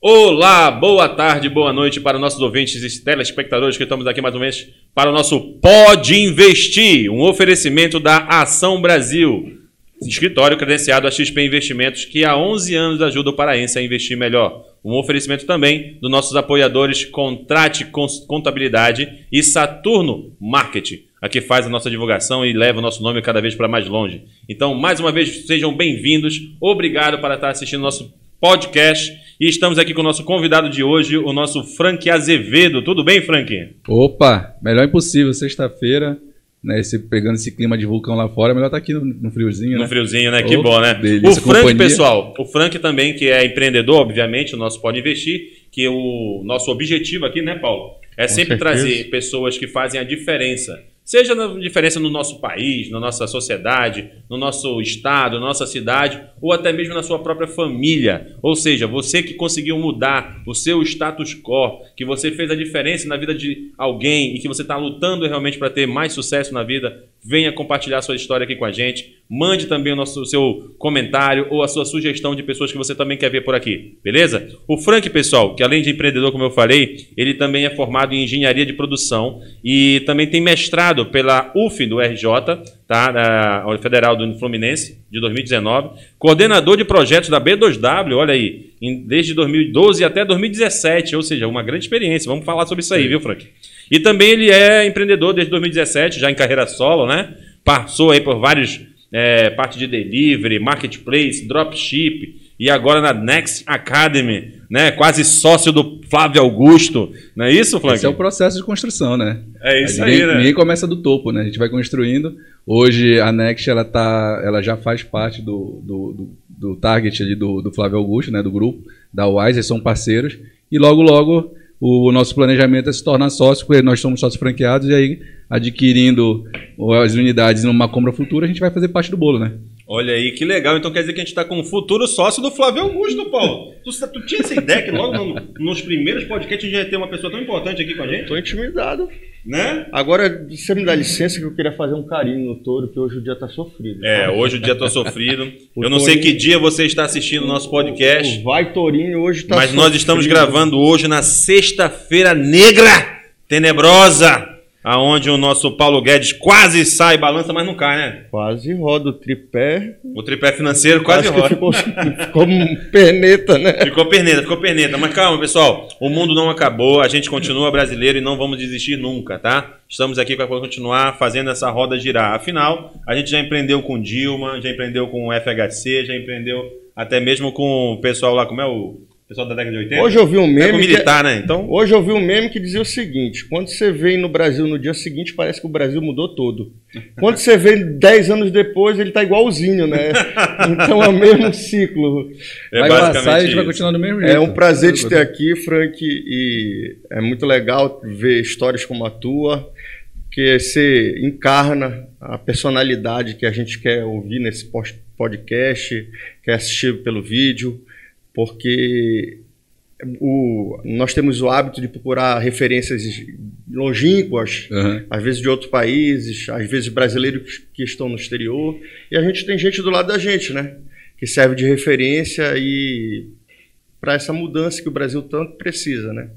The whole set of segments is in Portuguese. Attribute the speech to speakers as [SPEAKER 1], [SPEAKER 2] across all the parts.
[SPEAKER 1] Olá, boa tarde, boa noite para nossos ouvintes e telespectadores que estamos aqui mais uma vez para o nosso Pode Investir, um oferecimento da Ação Brasil, escritório credenciado a XP Investimentos que há 11 anos ajuda o paraense a investir melhor. Um oferecimento também dos nossos apoiadores Contrate Contabilidade e Saturno Marketing, a que faz a nossa divulgação e leva o nosso nome cada vez para mais longe. Então, mais uma vez, sejam bem-vindos. Obrigado por estar assistindo nosso podcast. E estamos aqui com o nosso convidado de hoje, o nosso Frank Azevedo. Tudo bem, Frank?
[SPEAKER 2] Opa, melhor impossível, sexta-feira, né? Esse, pegando esse clima de vulcão lá fora, melhor estar tá aqui no, no friozinho,
[SPEAKER 1] no
[SPEAKER 2] né?
[SPEAKER 1] No friozinho, né? Que oh, bom, né?
[SPEAKER 2] Delícia,
[SPEAKER 1] o Frank,
[SPEAKER 2] companhia.
[SPEAKER 1] pessoal, o Frank também, que é empreendedor, obviamente, o nosso Pode Investir, que o nosso objetivo aqui, né, Paulo? É
[SPEAKER 3] Com
[SPEAKER 1] sempre
[SPEAKER 3] certeza.
[SPEAKER 1] trazer pessoas que fazem a diferença. Seja na diferença no nosso país, na nossa sociedade, no nosso estado, na nossa cidade, ou até mesmo na sua própria família. Ou seja, você que conseguiu mudar o seu status quo, que você fez a diferença na vida de alguém e que você está lutando realmente para ter mais sucesso na vida, venha compartilhar sua história aqui com a gente. Mande também o nosso, seu comentário ou a sua sugestão de pessoas que você também quer ver por aqui, beleza? O Frank, pessoal, que além de empreendedor, como eu falei, ele também é formado em engenharia de produção e também tem mestrado pela UF do RJ, tá? Da Federal do Fluminense, de 2019. Coordenador de projetos da B2W, olha aí, desde 2012 até 2017, ou seja, uma grande experiência. Vamos falar sobre isso aí,
[SPEAKER 2] Sim.
[SPEAKER 1] viu, Frank? E também ele é empreendedor desde 2017, já em carreira solo, né? Passou aí por vários é, parte de delivery, marketplace, dropship e agora na Next Academy, né? Quase sócio do Flávio Augusto, não é isso, Frank?
[SPEAKER 2] Esse é o processo de construção, né?
[SPEAKER 1] É isso
[SPEAKER 2] ninguém,
[SPEAKER 1] aí, né?
[SPEAKER 2] ninguém começa do topo, né? A gente vai construindo. Hoje a Next ela tá, ela já faz parte do, do, do, do target ali do, do Flávio Augusto, né? Do grupo da Wise, eles são parceiros e logo logo o nosso planejamento é se tornar sócio, porque nós somos sócios franqueados e aí adquirindo as unidades numa compra futura a gente vai fazer parte do bolo, né?
[SPEAKER 1] Olha aí, que legal. Então quer dizer que a gente está com um futuro sócio do Flávio Augusto, Paulo. Tu, tu tinha essa ideia que logo no- nos primeiros podcasts a gente ia ter uma pessoa tão importante aqui com a gente?
[SPEAKER 3] Tô intimidado.
[SPEAKER 1] Né?
[SPEAKER 3] Agora, você me dá licença que eu queria fazer um carinho no touro, que hoje o dia tá sofrido.
[SPEAKER 1] É, hoje o dia tá sofrido.
[SPEAKER 3] O
[SPEAKER 1] Eu não sei
[SPEAKER 3] Torinho-
[SPEAKER 1] que dia você está assistindo o nosso podcast,
[SPEAKER 3] O Vai Tourinho hoje tá
[SPEAKER 1] mas nós
[SPEAKER 3] sofrido.
[SPEAKER 1] estamos gravando hoje na sexta-feira negra, tenebrosa, aonde o nosso Paulo Guedes quase sai, balança, mas não cai, né?
[SPEAKER 3] Quase roda o tripé.
[SPEAKER 1] O tripé financeiro quase roda.
[SPEAKER 3] ficou, ficou perneta, né?
[SPEAKER 1] Ficou perneta, ficou perneta. Mas calma, pessoal. O mundo não acabou. A gente continua brasileiro e não vamos desistir nunca, tá? Estamos aqui para continuar fazendo essa roda girar. Afinal, a gente já empreendeu com Dilma, já empreendeu com o FHC, já empreendeu até mesmo com o pessoal lá, como é o pessoal da década de 80?
[SPEAKER 3] Hoje eu vi um
[SPEAKER 1] é
[SPEAKER 3] meme. que-
[SPEAKER 1] militar, né? Então,
[SPEAKER 3] Hoje eu vi um meme que dizia o seguinte: quando você vem no Brasil no dia seguinte, parece que o Brasil mudou todo. Quando você vê 10 anos depois, ele tá igualzinho, né? Então é o mesmo ciclo.
[SPEAKER 1] é
[SPEAKER 2] vai
[SPEAKER 1] basicamente
[SPEAKER 2] passar e a gente vai continuar do mesmo jeito.
[SPEAKER 3] É um prazer te ter aqui, Frank, e é muito legal ver histórias como a tua, que você encarna a personalidade que a gente quer ouvir nesse podcast, quer assistir pelo vídeo, porque o- nós temos o hábito de procurar referências longínquas,
[SPEAKER 2] Aham.
[SPEAKER 3] às vezes de outros países, às vezes brasileiros que estão no exterior, e a gente tem gente do lado da gente, né? Que serve de referência e para essa mudança que o Brasil tanto precisa, né?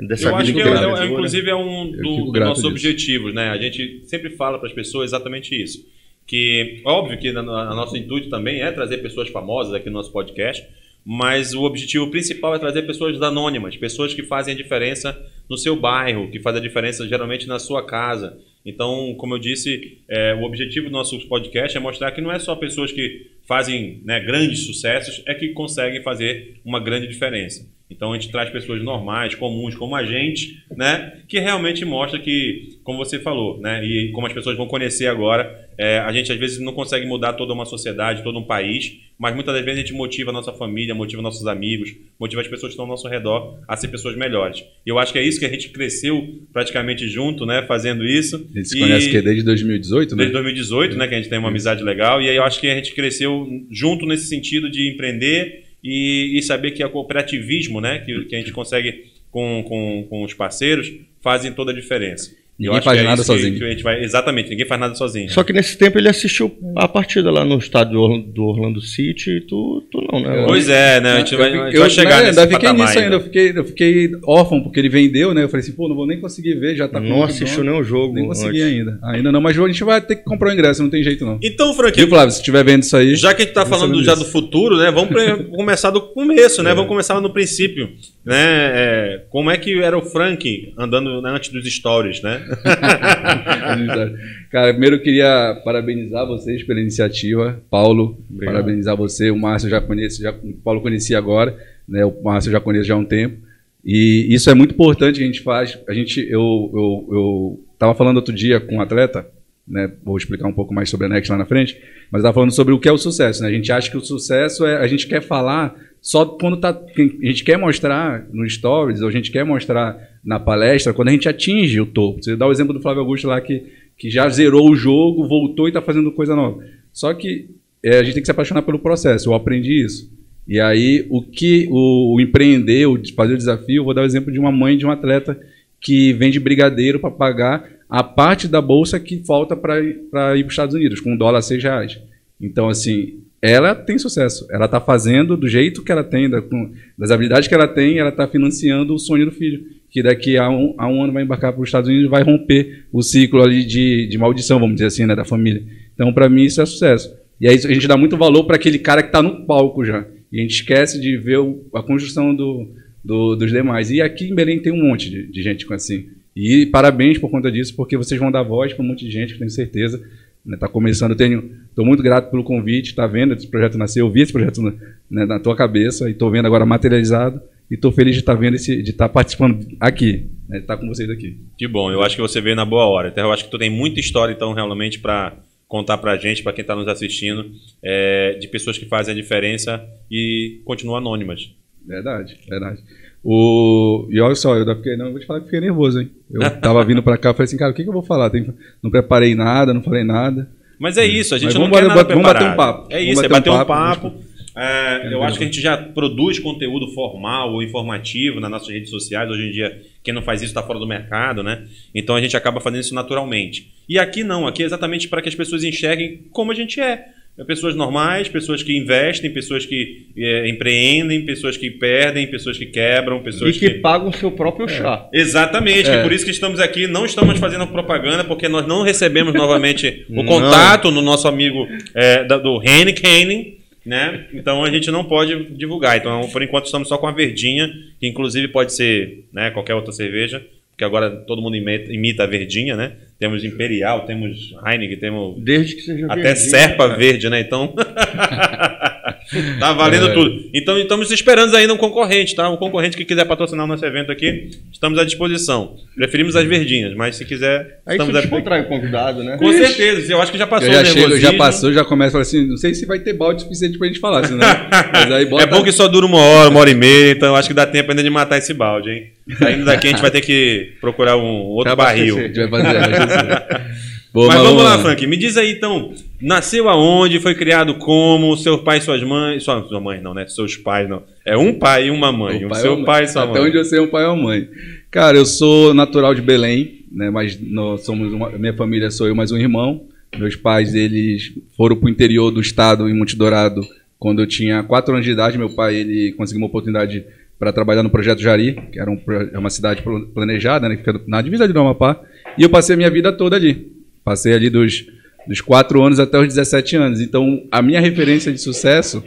[SPEAKER 3] Dessa
[SPEAKER 1] Eu acho que é, é- é-
[SPEAKER 3] empreendedora.
[SPEAKER 1] inclusive é um do- dos
[SPEAKER 2] grato
[SPEAKER 1] nossos
[SPEAKER 2] disso.
[SPEAKER 1] objetivos, né? A gente sempre fala para as pessoas exatamente isso. Que, óbvio que a nosso intuito também é trazer pessoas famosas aqui no nosso podcast, mas o objetivo principal é trazer pessoas anônimas, pessoas que fazem a diferença no seu bairro, que fazem a diferença geralmente na sua casa. Então, como eu disse, é, o objetivo do nosso podcast é mostrar que não é só pessoas que fazem né, grandes sucessos, é que conseguem fazer uma grande diferença. Então a gente traz pessoas normais, comuns, como a gente, né? Que realmente mostra que, como você falou, né? E como as pessoas vão conhecer agora, é, a gente às vezes não consegue mudar toda uma sociedade, todo um país, mas muitas das vezes a gente motiva a nossa família, motiva nossos amigos, motiva as pessoas que estão ao nosso redor a ser pessoas melhores. E eu acho que é isso que a gente cresceu praticamente junto, né? Fazendo isso.
[SPEAKER 2] A gente se
[SPEAKER 1] E-
[SPEAKER 2] conhece que desde 2018, né?
[SPEAKER 1] Desde 2018, né, que a gente tem uma amizade legal, e aí eu acho que a gente cresceu junto nesse sentido de empreender e, e saber que é cooperativismo, né, que, que a gente consegue com, com, com os parceiros fazem toda a diferença.
[SPEAKER 2] Ninguém faz
[SPEAKER 1] é
[SPEAKER 2] nada sozinho.
[SPEAKER 1] vai- exatamente, ninguém faz nada sozinho.
[SPEAKER 3] Só que nesse tempo ele assistiu a partida lá no estádio do Orlando, do Orlando City e tu, tu não, né?
[SPEAKER 1] Pois é, né? A gente vai, a gente
[SPEAKER 2] eu,
[SPEAKER 1] vai chegar
[SPEAKER 2] né,
[SPEAKER 1] nesse
[SPEAKER 2] ainda fiquei nisso ainda. Eu fiquei, eu fiquei órfão porque ele vendeu, né? Eu falei assim, pô, não vou nem conseguir ver, já tá
[SPEAKER 3] não assistiu
[SPEAKER 2] dono.
[SPEAKER 3] nenhum jogo
[SPEAKER 2] Nem consegui
[SPEAKER 3] antes.
[SPEAKER 2] ainda. Ainda não, mas a gente vai ter que comprar o ingresso, não tem jeito não.
[SPEAKER 1] Então, Frank,
[SPEAKER 2] Viu, Flávio? Se estiver vendo isso aí.
[SPEAKER 1] já que a gente está
[SPEAKER 2] Vamos
[SPEAKER 1] falando já do futuro, né? Vamos começar do começo,
[SPEAKER 2] É.
[SPEAKER 1] né? Vamos começar no princípio, né? É, como é que era o Frank andando né, antes dos stories, né?
[SPEAKER 2] Cara, primeiro eu queria parabenizar vocês pela iniciativa. Paulo,
[SPEAKER 3] Obrigado.
[SPEAKER 2] parabenizar você. O Márcio já conheço, já, o Paulo conhecia agora, né? O Márcio já conheço já há um tempo. E isso é muito importante que a gente faz. A gente, eu, eu, eu tava falando outro dia com um atleta, né? Vou explicar um pouco mais sobre a Next lá na frente, mas estava falando sobre o que é o sucesso, né? A gente acha que o sucesso é a gente quer falar só quando tá a gente quer mostrar no stories, ou a gente quer mostrar na palestra quando a gente atinge o topo. Você dá o exemplo do Flávio Augusto lá que que já zerou o jogo, voltou e está fazendo coisa nova. Só que é, a gente tem que se apaixonar pelo processo. Eu aprendi isso. E aí, o que o, o empreender, o fazer o desafio, vou dar o exemplo de uma mãe de um atleta que vende brigadeiro para pagar a parte da bolsa que falta para ir para os Estados Unidos, com um dólar a seis reais. Então, assim, ela tem sucesso. Ela está fazendo do jeito que ela tem, da- com- das habilidades que ela tem, ela está financiando o sonho do filho, que daqui a um, a um ano vai embarcar para os Estados Unidos e vai romper o ciclo ali de, de maldição, vamos dizer assim, né, da família. Então, para mim, isso é sucesso. E aí a gente dá muito valor para aquele cara que está no palco já. E a gente esquece de ver o- a construção do, do- dos demais. E aqui em Belém tem um monte de, de gente assim. E parabéns por conta disso, porque vocês vão dar voz para um monte de gente, tenho certeza. Está começando, eu tenho, estou muito grato pelo convite, está vendo esse projeto nascer, eu vi esse projeto na, né, na tua cabeça e estou vendo agora materializado e estou feliz de estar vendo esse, de estar participando aqui, né, de estar com vocês aqui.
[SPEAKER 1] Que bom, eu acho que você veio na boa hora. Então, eu acho que tu tem muita história, então, realmente, para contar pra gente, para quem está nos assistindo, é, de pessoas que fazem a diferença e continuam anônimas.
[SPEAKER 2] Verdade, verdade. O... E olha só, eu da- não, eu vou te falar que fiquei nervoso, hein? Eu tava vindo pra cá, falei assim, cara, o que, que eu vou falar? Tem- Não preparei nada, não falei nada.
[SPEAKER 1] Mas é isso, a gente
[SPEAKER 2] Mas
[SPEAKER 1] não quer
[SPEAKER 2] bater-
[SPEAKER 1] nada
[SPEAKER 2] vamos bater um papo.
[SPEAKER 1] É isso, é
[SPEAKER 2] bater
[SPEAKER 1] bater
[SPEAKER 2] um
[SPEAKER 1] um
[SPEAKER 2] papo.
[SPEAKER 1] papo. É, eu acho que a gente já produz conteúdo formal ou informativo nas nossas redes sociais. Hoje em dia, quem não faz isso está fora do mercado, né? Então a gente acaba fazendo isso naturalmente. E aqui não, aqui é exatamente para que as pessoas enxerguem como a gente é. É Pessoas normais, pessoas que investem, pessoas que é, empreendem, pessoas que perdem, pessoas que quebram,
[SPEAKER 3] E
[SPEAKER 1] pessoas
[SPEAKER 3] que pagam o seu próprio chá.
[SPEAKER 1] Exatamente,
[SPEAKER 2] É.
[SPEAKER 1] que por isso que estamos aqui, não estamos fazendo propaganda, porque nós não recebemos novamente o contato no nosso amigo é, da- do Henny Canning, né? Então a gente não pode divulgar. Então, por enquanto, estamos só com a verdinha, que inclusive pode ser né, qualquer outra cerveja, porque agora todo mundo imita, imita a verdinha, né? Temos Imperial, temos Heineken, temos
[SPEAKER 3] Desde que seja
[SPEAKER 1] até
[SPEAKER 3] verdinho,
[SPEAKER 1] Serpa
[SPEAKER 3] cara.
[SPEAKER 1] verde, né? Então. tá valendo
[SPEAKER 2] É.
[SPEAKER 1] tudo. Então estamos esperando ainda um concorrente, tá? Um concorrente que quiser patrocinar o nosso evento aqui, estamos à disposição. Preferimos as verdinhos, mas se quiser,
[SPEAKER 3] Aí
[SPEAKER 1] estamos
[SPEAKER 3] você
[SPEAKER 1] à
[SPEAKER 3] descontrai o convidado, né?
[SPEAKER 1] Com certeza, eu acho que já passou
[SPEAKER 2] Eu já
[SPEAKER 1] o
[SPEAKER 2] chego, já passou, já começa a falar assim, não sei se vai ter balde suficiente pra gente falar, senão... Mas aí bota...
[SPEAKER 1] É bom que só dura uma hora, uma hora e meia, então eu acho que dá tempo ainda de matar esse balde, hein? Saindo daqui a gente vai ter que procurar um outro barril.
[SPEAKER 2] A gente vai fazer, vai fazer. Pô,
[SPEAKER 1] Mas vamos lá, Frank. Me diz aí, então, nasceu aonde, foi criado como, seu pai e suas mães... Sua, sua mãe não, né? Seus pais não. É um pai e uma mãe.
[SPEAKER 2] O
[SPEAKER 1] O
[SPEAKER 2] pai
[SPEAKER 1] seu
[SPEAKER 2] ou a
[SPEAKER 1] pai e
[SPEAKER 2] mãe.
[SPEAKER 1] sua
[SPEAKER 2] Até
[SPEAKER 1] mãe.
[SPEAKER 2] onde eu sei, um pai ou uma mãe. Cara, eu sou natural de Belém, né? Mas nós somos uma, minha família sou eu mais um irmão. Meus pais, eles foram pro interior do estado, em Monte Dourado, quando eu tinha 4 anos de idade. Meu pai, ele conseguiu uma oportunidade para trabalhar no Projeto Jari, que era um é uma cidade pl- planejada, né? Que fica na divisa de Amapá. E eu passei a minha vida toda ali. Passei ali dos, dos 4 anos até os 17 anos. Então, a minha referência de sucesso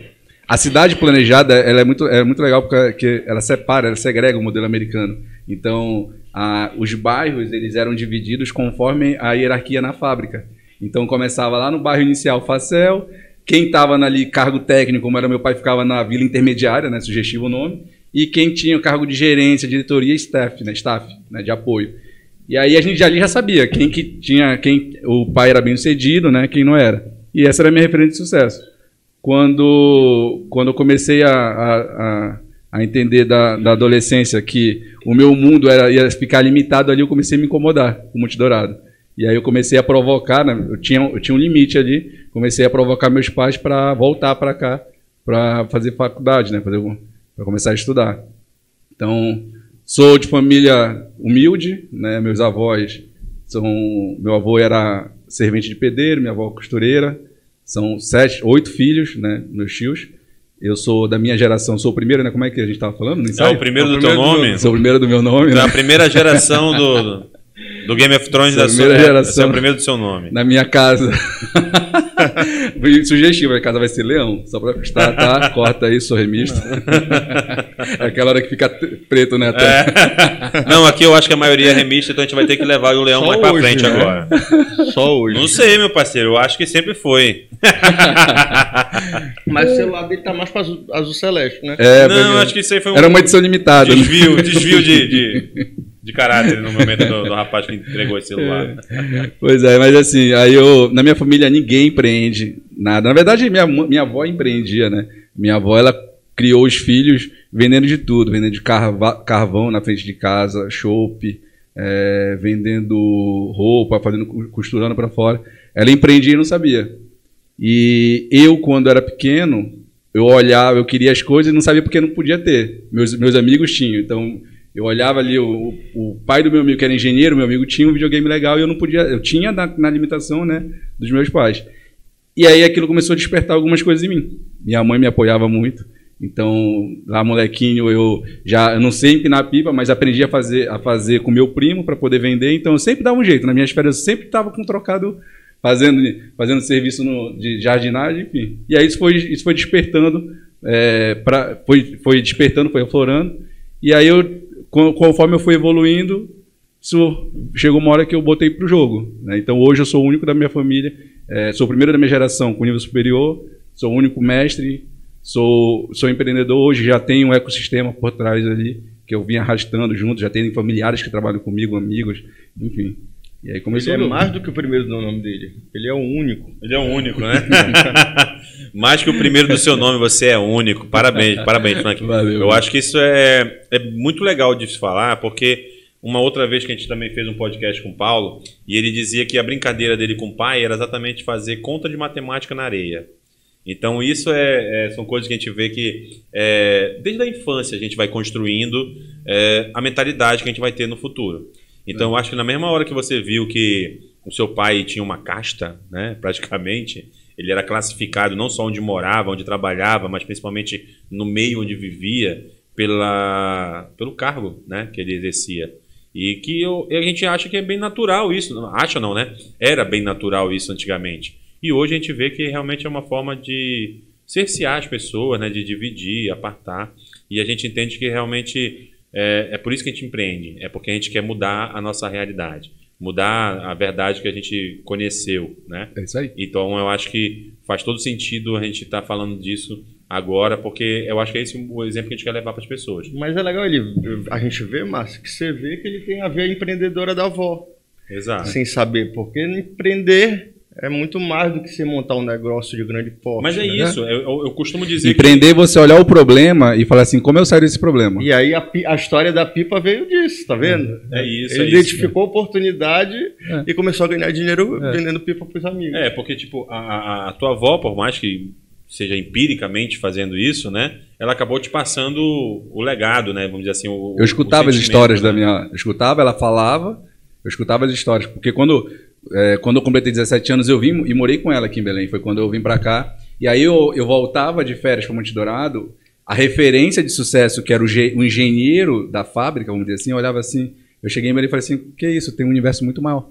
[SPEAKER 2] a cidade planejada ela é muito, é muito legal porque ela separa, ela segrega o modelo americano. Então, a- os bairros eles eram divididos conforme a hierarquia na fábrica. Então, começava lá no bairro inicial Facel, quem estava ali cargo técnico, como era meu pai, ficava na vila intermediária, né, sugestivo o nome, e quem tinha o cargo de gerência, diretoria, staff, né, staff, né, de apoio. E aí a gente ali já sabia quem que tinha, quem o pai era bem sucedido, né, quem não era. E essa era a minha referência de sucesso quando, quando eu comecei a, a, a, entender da, da adolescência que o meu mundo era, ia ficar limitado ali, eu comecei a me incomodar com o Monte Dourado. E aí eu comecei a provocar, né, eu, tinha, eu tinha um limite ali, comecei a provocar meus pais para voltar para cá, para fazer faculdade, né, para começar a estudar. Então, sou de família humilde, né? Meus avós são. Meu avô era servente de pedreiro, minha avó costureira. São sete, oito filhos, né? Meus tios. Eu sou da minha geração, sou o primeiro, né? Como é que a gente estava falando?
[SPEAKER 1] É o primeiro é o do teu nome?
[SPEAKER 2] Sou o primeiro do meu nome,
[SPEAKER 1] né? É a primeira geração do, do Game of Thrones
[SPEAKER 2] da sua geração.
[SPEAKER 1] É o primeiro do seu nome.
[SPEAKER 2] Na minha casa. Sugestivo, a casa vai ser leão. Só pra constar, tá? Corta aí, sou remista. é aquela hora que fica preto, né?
[SPEAKER 1] É. Não, aqui eu acho que a maioria é remista, então a gente vai ter que levar o leão Só mais pra hoje, frente né? agora.
[SPEAKER 3] Só hoje.
[SPEAKER 1] Não sei, meu parceiro. Eu acho que sempre foi.
[SPEAKER 3] Mas o celular dele tá mais pra azul, azul celeste, né?
[SPEAKER 1] É, não, acho que isso aí foi um.
[SPEAKER 2] Era uma edição limitada.
[SPEAKER 1] Desvio, né? desvio de, de, de, caráter no momento do, do, rapaz que entregou esse celular.
[SPEAKER 2] Pois é, mas assim, aí eu. Na minha família ninguém empreende nada. Na verdade, minha, minha avó empreendia, né? Minha avó, ela criou os filhos vendendo de tudo, vendendo de carvão na frente de casa, chope, é, vendendo roupa, fazendo costurando para fora. Ela empreendia e não sabia. E eu, quando era pequeno, eu olhava, eu queria as coisas e não sabia porque não podia ter. Meus, meus amigos tinham. Então, eu olhava ali, o, o pai do meu amigo, que era engenheiro, meu amigo tinha um videogame legal e eu não podia. Eu tinha na, na limitação né, dos meus pais. E aí aquilo começou a despertar algumas coisas em mim. Minha mãe me apoiava muito. Então, lá molequinho, eu já eu não sei empinar pipa, mas aprendi a fazer a fazer com meu primo para poder vender. Então, eu sempre dava um jeito. Nas minhas férias, eu sempre estava com trocado fazendo, fazendo serviço no, de jardinagem, enfim. E aí isso foi, isso foi despertando, é, pra, foi, foi despertando, foi aflorando. E aí eu, conforme eu fui evoluindo, isso chegou uma hora que eu botei para o jogo. Né? Então hoje eu sou o único da minha família, é, sou o primeiro da minha geração com nível superior, sou o único mestre, sou, sou empreendedor hoje, já tenho um ecossistema por trás ali que eu vim arrastando junto, já tenho familiares que trabalham comigo, amigos, enfim.
[SPEAKER 3] E aí começou ele é mais do que o primeiro do nome dele. Ele é o único.
[SPEAKER 1] Ele é o único, né? mais que o primeiro do seu nome, você é único. Parabéns, parabéns, Frank. Valeu. Eu acho que isso é, é muito legal de se falar, porque uma outra vez que a gente também fez um podcast com o Paulo, e ele dizia que a brincadeira dele com o pai era exatamente fazer conta de matemática na areia. Então, isso é, é, são coisas que a gente vê que, é, desde a infância, a gente vai construindo é, a mentalidade que a gente vai ter no futuro. Então, eu acho que na mesma hora que você viu que o seu pai tinha uma casta, né, praticamente, ele era classificado não só onde morava, onde trabalhava, mas principalmente no meio onde vivia, pela, pelo cargo né, que ele exercia. E que eu, a gente acha que é bem natural isso. Acha não, né? Era bem natural isso antigamente. E hoje a gente vê que realmente é uma forma de cercear as pessoas, né? de dividir, apartar. E a gente entende que realmente é, é por isso que a gente empreende, é porque a gente quer mudar a nossa realidade, mudar a verdade que a gente conheceu, né?
[SPEAKER 2] É isso aí.
[SPEAKER 1] Então eu acho que faz todo sentido a gente estar tá falando disso agora, porque eu acho que é esse o exemplo que a gente quer levar para as pessoas.
[SPEAKER 3] Mas é legal ele, a gente vê, Márcio, que você vê que ele tem a ver a empreendedora da avó.
[SPEAKER 1] Exato.
[SPEAKER 3] Sem saber, porque empreender é muito mais do que você montar um negócio de grande porte.
[SPEAKER 1] Mas é né? isso, eu, eu, costumo dizer
[SPEAKER 2] Empreender que... você olhar o problema e falar assim, como eu saio desse problema?
[SPEAKER 3] E aí a, a história da pipa veio disso, tá vendo?
[SPEAKER 1] É isso,
[SPEAKER 3] Ele
[SPEAKER 1] é
[SPEAKER 3] identificou
[SPEAKER 1] isso,
[SPEAKER 3] a oportunidade é. e começou a ganhar dinheiro é. vendendo pipa pros amigos.
[SPEAKER 1] É, porque tipo, a, a, a tua avó, por mais que seja empiricamente fazendo isso, né? Ela acabou te passando o legado, né? Vamos dizer assim, o,
[SPEAKER 2] Eu escutava as histórias né? da minha, eu escutava, ela falava, eu escutava as histórias, porque quando é, quando eu completei 17 anos, eu vim e morei com ela aqui em Belém. Foi quando eu vim para cá. E aí eu, eu voltava de férias para Monte Dourado. A referência de sucesso, que era o, o, engenheiro da fábrica, vamos dizer assim, eu olhava assim. Eu cheguei em Belém e falei assim: que isso? Tem um universo muito maior.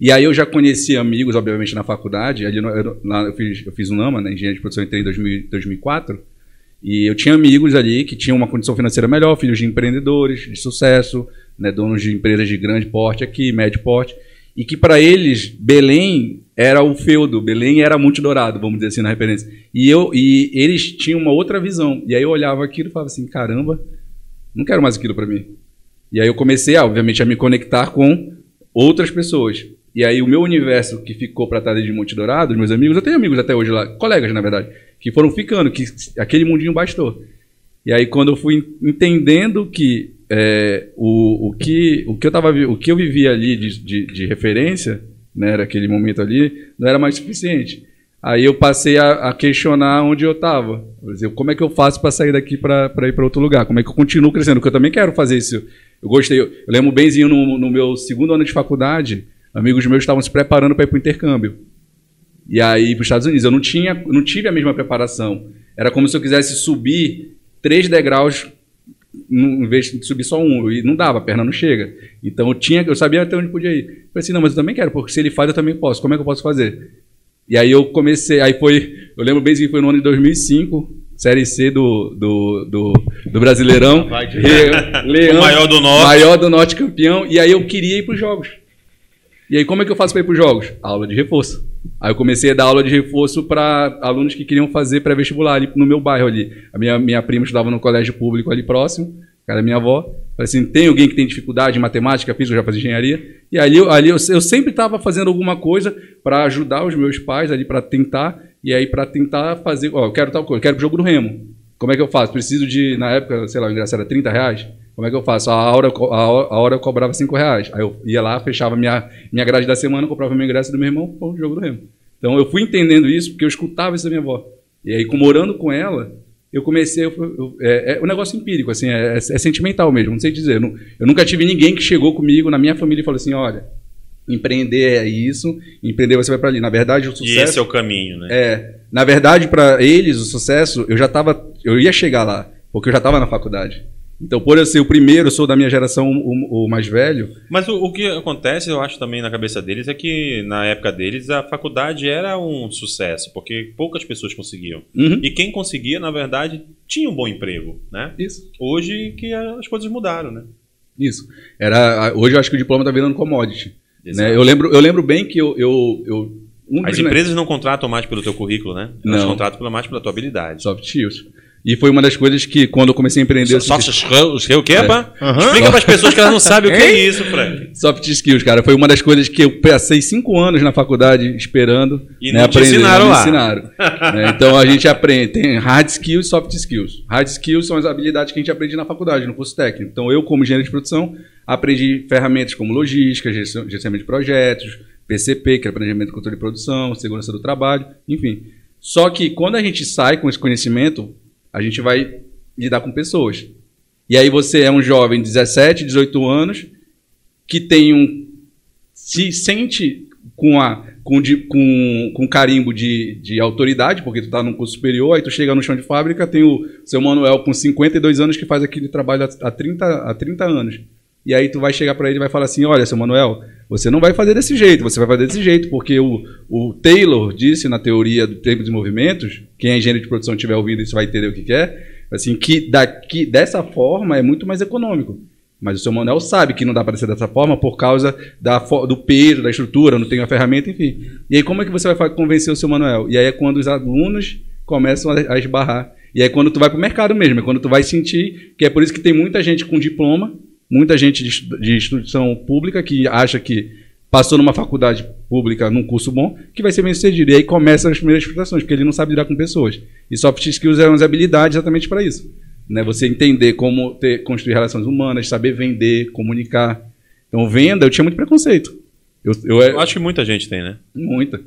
[SPEAKER 2] E aí eu já conheci amigos, obviamente, na faculdade. Ali, eu, lá eu fiz, eu fiz um NAMA, né, engenharia de produção, entrei em 2000, 2004. E eu tinha amigos ali que tinham uma condição financeira melhor, filhos de empreendedores de sucesso, né, donos de empresas de grande porte aqui, médio porte e que para eles Belém era o feudo, Belém era Monte Dourado, vamos dizer assim na referência. E eu e eles tinham uma outra visão. E aí eu olhava aquilo e falava assim, caramba, não quero mais aquilo para mim. E aí eu comecei, obviamente, a me conectar com outras pessoas. E aí o meu universo que ficou para trás de Monte Dourado, meus amigos, eu tenho amigos até hoje lá, colegas na verdade, que foram ficando, que aquele mundinho bastou. E aí quando eu fui entendendo que é, o, o, que, o, que eu tava, o que eu vivia ali de, de, de referência, né, era aquele momento ali, não era mais suficiente. Aí eu passei a, a questionar onde eu estava. Como é que eu faço para sair daqui para ir para outro lugar? Como é que eu continuo crescendo? Porque eu também quero fazer isso. Eu gostei. Eu lembro benzinho no, no meu segundo ano de faculdade, amigos meus estavam se preparando para ir para o intercâmbio. E aí, para os Estados Unidos. Eu não, tinha, não tive a mesma preparação. Era como se eu quisesse subir três degraus em vez de subir só um. E não dava, a perna não chega. Então eu tinha, eu sabia até onde podia ir. Eu falei assim, não, mas eu também quero, porque se ele faz, eu também posso. Como é que eu posso fazer? E aí eu comecei, aí foi, eu lembro bem que foi no ano de 2005, Série C do, do, do, do Brasileirão.
[SPEAKER 1] Leão, o maior do Norte.
[SPEAKER 2] Maior do Norte campeão. E aí eu queria ir para os jogos. E aí como é que eu faço para ir para os jogos? Aula de reforço. Aí eu comecei a dar aula de reforço para alunos que queriam fazer pré-vestibular ali no meu bairro ali. A minha, minha prima estudava no colégio público ali próximo, cara minha avó. Falei assim, tem alguém que tem dificuldade em matemática, física, já fazia engenharia. E ali, ali eu, eu sempre estava fazendo alguma coisa para ajudar os meus pais ali, para tentar, e aí para tentar fazer, ó, eu quero tal coisa, eu quero o jogo do Remo. Como é que eu faço? Preciso de, na época, sei lá, o ingresso era 30 reais. Como é que eu faço? A hora, a hora, eu cobrava 5 reais. Aí eu ia lá, fechava minha, minha grade da semana, comprava meu ingresso do meu irmão, pô, o jogo do Remo. Então eu fui entendendo isso porque eu escutava isso da minha avó. E aí, morando com ela, eu comecei. Eu, eu, é, é, um negócio empírico, assim, é, é, é, sentimental mesmo, não sei dizer. Eu, não, eu nunca tive ninguém que chegou comigo na minha família e falou assim: olha, empreender é isso, empreender você vai para ali. Na verdade, o sucesso.
[SPEAKER 1] E esse é o caminho, né?
[SPEAKER 2] É. Na verdade, para eles, o sucesso, eu já estava. Eu ia chegar lá, porque eu já estava na faculdade. Então, por eu ser o primeiro, sou da minha geração o, o mais velho.
[SPEAKER 1] Mas o, o, que acontece, eu acho também na cabeça deles, é que na época deles a faculdade era um sucesso, porque poucas pessoas conseguiam. Uhum. E quem conseguia, na verdade, tinha um bom emprego, né?
[SPEAKER 2] Isso.
[SPEAKER 1] Hoje que as coisas mudaram, né?
[SPEAKER 2] Isso. Era, hoje eu acho que o diploma está virando commodity. Né? Eu, lembro, eu lembro bem que eu, eu, eu
[SPEAKER 1] um As empresas não contratam mais pelo teu currículo, né? Elas
[SPEAKER 2] não.
[SPEAKER 1] contratam mais pela tua habilidade.
[SPEAKER 2] Soft skills. E foi uma das coisas que, quando eu comecei a empreender.
[SPEAKER 1] Soft skills, o que, é. Uhum. Explica para as pessoas que elas não sabem o que é isso, Frank.
[SPEAKER 2] Soft skills, cara. Foi uma das coisas que eu passei cinco anos na faculdade esperando.
[SPEAKER 1] E né, não aprender, ensinaram
[SPEAKER 2] lá. ensinaram. né, então a gente aprende. Tem hard skills e soft skills. Hard skills são as habilidades que a gente aprende na faculdade, no curso técnico. Então eu, como engenheiro de produção, aprendi ferramentas como logística, gerenciamento de projetos, PCP, que é planejamento de controle de produção, segurança do trabalho, enfim. Só que quando a gente sai com esse conhecimento, a gente vai lidar com pessoas. E aí você é um jovem de 17, 18 anos que tem um se sente com a com, de, com, com carimbo de, de autoridade, porque tu está num curso superior, aí tu chega no chão de fábrica, tem o seu Manuel com 52 anos que faz aquele trabalho há 30, há 30 anos. E aí tu vai chegar para ele e vai falar assim, olha, seu Manuel, você não vai fazer desse jeito, você vai fazer desse jeito, porque o, o Taylor disse na teoria do tempo dos movimentos, quem é engenheiro de produção estiver ouvindo isso vai entender o que quer, assim, que daqui, dessa forma é muito mais econômico. Mas o seu Manuel sabe que não dá para ser dessa forma por causa da, do peso, da estrutura, não tem a ferramenta, enfim. E aí como é que você vai convencer o seu Manuel? E aí é quando os alunos começam a, a esbarrar. E aí é quando tu vai para o mercado mesmo, é quando tu vai sentir que é por isso que tem muita gente com diploma, muita gente de, de instituição pública que acha que passou numa faculdade pública num curso bom, que vai ser bem sucedido. E aí começam as primeiras frustrações, porque ele não sabe lidar com pessoas. E soft skills é uma habilidade exatamente para isso. Né? Você entender como ter, construir relações humanas, saber vender, comunicar. Então, venda, eu tinha muito preconceito.
[SPEAKER 1] Eu, eu, eu acho que muita gente tem, né?
[SPEAKER 2] Muita.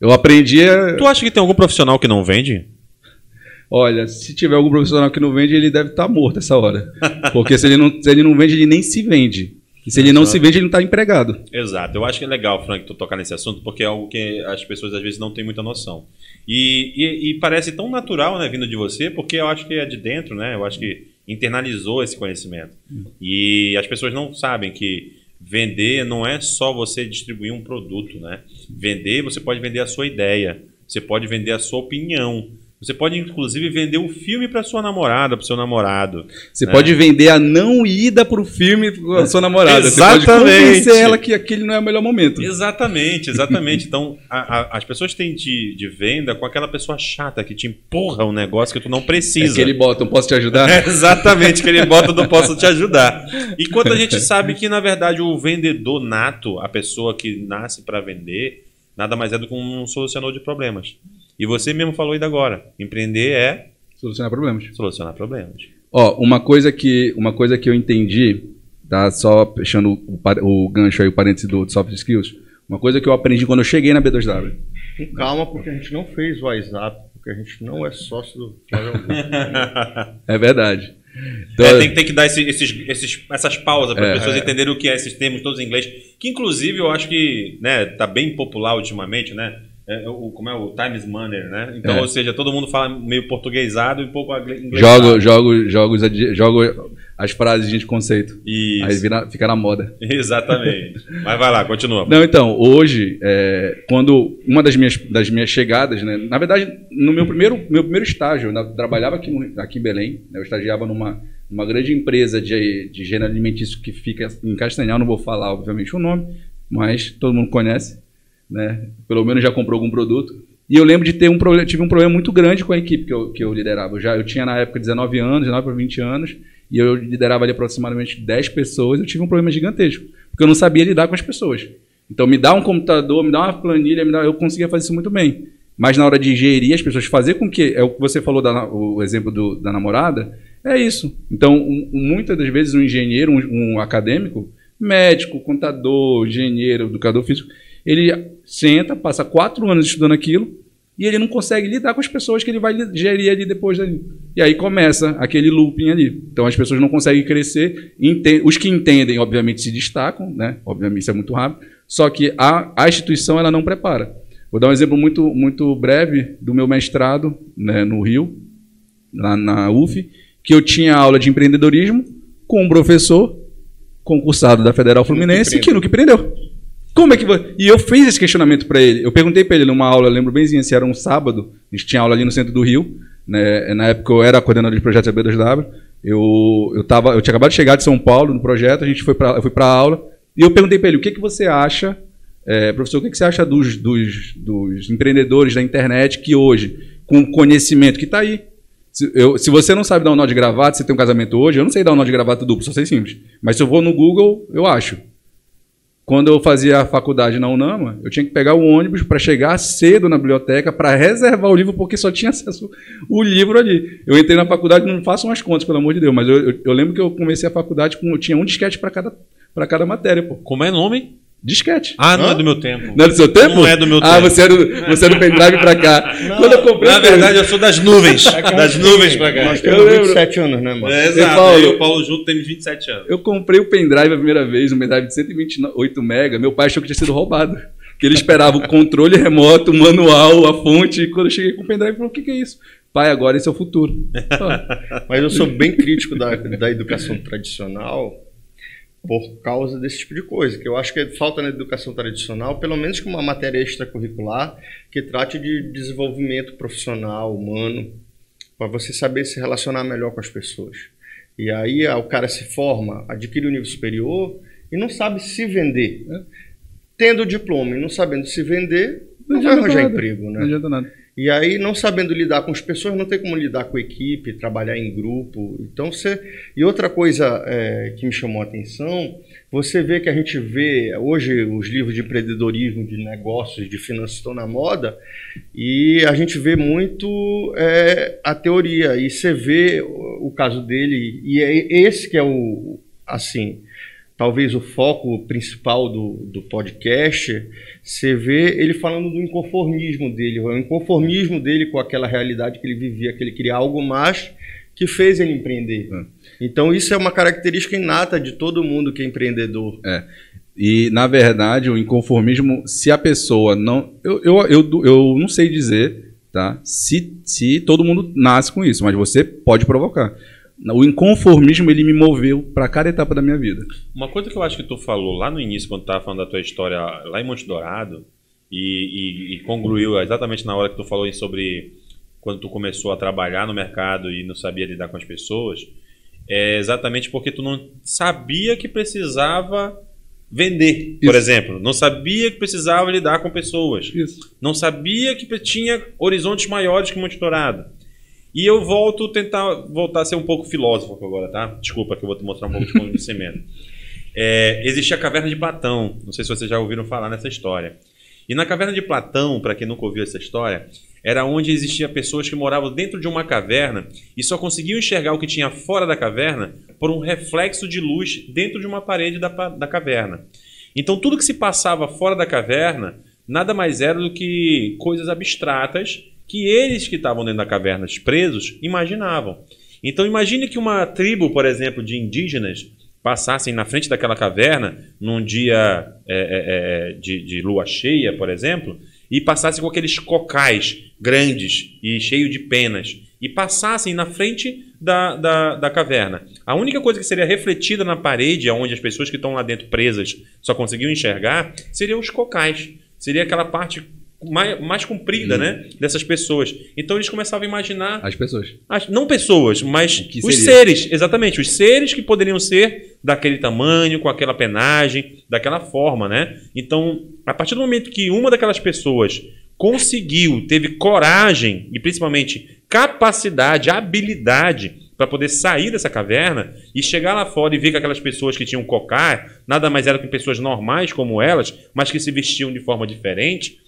[SPEAKER 2] Eu aprendi a...
[SPEAKER 1] Tu acha que tem algum profissional que não vende?
[SPEAKER 2] Olha, se tiver algum profissional que não vende, ele deve estar tá morto essa hora. Porque se ele, não, se ele não vende, ele nem se vende. E se ele não se vende, ele não está empregado.
[SPEAKER 1] Exato. Eu acho que é legal, Frank, tu tocar nesse assunto, porque é algo que as pessoas às vezes não têm muita noção. E, e, e, parece tão natural, né, vindo de você, porque eu acho que é de dentro, né? Eu acho que internalizou esse conhecimento. E as pessoas não sabem que vender não é só você distribuir um produto, né? Vender, você pode vender a sua ideia, você pode vender a sua opinião. Você pode, inclusive, vender o filme para sua namorada, para seu namorado.
[SPEAKER 2] Você né? pode vender a não ida para o filme para sua namorada.
[SPEAKER 1] Exatamente.
[SPEAKER 2] Você pode convencer ela que aquele não é o melhor momento.
[SPEAKER 1] Exatamente, exatamente. então, a, a, as pessoas têm de, de, venda com aquela pessoa chata que te empurra um negócio que tu não precisa.
[SPEAKER 2] É aquele botão, posso te ajudar?
[SPEAKER 1] É exatamente, aquele botão do posso te ajudar. E quando a gente sabe que, na verdade, o vendedor nato, a pessoa que nasce para vender, nada mais é do que um solucionador de problemas. E você mesmo falou ainda agora, empreender é
[SPEAKER 2] solucionar problemas.
[SPEAKER 1] Solucionar problemas.
[SPEAKER 2] Ó, uma coisa que uma coisa que eu entendi, tá só fechando o, o gancho aí o parênteses do soft skills, uma coisa que eu aprendi quando eu cheguei na B2W.
[SPEAKER 3] Com calma, porque a gente não fez o WhatsApp, porque a gente não é sócio do
[SPEAKER 2] É verdade. Então,
[SPEAKER 1] É, tem, tem que dar esse- esses, esses- essas pausas para as
[SPEAKER 2] É.
[SPEAKER 1] pessoas entenderem o que é esses termos todos em inglês. Que inclusive eu acho que né, tá bem popular ultimamente, né? É, o, como é o Times Money, né? Então,
[SPEAKER 2] É.
[SPEAKER 1] ou seja, todo mundo fala meio portuguesado e pouco inglês.
[SPEAKER 2] jogo, jogo, jogos, jogo as frases de conceito.
[SPEAKER 1] Isso.
[SPEAKER 2] Aí vira, fica na moda.
[SPEAKER 1] Exatamente. Mas vai lá, continua.
[SPEAKER 2] Não, então, hoje, é, quando uma das minhas, das minhas chegadas, né, na verdade, no meu primeiro, meu primeiro estágio, eu trabalhava aqui, no- aqui em Belém, né, eu estagiava numa, numa grande empresa de, de gênero alimentício que fica em Castanhal, não vou falar, obviamente, o nome, mas todo mundo conhece, né, pelo menos já comprou algum produto. E eu lembro de ter um problema, tive um problema muito grande com a equipe que eu, que eu liderava. Eu, já, eu tinha na época 19 anos, 19 para 20 anos, e eu liderava ali aproximadamente 10 pessoas. Eu tive um problema gigantesco, porque eu não sabia lidar com as pessoas. Então, me dá um computador, me dá uma planilha, dá, eu conseguia fazer isso muito bem. Mas na hora de gerir as pessoas, fazer com que, é o que você falou, da, o exemplo do- da namorada, é isso. Então, um- muitas das vezes, um engenheiro, um, um acadêmico, médico, contador, engenheiro, educador físico, ele senta, passa quatro anos estudando aquilo, e ele não consegue lidar com as pessoas que ele vai gerir ali depois dali. E aí começa aquele looping ali. Então as pessoas não conseguem crescer. Os que entendem, obviamente, se destacam, né? Obviamente, isso é muito rápido. Só que a, a instituição ela não prepara. Vou dar um exemplo muito, muito breve do meu mestrado né, no Rio, lá na UF, que eu tinha aula de empreendedorismo com um professor concursado da Federal Fluminense que nunca empreendeu. Como é que? E eu fiz esse questionamento para ele. Eu perguntei para ele numa aula, eu lembro benzinho, se era um sábado, a gente tinha aula ali no centro do Rio, né? Na época eu era coordenador de projetos da B2W. Eu eu tava, eu tinha acabado de chegar de São Paulo no projeto, a gente foi para eu fui para aula e eu perguntei para ele, o que que você acha, é, professor, o que você acha dos, dos, dos empreendedores da internet que hoje, com conhecimento que está aí, se, eu- se você não sabe dar um nó de gravata, você tem um casamento hoje, eu não sei dar um nó de gravata duplo, só sei simples. Mas se eu vou no Google, eu acho. Quando eu fazia a faculdade na Unama, eu tinha que pegar o ônibus para chegar cedo na biblioteca para reservar o livro, porque só tinha acesso o livro ali. Eu entrei na faculdade, não façam as contas, pelo amor de Deus, mas eu, eu- eu lembro que eu comecei a faculdade com. Eu tinha um disquete para cada, cada matéria, pô.
[SPEAKER 1] Como é nome?
[SPEAKER 2] Disquete.
[SPEAKER 1] Ah, não
[SPEAKER 3] Hã?
[SPEAKER 1] é do meu tempo.
[SPEAKER 2] Não é do seu tempo?
[SPEAKER 1] Não é do meu
[SPEAKER 2] ah,
[SPEAKER 1] tempo.
[SPEAKER 2] você é do, você é do pendrive pra cá. Quando eu comprei
[SPEAKER 1] Na verdade, eu sou das nuvens. das nuvens pra cá.
[SPEAKER 3] Nós
[SPEAKER 2] Eu
[SPEAKER 3] temos
[SPEAKER 2] lembro.
[SPEAKER 3] 27 anos, né, mano?
[SPEAKER 1] É,
[SPEAKER 2] E
[SPEAKER 1] exato.
[SPEAKER 2] Paulo?
[SPEAKER 1] Eu e o Paulo junto temos 27 anos.
[SPEAKER 2] Eu comprei o pendrive a primeira vez, um pendrive de 128 MB. Meu pai achou que tinha sido roubado. Que ele esperava o controle remoto, o manual, a fonte. E quando eu cheguei com o pendrive, ele falou: o que, que é isso? Pai, agora esse é o futuro. Ah,
[SPEAKER 3] Mas eu sou bem crítico da, da educação tradicional por causa desse tipo de coisa, que eu acho que falta na educação tradicional, pelo menos com uma matéria extracurricular que trate de desenvolvimento profissional, humano, para você saber se relacionar melhor com as pessoas. E aí ah, o cara se forma, adquire o nível superior e não sabe se vender.
[SPEAKER 2] É.
[SPEAKER 3] Tendo o diploma e não sabendo se vender, não,
[SPEAKER 2] Não
[SPEAKER 3] vai arranjar
[SPEAKER 2] nada.
[SPEAKER 3] emprego, né?
[SPEAKER 2] Não adianta nada.
[SPEAKER 3] E aí, não sabendo lidar com as pessoas, não tem como lidar com equipe, trabalhar em grupo. Então, você. E outra coisa é, que me chamou a atenção, você vê que a gente vê hoje os livros de empreendedorismo, de negócios, de finanças estão na moda, e a gente vê muito é, a teoria. E você vê o caso dele, e é esse que é o. Assim, talvez o foco principal do, do podcast, você vê ele falando do inconformismo dele, o inconformismo dele com aquela realidade que ele vivia, que ele queria algo mais que fez ele empreender.
[SPEAKER 2] É.
[SPEAKER 3] Então isso é uma característica inata de todo mundo que é empreendedor.
[SPEAKER 2] E, na verdade, o inconformismo, se a pessoa não. Eu, eu, eu, eu não sei dizer tá? se, se todo mundo nasce com isso, mas você pode provocar. O inconformismo ele me moveu para cada etapa da minha vida.
[SPEAKER 1] Uma coisa que eu acho que tu falou lá no início, quando tu tava falando da tua história lá em Monte Dourado, e, e, e congruiu exatamente na hora que tu falou sobre quando tu começou a trabalhar no mercado e não sabia lidar com as pessoas, é exatamente porque tu não sabia que precisava vender, por
[SPEAKER 2] Isso.
[SPEAKER 1] exemplo. Não sabia que precisava lidar com pessoas.
[SPEAKER 2] Isso.
[SPEAKER 1] Não sabia que tinha horizontes maiores que Monte Dourado. E eu volto tentar voltar a ser um pouco filósofo agora, tá? Desculpa que eu vou te mostrar um pouco de conhecimento. É, existia a caverna de Platão. Não sei se vocês já ouviram falar nessa história. E na caverna de Platão, para quem nunca ouviu essa história, era onde existia pessoas que moravam dentro de uma caverna e só conseguiam enxergar o que tinha fora da caverna por um reflexo de luz dentro de uma parede da, da caverna. Então tudo que se passava fora da caverna nada mais era do que coisas abstratas que eles que estavam dentro da caverna presos imaginavam. Então imagine que uma tribo, por exemplo, de indígenas passassem na frente daquela caverna num dia é, é, é de, de lua cheia, por exemplo, e passassem com aqueles cocais grandes e cheios de penas e passassem na frente da, da, da, caverna. A única coisa que seria refletida na parede, onde as pessoas que estão lá dentro presas só conseguiam enxergar, seriam os cocais. Seria aquela parte mais, mais comprida, né? Dessas pessoas. Então eles começavam a imaginar.
[SPEAKER 2] As pessoas.
[SPEAKER 1] As, não pessoas, mas os seres. Exatamente. Os seres que poderiam ser daquele tamanho, com aquela penagem, daquela forma, né? Então, a partir do momento que uma daquelas pessoas conseguiu, teve coragem e principalmente capacidade, habilidade para poder sair dessa caverna e chegar lá fora e ver que aquelas pessoas que tinham cocar nada mais eram que pessoas normais como elas, mas que se vestiam de forma diferente,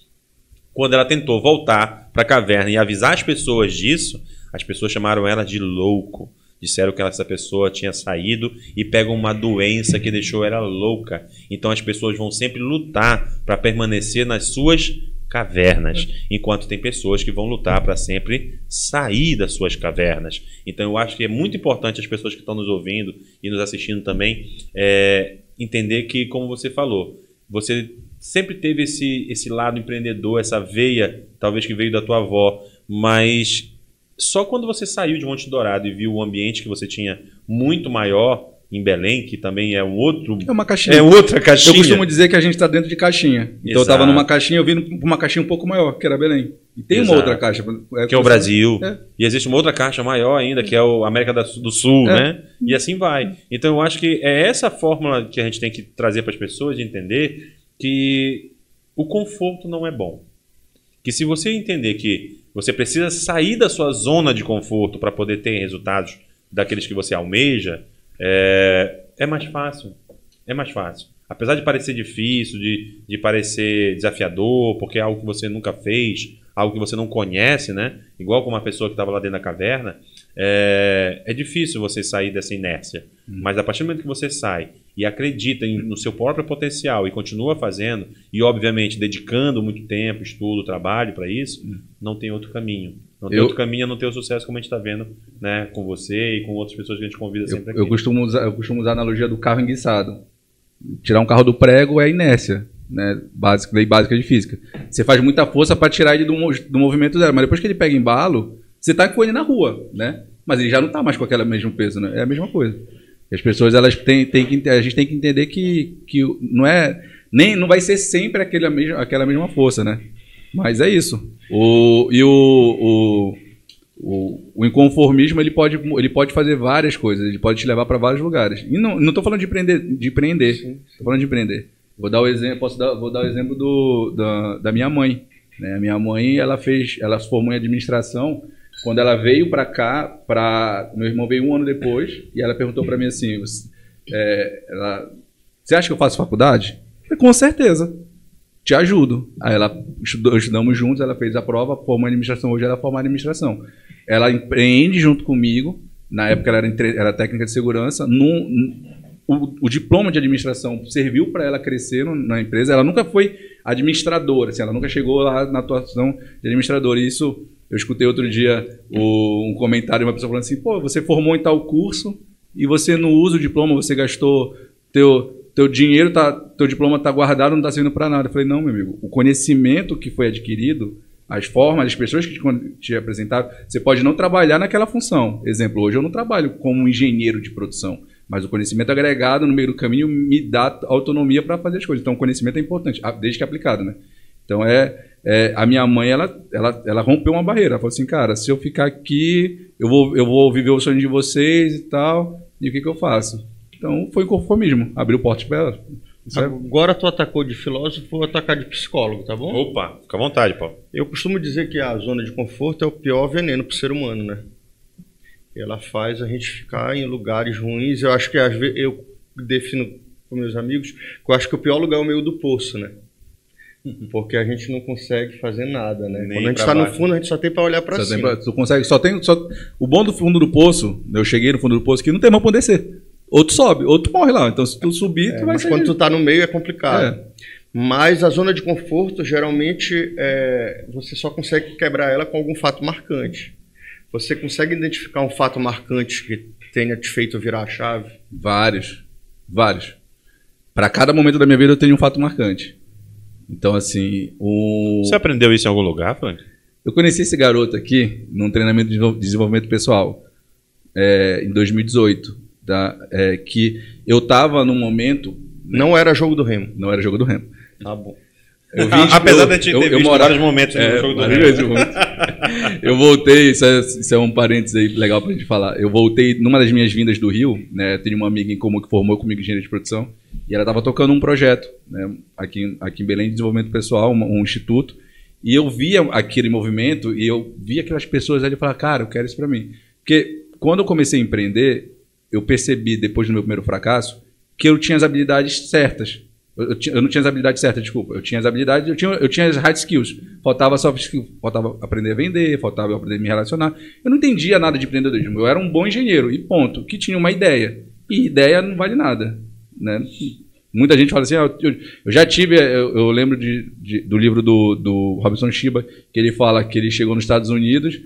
[SPEAKER 1] quando ela tentou voltar para a caverna e avisar as pessoas disso, as pessoas chamaram ela de louco. Disseram que essa pessoa tinha saído e pegou uma doença que deixou ela louca. Então as pessoas vão sempre lutar para permanecer nas suas cavernas, enquanto tem pessoas que vão lutar para sempre sair das suas cavernas. Então eu acho que é muito importante as pessoas que estão nos ouvindo e nos assistindo também é, entender que, como você falou, você sempre teve esse, esse lado empreendedor, essa veia, talvez que veio da tua avó, mas só quando você saiu de Monte Dourado e viu o ambiente que você tinha muito maior em Belém, que também é um outro.
[SPEAKER 2] É uma caixinha.
[SPEAKER 1] É outra caixinha.
[SPEAKER 2] Eu costumo dizer que a gente está dentro de caixinha. Então Exato. eu estava numa caixinha, eu vim para uma caixinha um pouco maior, que era Belém. E tem Exato. uma outra caixa.
[SPEAKER 1] É, que é o Brasil. É. E existe uma outra caixa maior ainda, que é o América do Sul, é. né? E assim vai. Então eu acho que é essa fórmula que a gente tem que trazer para as pessoas de entender que o conforto não é bom. Que se você entender que você precisa sair da sua zona de conforto para poder ter resultados daqueles que você almeja, é, é mais fácil. É mais fácil. Apesar de parecer difícil, de, de parecer desafiador, porque é algo que você nunca fez, algo que você não conhece, né? Igual com uma pessoa que estava lá dentro da caverna, é, é difícil você sair dessa inércia. Hum. Mas a partir do momento que você sai e acredita em, no seu próprio potencial e continua fazendo, e obviamente dedicando muito tempo, estudo, trabalho para isso, não tem outro caminho. Não tem eu, outro caminho a não ter o sucesso como a gente está vendo né, com você e com outras pessoas que a gente convida sempre
[SPEAKER 2] eu,
[SPEAKER 1] aqui.
[SPEAKER 2] Eu costumo, usar, eu costumo usar a analogia do carro enguiçado. Tirar um carro do prego é inércia. Né, básica, lei básica de física. Você faz muita força para tirar ele do, do movimento zero, mas depois que ele pega embalo, você está com ele na rua, né? Mas ele já não está mais com aquele mesmo peso, né? É a mesma coisa. As pessoas elas têm, têm que a gente tem que entender que, que não é nem não vai ser sempre aquele, aquela mesma força, né? Mas é isso. O, e o, o, o, o, inconformismo ele pode, ele pode fazer várias coisas, ele pode te levar para vários lugares. E não estou falando de empreender, de empreender. Estou falando de empreender. Vou dar o exemplo, posso dar, vou dar o exemplo do, da, da minha mãe. Né? A minha mãe ela fez, ela se formou em administração quando ela veio para cá, para meu irmão veio um ano depois e ela perguntou para mim assim, é, ela, você acha que eu faço faculdade? Com certeza, te ajudo. Aí ela estudou, estudamos juntos, ela fez a prova, formou administração, hoje ela forma administração. Ela empreende junto comigo, na época ela era, era técnica de segurança, o, o, diploma de administração serviu para ela crescer no, na empresa. Ela nunca foi administradora, assim, ela nunca chegou lá na atuação de administradora. Isso eu escutei outro dia o, um comentário de uma pessoa falando assim: pô, você formou em tal curso e você não usa o diploma, você gastou teu teu dinheiro tá, teu diploma está guardado, não está servindo para nada. Eu falei, não, meu amigo, o conhecimento que foi adquirido, as formas, as pessoas que te, te apresentaram, você pode não trabalhar naquela função. Exemplo, hoje eu não trabalho como engenheiro de produção, mas o conhecimento agregado no meio do caminho me dá autonomia para fazer as coisas. Então, o conhecimento é importante, desde que aplicado, né? Então, é, é, a minha mãe, ela, ela, ela rompeu uma barreira. Ela falou assim, cara, se eu ficar aqui, eu vou, eu vou viver o sonho de vocês e tal, e o que, que eu faço? Então, foi conformismo. Abriu portas para ela.
[SPEAKER 3] Agora tu atacou de filósofo, vou atacar de psicólogo, tá bom?
[SPEAKER 1] Opa, fica à vontade, Paulo.
[SPEAKER 3] Eu costumo dizer que a zona de conforto é o pior veneno para o ser humano, né? Ela faz a gente ficar em lugares ruins. Eu acho que às vezes eu defino com meus amigos que eu acho que o pior lugar é o meio do poço, né? Porque a gente não consegue fazer nada, né? Nem Quando a gente está no fundo, a gente só tem para olhar para cima.
[SPEAKER 2] Pra, tu consegue, só tem, só, o bom do fundo do poço, eu cheguei no fundo do poço que não tem mais para descer. Outro sobe, outro morre lá. Então, se tu subir,
[SPEAKER 3] é,
[SPEAKER 2] tu vai
[SPEAKER 3] Mas quando tu tá no meio é complicado. É. Mas a zona de conforto, geralmente, é, você só consegue quebrar ela com algum fato marcante. Você consegue identificar um fato marcante que tenha te feito virar a chave?
[SPEAKER 2] Vários. Vários. Para cada momento da minha vida eu tenho um fato marcante. Então, assim, o...
[SPEAKER 1] Você aprendeu isso em algum lugar, Frank?
[SPEAKER 2] Eu conheci esse garoto aqui num treinamento de desenvolvimento pessoal é, em 2018, tá? É, que eu estava num momento...
[SPEAKER 3] Não era jogo do Remo.
[SPEAKER 2] Não era jogo do Remo.
[SPEAKER 3] Tá bom.
[SPEAKER 1] Eu vi, Apesar de a gente ter visto morava, vários momentos é, no jogo do Remo.
[SPEAKER 2] eu voltei, isso é, isso é, um parênteses aí legal pra gente falar. Eu voltei numa das minhas vindas do Rio, né? Tenho uma amiga em comum que formou comigo engenharia de produção. E ela estava tocando um projeto, né? Aqui, aqui em Belém de Desenvolvimento Pessoal, um, um instituto. E eu via aquele movimento e eu via aquelas pessoas ali e falava, cara, eu quero isso para mim. Porque quando eu comecei a empreender, eu percebi, depois do meu primeiro fracasso, que eu tinha as habilidades certas. Eu, eu, eu, não tinha as habilidades certas, desculpa. Eu tinha as habilidades, eu tinha, eu tinha as hard skills. Faltava soft skills. Faltava aprender a vender, faltava aprender a me relacionar. Eu não entendia nada de empreendedorismo. Eu era um bom engenheiro, e ponto. Que tinha uma ideia. E ideia não vale nada. Né? Muita gente fala assim, ah, eu, eu, já tive, eu, eu lembro de, de, do livro do, do Robson Shiba, que ele fala que ele chegou nos Estados Unidos,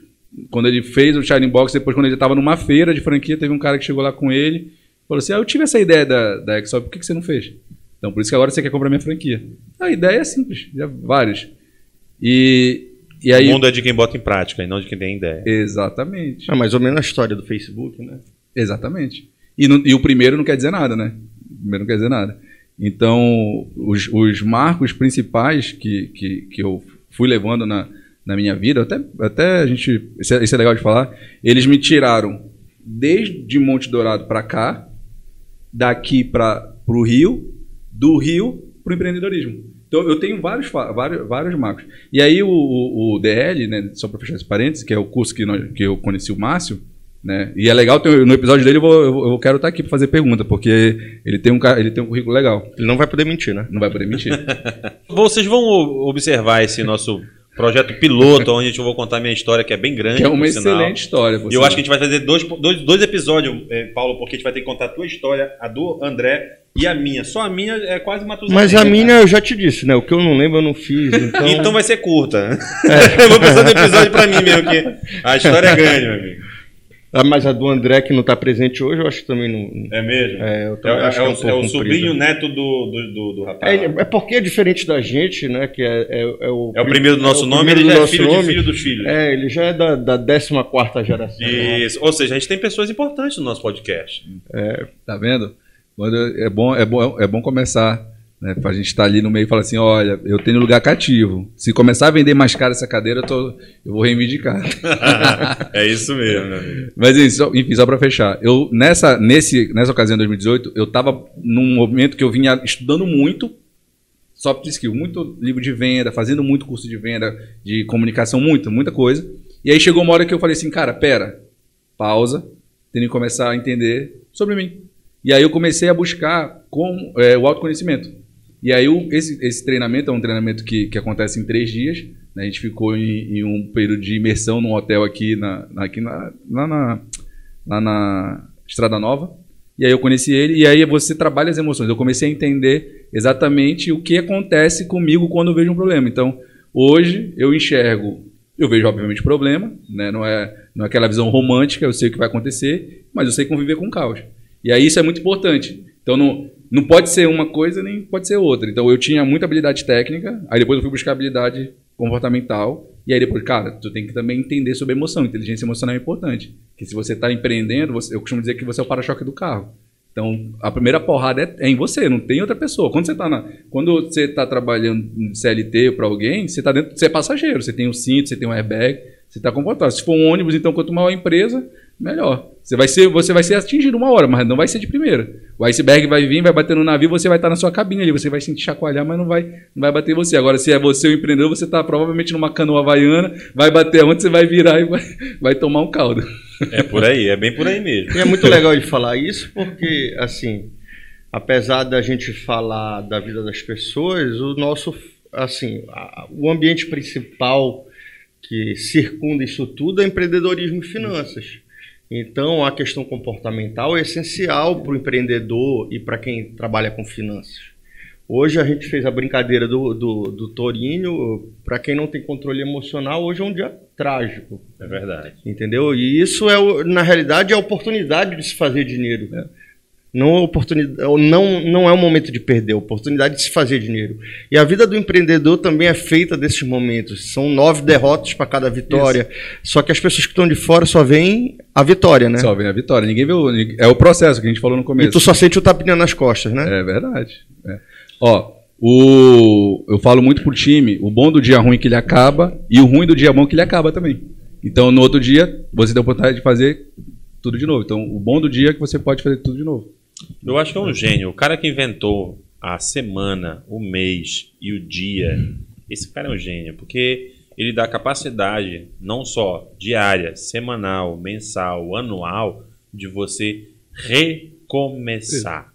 [SPEAKER 2] quando ele fez o Shining Box, depois quando ele estava numa feira de franquia, teve um cara que chegou lá com ele, falou assim, ah, eu tive essa ideia da, da Exxon, por que, que você não fez? Então, por isso que agora você quer comprar minha franquia. A ideia é simples, já vários. E, e aí...
[SPEAKER 1] O mundo é de quem bota em prática e não de quem tem ideia.
[SPEAKER 2] Exatamente.
[SPEAKER 3] É mais ou menos a história do Facebook, né?
[SPEAKER 2] Exatamente. E, no, e o primeiro não quer dizer nada, né? O primeiro não quer dizer nada. Então, os, os marcos principais que, que, que eu fui levando na, na minha vida, até, até a gente. Isso é, isso é legal de falar. Eles me tiraram desde Monte Dourado para cá, daqui para o Rio, do Rio para o empreendedorismo. Então, eu tenho vários, vários, vários marcos. E aí, o, o, o DL, né, só para fechar esse parênteses, que é o curso que, nós, que eu conheci o Márcio, né? E é legal, no episódio dele eu, vou, eu, eu quero estar aqui para fazer pergunta, porque ele tem, um, ele tem um currículo legal.
[SPEAKER 3] Ele não vai poder mentir, né?
[SPEAKER 2] Não vai poder mentir.
[SPEAKER 1] Vocês vão observar esse nosso projeto piloto, onde eu vou contar minha história, que é bem grande.
[SPEAKER 2] Que é uma excelente história.
[SPEAKER 1] E eu acho que a gente vai fazer dois, dois, dois episódios, eh, Paulo, porque a gente vai ter que contar a tua história, a do André e a minha. Só a minha é quase uma
[SPEAKER 3] Mas a minha eu já te disse, né? O que eu não lembro eu não fiz. Então,
[SPEAKER 1] então vai ser curta. É. eu vou precisar do episódio para mim mesmo, que a história é grande, meu amigo.
[SPEAKER 3] Ah, mas a do André, que não está presente hoje, eu acho que também não.
[SPEAKER 1] É mesmo?
[SPEAKER 3] É,
[SPEAKER 1] eu é, acho é, que é, um é o sobrinho neto do, do, do, do rapaz.
[SPEAKER 3] É, é, porque é diferente da gente, né? Que é, é, é o,
[SPEAKER 1] é o primeiro do nosso nome, ele já é filho nome. de filho dos filhos.
[SPEAKER 3] É, ele já é da, da 14 geração.
[SPEAKER 1] Isso. Né? Ou seja, a gente tem pessoas importantes no nosso podcast.
[SPEAKER 2] É. Tá vendo? É bom, é bom, é bom começar né, para a gente estar tá ali no meio e falar assim: olha, eu tenho lugar cativo. Se começar a vender mais caro essa cadeira, eu, tô, eu vou reivindicar.
[SPEAKER 1] é isso mesmo.
[SPEAKER 2] Mas enfim, só para fechar. Eu, nessa, nesse, nessa ocasião, em 2018, eu estava num momento que eu vinha estudando muito soft skill, muito livro de venda, fazendo muito curso de venda, de comunicação, muita, muita coisa. E aí chegou uma hora que eu falei assim: cara, pera, pausa, tenho que começar a entender sobre mim. E aí eu comecei a buscar com é, o autoconhecimento. E aí o, esse, esse treinamento é um treinamento que, que acontece em três dias. Né? A gente ficou em, em, um período de imersão num hotel aqui na, na aqui na, lá, na, na Estrada Nova. E aí eu conheci ele, e aí você trabalha as emoções. Eu comecei a entender exatamente o que acontece comigo quando eu vejo um problema. Então, hoje eu enxergo, eu vejo obviamente problema, né? não, é, não é aquela visão romântica, eu sei o que vai acontecer, mas eu sei conviver com o caos. E aí isso é muito importante. Então não, não pode ser uma coisa nem pode ser outra. Então eu tinha muita habilidade técnica, aí depois eu fui buscar habilidade comportamental, e aí depois, cara, tu tem que também entender sobre emoção. Inteligência emocional é importante. Que se você está empreendendo, você, eu costumo dizer que você é o para-choque do carro. Então, a primeira porrada é, é, em você, não tem outra pessoa. Quando você está quando você tá trabalhando CLT para alguém, você tá dentro, você é passageiro, você tem um cinto, você tem um airbag, você está confortável. Se for um ônibus, então quanto maior a empresa, melhor. Você vai ser, você vai ser atingido uma hora, mas não vai ser de primeira. O iceberg vai vir, vai bater no navio, você vai estar na sua cabine ali, você vai sentir chacoalhar, mas não vai, não vai bater você. Agora, se é você o empreendedor, você está provavelmente numa canoa havaiana, vai bater onde você vai virar e vai, vai tomar um caldo.
[SPEAKER 1] É por aí, é bem por aí mesmo.
[SPEAKER 3] E é muito legal de falar isso, porque, assim, apesar da gente falar da vida das pessoas, o nosso, assim, o ambiente principal que circunda isso tudo é empreendedorismo e finanças. Então, a questão comportamental é essencial para o empreendedor e para quem trabalha com finanças. Hoje a gente fez a brincadeira do, do, do Torinho. Para quem não tem controle emocional, hoje é um dia trágico.
[SPEAKER 1] É verdade.
[SPEAKER 3] Entendeu? E isso, é, na realidade, é a oportunidade de se fazer dinheiro. Não, é oportunidade, não, não é o momento de perder, é a oportunidade de se fazer dinheiro. E a vida do empreendedor também é feita desses momentos. São nove derrotas para cada vitória. Só que as pessoas que estão de fora só veem a vitória, né?
[SPEAKER 2] Só vem a vitória. Ninguém vê o, É o processo que a gente falou no
[SPEAKER 3] E
[SPEAKER 2] começo.
[SPEAKER 3] tu só sente o tapinha nas costas, né?
[SPEAKER 2] É verdade. É. Ó, o, eu falo muito pro time, o bom do dia ruim que ele acaba e o ruim do dia bom que ele acaba também. Então, no outro dia, você tem a oportunidade de fazer tudo de novo. Então, o bom do dia é que você pode fazer tudo de novo.
[SPEAKER 1] Eu acho que é um gênio. O cara que inventou a semana, o mês e o dia, esse cara é um gênio, porque ele dá capacidade, não só diária, semanal, mensal, anual, de você recomeçar.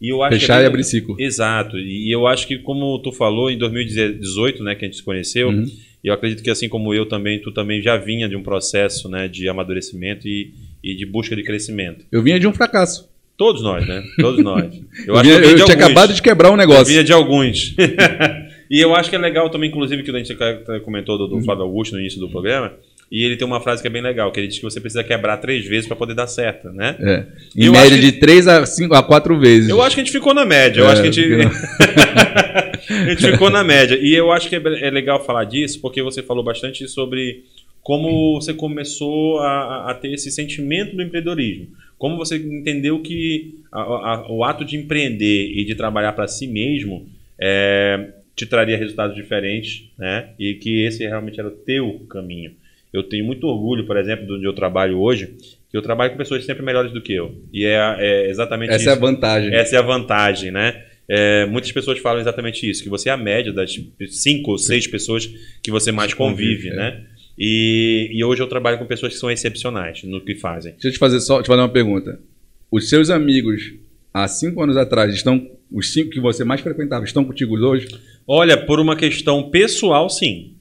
[SPEAKER 1] E eu acho que
[SPEAKER 2] Fechar
[SPEAKER 1] é
[SPEAKER 2] e abrir ciclo.
[SPEAKER 1] Exato. E eu acho que, como tu falou, em 2018, né, que a gente se conheceu,
[SPEAKER 2] Uhum.
[SPEAKER 1] eu acredito que assim como eu também, tu também já vinha de um processo né, de amadurecimento e, e de busca de crescimento.
[SPEAKER 2] Eu vinha de um fracasso.
[SPEAKER 1] Todos nós, né? Todos nós.
[SPEAKER 2] Eu,
[SPEAKER 1] acho
[SPEAKER 2] vinha-
[SPEAKER 1] que
[SPEAKER 2] eu
[SPEAKER 1] de
[SPEAKER 2] tinha
[SPEAKER 1] alguns.
[SPEAKER 2] acabado de quebrar um
[SPEAKER 1] Eu
[SPEAKER 2] negócio.
[SPEAKER 1] vinha de alguns. e eu acho que é legal também, inclusive, que a gente comentou do, do
[SPEAKER 2] Uhum.
[SPEAKER 1] Flávio Augusto no início do programa. E ele tem uma frase que é bem legal, que ele diz que você precisa quebrar três vezes para poder dar certo, né?
[SPEAKER 2] É. Em
[SPEAKER 1] Eu
[SPEAKER 2] média
[SPEAKER 1] que-
[SPEAKER 2] de 3 a, 5, a 4 vezes.
[SPEAKER 1] Eu acho que a gente ficou na média. Eu
[SPEAKER 2] É,
[SPEAKER 1] acho que a gente. a gente ficou na média. E eu acho que é é legal falar disso, porque você falou bastante sobre como você começou a- a ter esse sentimento do empreendedorismo. Como você entendeu que a- a- o ato de empreender e de trabalhar para si mesmo é, te traria resultados diferentes, né? E que esse realmente era o teu caminho. Eu tenho muito orgulho, por exemplo, do onde eu trabalho hoje, que eu trabalho com pessoas sempre melhores do que eu. E é, é exatamente
[SPEAKER 2] Essa
[SPEAKER 1] isso.
[SPEAKER 2] é a vantagem.
[SPEAKER 1] Essa é a vantagem, né? É, muitas pessoas falam exatamente isso, que você é a média das cinco ou seis pessoas que você mais convive,
[SPEAKER 2] convive, é.
[SPEAKER 1] E, e hoje eu trabalho com pessoas que são excepcionais no que fazem.
[SPEAKER 2] Deixa eu te fazer só te fazer uma pergunta. Os seus amigos há 5 anos atrás estão. Os cinco que você mais frequentava estão contigo hoje?
[SPEAKER 1] Olha, por uma questão pessoal, sim.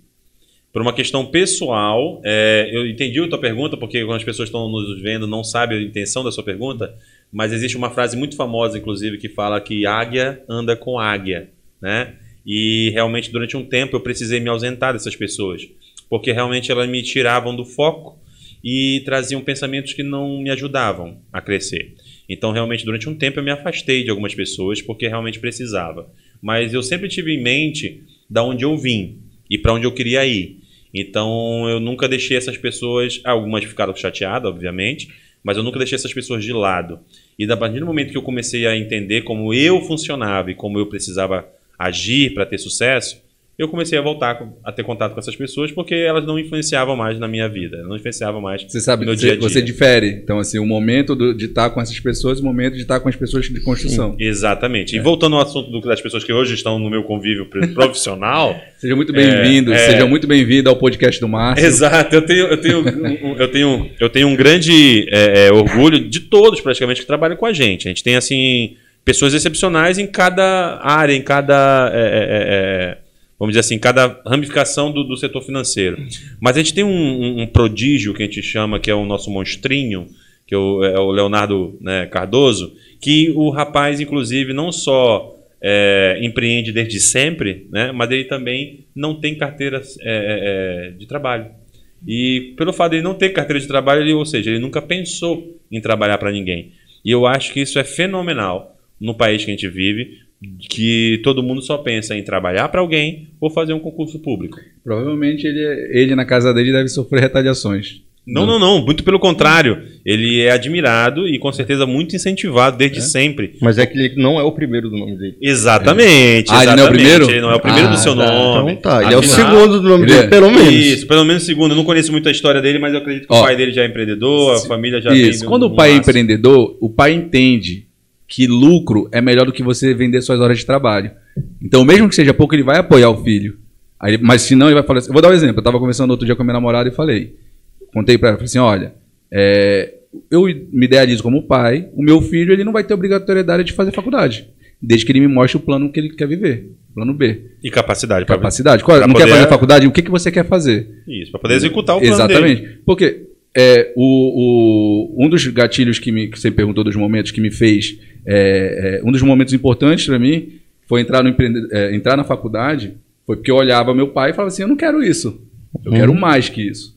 [SPEAKER 1] Por uma questão pessoal, é, eu entendi a tua pergunta, porque quando as pessoas estão nos vendo não sabem a intenção da sua pergunta, mas existe uma frase muito famosa, inclusive, que fala que águia anda com águia, né? E realmente, durante um tempo, eu precisei me ausentar dessas pessoas, porque realmente elas me tiravam do foco e traziam pensamentos que não me ajudavam a crescer. Então, realmente, durante um tempo, eu me afastei de algumas pessoas, porque realmente precisava. Mas eu sempre tive em mente da onde eu vim e para onde eu queria ir. Então eu nunca deixei essas pessoas, algumas ficaram chateadas, obviamente, mas eu nunca deixei essas pessoas de lado. E a partir do momento que eu comecei a entender como eu funcionava e como eu precisava agir para ter sucesso, eu comecei a voltar a ter contato com essas pessoas porque elas não influenciavam mais na minha vida, não influenciavam mais
[SPEAKER 2] Você sabe,
[SPEAKER 1] no
[SPEAKER 2] você,
[SPEAKER 1] dia a dia.
[SPEAKER 2] você difere. Então, assim, o momento do- de estar com essas pessoas e o momento de estar com as pessoas de construção.
[SPEAKER 1] Exatamente. E voltando ao assunto do- das pessoas que hoje estão no meu convívio profissional,
[SPEAKER 2] Seja muito bem-vindo,
[SPEAKER 1] é.
[SPEAKER 2] seja muito bem-vindo ao podcast do Márcio.
[SPEAKER 1] Exato, eu tenho, eu tenho, um- eu tenho, eu tenho um grande é, é, orgulho de todos praticamente que trabalham com a gente. A gente tem assim pessoas excepcionais em cada área, em cada, é, é, é, vamos dizer assim, cada ramificação do, do setor financeiro. Mas a gente tem um, um- um prodígio que a gente chama que é o nosso monstrinho, que é o, é o Leonardo né, Cardoso, que o rapaz, inclusive, não só é, empreende desde sempre, né, mas ele também não tem carteira é, é, é, de trabalho. E pelo fato de ele não ter carteira de trabalho, ele, ou seja, ele nunca pensou em trabalhar para ninguém. E eu acho que isso é fenomenal no país que a gente vive, que todo mundo só pensa em trabalhar para alguém ou fazer um concurso público.
[SPEAKER 2] Provavelmente ele, ele, na casa dele, deve sofrer retaliações.
[SPEAKER 1] Não, não, não, muito pelo contrário. Ele é admirado e com certeza muito incentivado desde
[SPEAKER 2] É?
[SPEAKER 1] sempre.
[SPEAKER 3] Mas é que ele não é o primeiro do nome dele.
[SPEAKER 1] Exatamente.
[SPEAKER 2] Ah, ele não é o
[SPEAKER 1] exatamente.
[SPEAKER 2] primeiro?
[SPEAKER 1] Ele não é o primeiro
[SPEAKER 2] Ah,
[SPEAKER 1] do seu
[SPEAKER 2] tá.
[SPEAKER 1] nome.
[SPEAKER 3] Então tá, ele é o
[SPEAKER 1] Afinal-
[SPEAKER 3] segundo do nome
[SPEAKER 2] Ele
[SPEAKER 3] dele,
[SPEAKER 2] é.
[SPEAKER 3] pelo menos.
[SPEAKER 1] Isso, pelo menos segundo. Eu não conheço muito a história dele, mas eu acredito que
[SPEAKER 2] Ó,
[SPEAKER 1] o pai dele já é empreendedor, a família já
[SPEAKER 2] Isso. Quando
[SPEAKER 1] do-
[SPEAKER 2] o pai é empreendedor, o pai entende que lucro é melhor do que você vender suas horas de trabalho. Então, mesmo que seja pouco, ele vai apoiar o filho. Aí, mas se não, ele vai falar assim. Eu vou dar um exemplo. Eu estava conversando outro dia com a minha namorada e falei. Contei para ela, falei assim: olha, é, eu me idealizo como pai, o meu filho ele não vai ter obrigatoriedade de fazer faculdade. Desde que ele me mostre o plano que ele quer viver. Plano B.
[SPEAKER 1] E capacidade para
[SPEAKER 2] Capacidade. Qual-
[SPEAKER 1] pra
[SPEAKER 2] não quer
[SPEAKER 1] poder-
[SPEAKER 2] fazer faculdade? O que, que você quer fazer?
[SPEAKER 1] Isso, para poder executar o plano
[SPEAKER 2] Exatamente.
[SPEAKER 1] dele.
[SPEAKER 2] Porque é, o, o- um dos gatilhos que, me, que você perguntou dos momentos que me fez. É, é, um dos momentos importantes para mim foi entrar, no empreende- é, entrar na faculdade foi porque eu olhava meu pai e falava assim: eu não quero isso. Eu
[SPEAKER 3] Uhum.
[SPEAKER 2] quero mais que isso.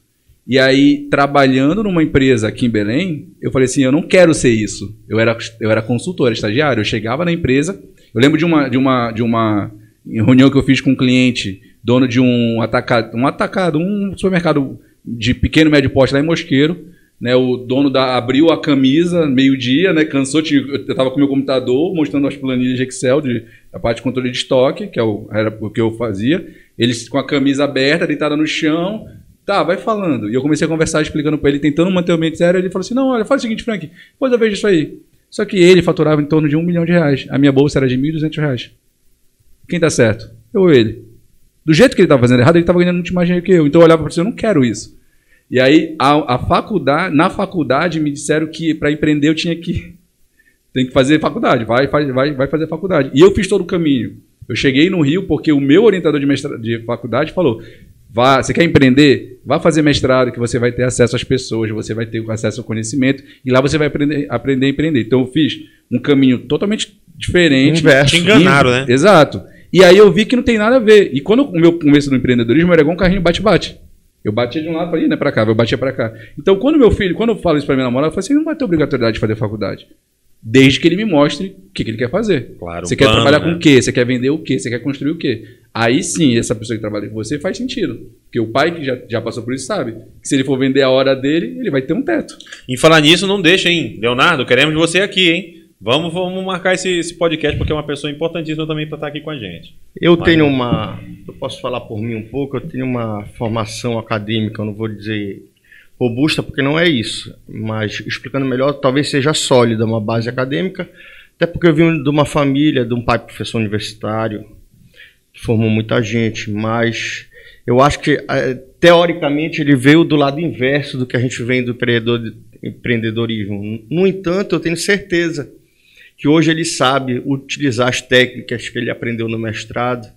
[SPEAKER 2] E aí, trabalhando numa empresa aqui em Belém, eu falei assim: eu não quero ser isso. Eu era, eu era consultor, era estagiário. Eu chegava na empresa. Eu lembro de uma, de uma, de uma reunião que eu fiz com um cliente, dono de um atacado, um atacado, um supermercado de pequeno médio porte lá em Mosqueiro. Né, o dono da, abriu a camisa meio-dia, né, cansou. tinha- Eu estava com meu computador mostrando as planilhas de Excel, de, a parte de controle de estoque, que é o, era o que eu fazia. Eles com a camisa aberta, deitada no chão. Tá, vai falando. E eu comecei a conversar, explicando para ele, tentando manter o ambiente sério. Ele falou assim: Não, olha, faz o seguinte, Frank, depois eu vejo isso aí. Só que ele faturava em torno de um milhão de reais. A minha bolsa era de 1.200 reais. Quem tá certo? Eu ou ele. Do jeito que ele estava fazendo errado, ele estava ganhando muito mais dinheiro que eu. Então eu olhava para ele, eu não quero isso. E aí, a, a faculdade, na faculdade, me disseram que para empreender eu tinha que tem que fazer faculdade, vai, faz- vai, vai fazer faculdade. E eu fiz todo o caminho. Eu cheguei no Rio porque o meu orientador de, mestra, de faculdade falou: vá, você quer empreender? Vá fazer mestrado, que você vai ter acesso às pessoas, você vai ter acesso ao conhecimento, e lá você vai aprender, aprender a empreender. Então eu fiz um caminho totalmente diferente.
[SPEAKER 3] Inverso.
[SPEAKER 1] Te enganaram, né?
[SPEAKER 2] Exato. E aí eu vi que não tem nada a ver. E quando o meu começo do empreendedorismo era igual um carrinho bate-bate. Eu batia de um lado ir, né, para cá, eu batia para cá. Então, quando meu filho, quando eu falo isso para minha namorada, eu falo assim, não vai ter obrigatoriedade de fazer faculdade. Desde que ele me mostre o que, que ele quer fazer.
[SPEAKER 1] Claro,
[SPEAKER 2] Você quer trabalhar
[SPEAKER 1] né?
[SPEAKER 2] com o quê? Você quer vender o quê? Você quer construir o quê? Aí sim, essa pessoa que trabalha com você faz sentido. Porque o pai que já, já passou por isso sabe que se ele for vender a hora dele, ele vai ter um teto.
[SPEAKER 1] Em falar nisso, não deixa, hein? Leonardo, queremos você aqui, hein? Vamos, vamos marcar esse, esse podcast porque é uma pessoa importantíssima também para estar aqui com a gente.
[SPEAKER 3] Eu
[SPEAKER 1] Vai.
[SPEAKER 3] tenho uma. Eu posso falar por mim um pouco, eu tenho uma formação acadêmica, eu não vou dizer robusta, porque não é isso. Mas explicando melhor, talvez seja sólida uma base acadêmica, até porque eu vim de uma família, de um pai professor universitário, que formou muita gente, mas eu acho que, eh, teoricamente, ele veio do lado inverso do que a gente vem do empreendedor- empreendedorismo. No entanto, eu tenho certeza que hoje ele sabe utilizar as técnicas que ele aprendeu no mestrado,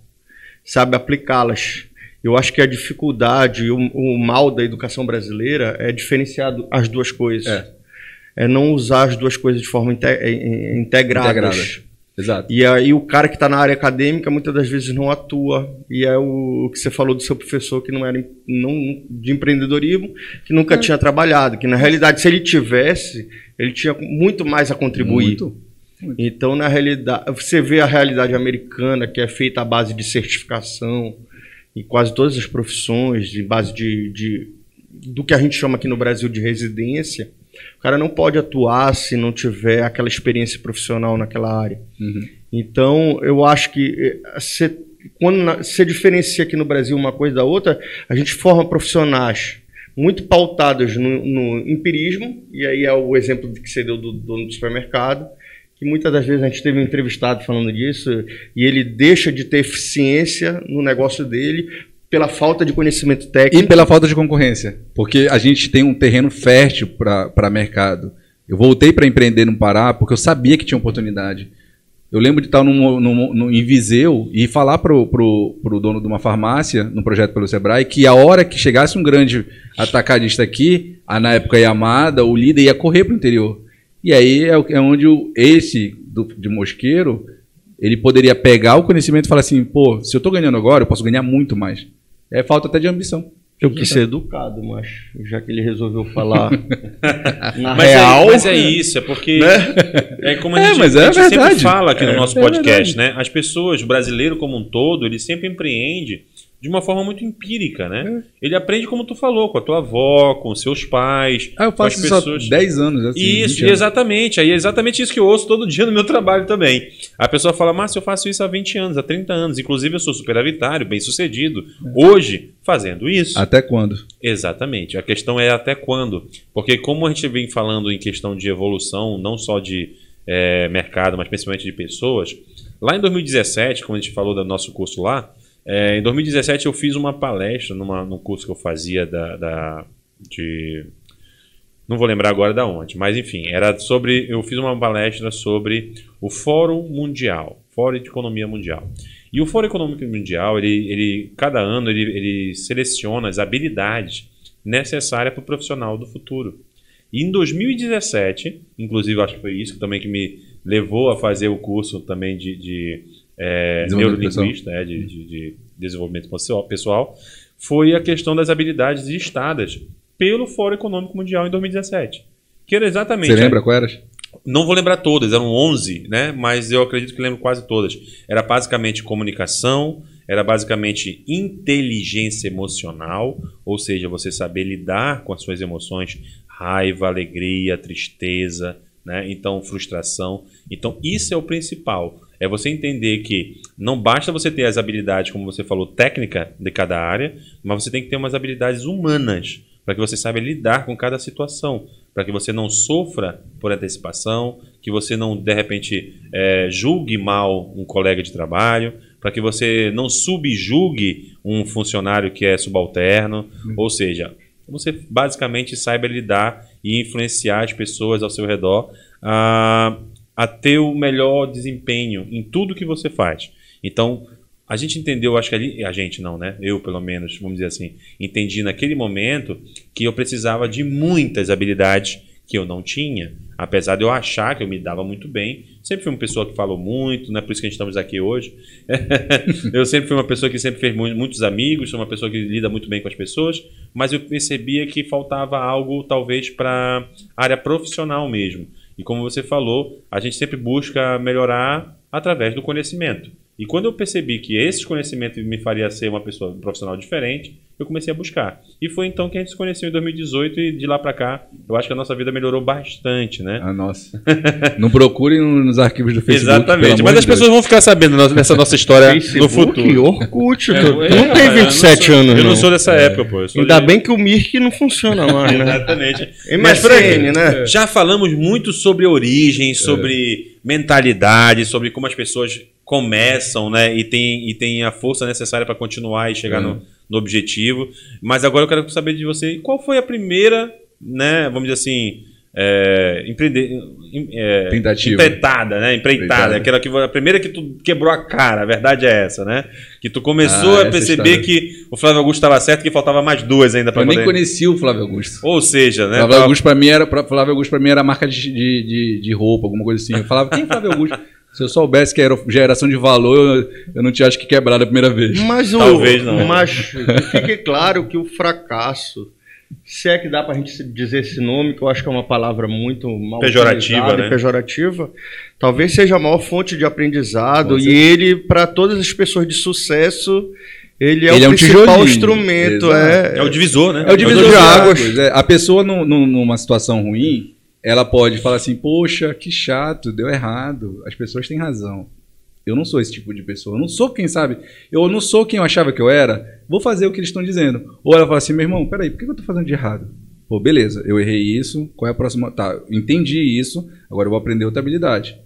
[SPEAKER 3] sabe aplicá-las. Eu acho que a dificuldade e o, o mal da educação brasileira é diferenciar as duas coisas.
[SPEAKER 2] É.
[SPEAKER 3] É não usar as duas coisas de forma inte- eh, eh, integradas.
[SPEAKER 2] Integrada. Exato.
[SPEAKER 3] E aí o cara que está na área acadêmica muitas das vezes não atua. E é o, o que você falou do seu professor que não era não, de empreendedorismo, que nunca tinha trabalhado. Que na realidade, se ele tivesse, ele tinha muito mais a contribuir.
[SPEAKER 2] Muito.
[SPEAKER 3] Então, na realidade, você vê a realidade americana, que é feita à base de certificação, em quase todas as profissões, de base de, de- do que a gente chama aqui no Brasil de residência. O cara não pode atuar se não tiver aquela experiência profissional naquela área.
[SPEAKER 2] Uhum.
[SPEAKER 3] Então, eu acho que eh, você, quando você diferencia aqui no Brasil uma coisa da outra, a gente forma profissionais muito pautados no, no empirismo, e aí é o exemplo que você deu do dono do supermercado, que muitas das vezes a gente teve um entrevistado falando disso, e ele deixa de ter eficiência no negócio dele pela falta de conhecimento
[SPEAKER 2] E
[SPEAKER 3] técnico.
[SPEAKER 2] pela falta de concorrência. Porque a gente tem um terreno fértil para mercado. Eu voltei para empreender no Pará porque eu sabia que tinha oportunidade. Eu lembro de estar num, num- num- em Viseu e falar pro, pro, pro dono de uma farmácia, num projeto pelo Sebrae, que a hora que chegasse um grande atacadista aqui, a, na época Yamada, o líder ia correr para o interior. E aí é, é onde o, esse do, de Mosqueiro, ele poderia pegar o conhecimento e falar assim, pô, se eu estou ganhando agora, eu posso ganhar muito mais. É falta até de ambição.
[SPEAKER 3] Eu quis ser educado, mas já que ele resolveu falar na
[SPEAKER 1] Mas,
[SPEAKER 3] real.
[SPEAKER 1] é, mas é isso, é porque é como a
[SPEAKER 2] É,
[SPEAKER 1] gente,
[SPEAKER 2] mas é
[SPEAKER 1] a gente sempre fala aqui no
[SPEAKER 2] É,
[SPEAKER 1] nosso
[SPEAKER 2] é
[SPEAKER 1] podcast,
[SPEAKER 2] verdade.
[SPEAKER 1] né? As pessoas, o brasileiro como um todo, ele sempre empreende de uma forma muito empírica, né? Ele aprende como tu falou, com a tua avó, com os seus pais,
[SPEAKER 2] Ah, eu
[SPEAKER 1] com as
[SPEAKER 2] faço isso há
[SPEAKER 1] pessoas.
[SPEAKER 2] 10 anos. Assim,
[SPEAKER 1] Isso,
[SPEAKER 2] 20 anos.
[SPEAKER 1] exatamente. Aí é exatamente isso que eu ouço todo dia no meu trabalho também. A pessoa fala, Márcio, eu faço isso há 20 anos, há 30 anos. Inclusive, eu sou superavitário, bem sucedido. Hoje, fazendo isso.
[SPEAKER 2] Até quando?
[SPEAKER 1] Exatamente. A questão é até quando. Porque como a gente vem falando em questão de evolução, não só de eh, mercado, mas principalmente de pessoas, lá em 2017, como a gente falou do nosso curso lá, eh, em 2017 eu fiz uma palestra numa, num curso que eu fazia da, da- de... Não vou lembrar agora da onde, mas enfim, era sobre. Eu fiz uma palestra sobre o Fórum Mundial, Fórum de Economia Mundial. E o Fórum Econômico Mundial, ele, ele cada ano ele, ele seleciona as habilidades necessárias para o profissional do futuro. E em 2017, inclusive acho que foi isso também que me levou a fazer o curso também de, de, é, neurolinguista, é, de, de- de desenvolvimento pessoal- foi a questão das habilidades listadas pelo Fórum Econômico Mundial em 2017. Que era exatamente.
[SPEAKER 2] Você lembra qual era?
[SPEAKER 1] Não vou lembrar todas, eram 11, né? Mas eu acredito que lembro quase todas. Era basicamente comunicação, era basicamente inteligência emocional, ou seja, você saber lidar com as suas emoções, raiva, alegria, tristeza, né? Então, frustração. Então, isso é o principal. É você entender que não basta você ter as habilidades, como você falou, técnica de cada área, mas você tem que ter umas habilidades humanas para que você saiba lidar com cada situação, para que você não sofra por antecipação, que você não, de repente, eh, julgue mal um colega de trabalho, para que você não subjugue um funcionário que é subalterno, ou seja, você basicamente saiba lidar e influenciar as pessoas ao seu redor a, a ter o melhor desempenho em tudo que você faz. Então, a gente entendeu, acho que ali, a gente não, né? Eu, pelo menos, vamos dizer assim, entendi naquele momento que eu precisava de muitas habilidades que eu não tinha, apesar de eu achar que eu me dava muito bem. Sempre fui uma pessoa que falou muito, não é por isso que a gente estamos aqui hoje. eu sempre fui uma pessoa que sempre fez mu- muitos amigos, sou uma pessoa que lida muito bem com as pessoas, mas eu percebia que faltava algo, talvez, para área profissional mesmo. E como você falou, a gente sempre busca melhorar através do conhecimento. E quando eu percebi que esses conhecimentos me faria ser uma pessoa um profissional diferente, eu comecei a buscar. E foi então que a gente se conheceu em 2018 e de lá para cá, eu acho que a nossa vida melhorou bastante, né?
[SPEAKER 2] Ah, nossa. não procurem nos arquivos do Facebook.
[SPEAKER 1] Exatamente. Mas as
[SPEAKER 2] Deus.
[SPEAKER 1] pessoas vão ficar sabendo no- dessa nossa história no
[SPEAKER 3] Facebook,
[SPEAKER 1] futuro.
[SPEAKER 3] Orkut,
[SPEAKER 1] É,
[SPEAKER 3] tu,
[SPEAKER 1] é,
[SPEAKER 3] não tem
[SPEAKER 1] rapaz, eu
[SPEAKER 3] 27
[SPEAKER 1] sou-
[SPEAKER 3] anos,
[SPEAKER 1] Eu não
[SPEAKER 3] não.
[SPEAKER 1] sou dessa época, pô.
[SPEAKER 3] Ainda
[SPEAKER 1] de-
[SPEAKER 3] bem que o Mirk não funciona mais, né?
[SPEAKER 1] Exatamente.
[SPEAKER 3] MSN,
[SPEAKER 1] Mas, Frank,
[SPEAKER 3] né?
[SPEAKER 1] Já falamos muito sobre origem, sobre mentalidade, sobre como as pessoas começam, né? E tem, e tem a força necessária para continuar e chegar
[SPEAKER 2] É.
[SPEAKER 1] no, no objetivo. Mas agora eu quero saber de você qual foi a primeira, né? Vamos dizer assim. É, empreender, em- é,
[SPEAKER 2] Tentativa.
[SPEAKER 1] empreitada, né? Empreitada, aquela que a primeira que tu quebrou a cara, a verdade é essa, né? Que tu começou
[SPEAKER 2] Ah,
[SPEAKER 1] a perceber
[SPEAKER 2] história.
[SPEAKER 1] que o Flávio Augusto estava certo, que faltava mais duas ainda para
[SPEAKER 2] Eu nem
[SPEAKER 1] poder.
[SPEAKER 2] conhecia o Flávio Augusto.
[SPEAKER 1] Ou seja, né?
[SPEAKER 2] Flávio
[SPEAKER 1] tava-
[SPEAKER 2] Augusto pra mim era Flávio Augusto para mim era marca de, de, de, de roupa, alguma coisa assim. Eu falava, quem é Flávio Augusto? Se eu soubesse que era geração de valor, eu, eu não tinha acho que quebrado a primeira vez.
[SPEAKER 3] Mas, o,
[SPEAKER 1] Talvez não.
[SPEAKER 3] mas fique claro que o fracasso, se é que dá pra gente se- dizer esse nome, que eu acho que é uma palavra muito mal
[SPEAKER 1] Pejorativa,
[SPEAKER 3] e
[SPEAKER 1] né?
[SPEAKER 3] pejorativa, talvez seja a maior fonte de aprendizado. E ele, para todas as pessoas de sucesso, ele é
[SPEAKER 2] Ele é
[SPEAKER 3] o
[SPEAKER 2] um
[SPEAKER 3] principal instrumento. É,
[SPEAKER 1] É o divisor, né?
[SPEAKER 2] É o divisor de
[SPEAKER 3] águas.
[SPEAKER 2] águas. É, a pessoa num- num- numa situação ruim, ela pode falar assim, poxa, que chato, deu errado. As pessoas têm razão. Eu não sou esse tipo de pessoa. Eu não sou quem sabe. Eu não sou quem eu achava que eu era. Vou fazer o que eles estão dizendo. Ou ela fala assim, meu irmão, peraí, por que eu tô fazendo de errado? Pô, beleza, eu errei isso. Qual é a próxima? Tá, entendi isso. Agora eu vou aprender outra habilidade.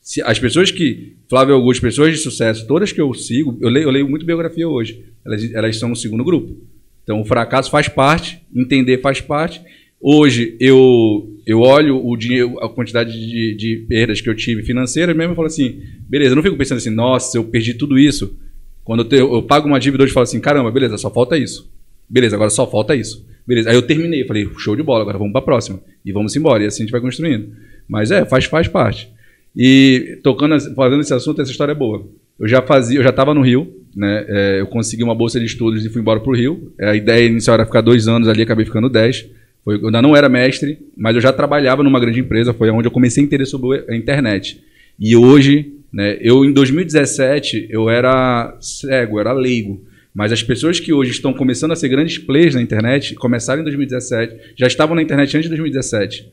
[SPEAKER 2] Se, as pessoas que. Flávio Augusto, pessoas de sucesso, todas que eu sigo, eu leio, eu leio muito biografia hoje. Elas, elas estão no segundo grupo. Então o fracasso faz parte, entender faz parte. Hoje eu, eu olho o dinheiro, a quantidade de, de perdas que eu tive financeiras mesmo e falo assim, beleza, eu não fico pensando assim, nossa, eu perdi tudo isso. Quando eu, eu pago uma dívida hoje e falo assim, caramba, beleza, só falta isso. Beleza, agora só falta isso. Beleza, aí eu terminei, falei, show de bola, agora vamos para a próxima. E vamos embora, e assim a gente vai construindo. Mas é, faz, faz parte. E tocando, fazendo esse assunto, essa história é boa. Eu já fazia, eu já estava no Rio, né? é, eu consegui uma bolsa de estudos e fui embora para o Rio. A ideia inicial era ficar dois anos ali, acabei ficando dez. Eu ainda não era mestre, mas eu já trabalhava numa grande empresa, foi onde eu comecei a entender sobre a internet. E hoje, né, eu em 2017, eu era cego, era leigo. Mas as pessoas que hoje estão começando a ser grandes players na internet, começaram em 2017, já estavam na internet antes de 2017.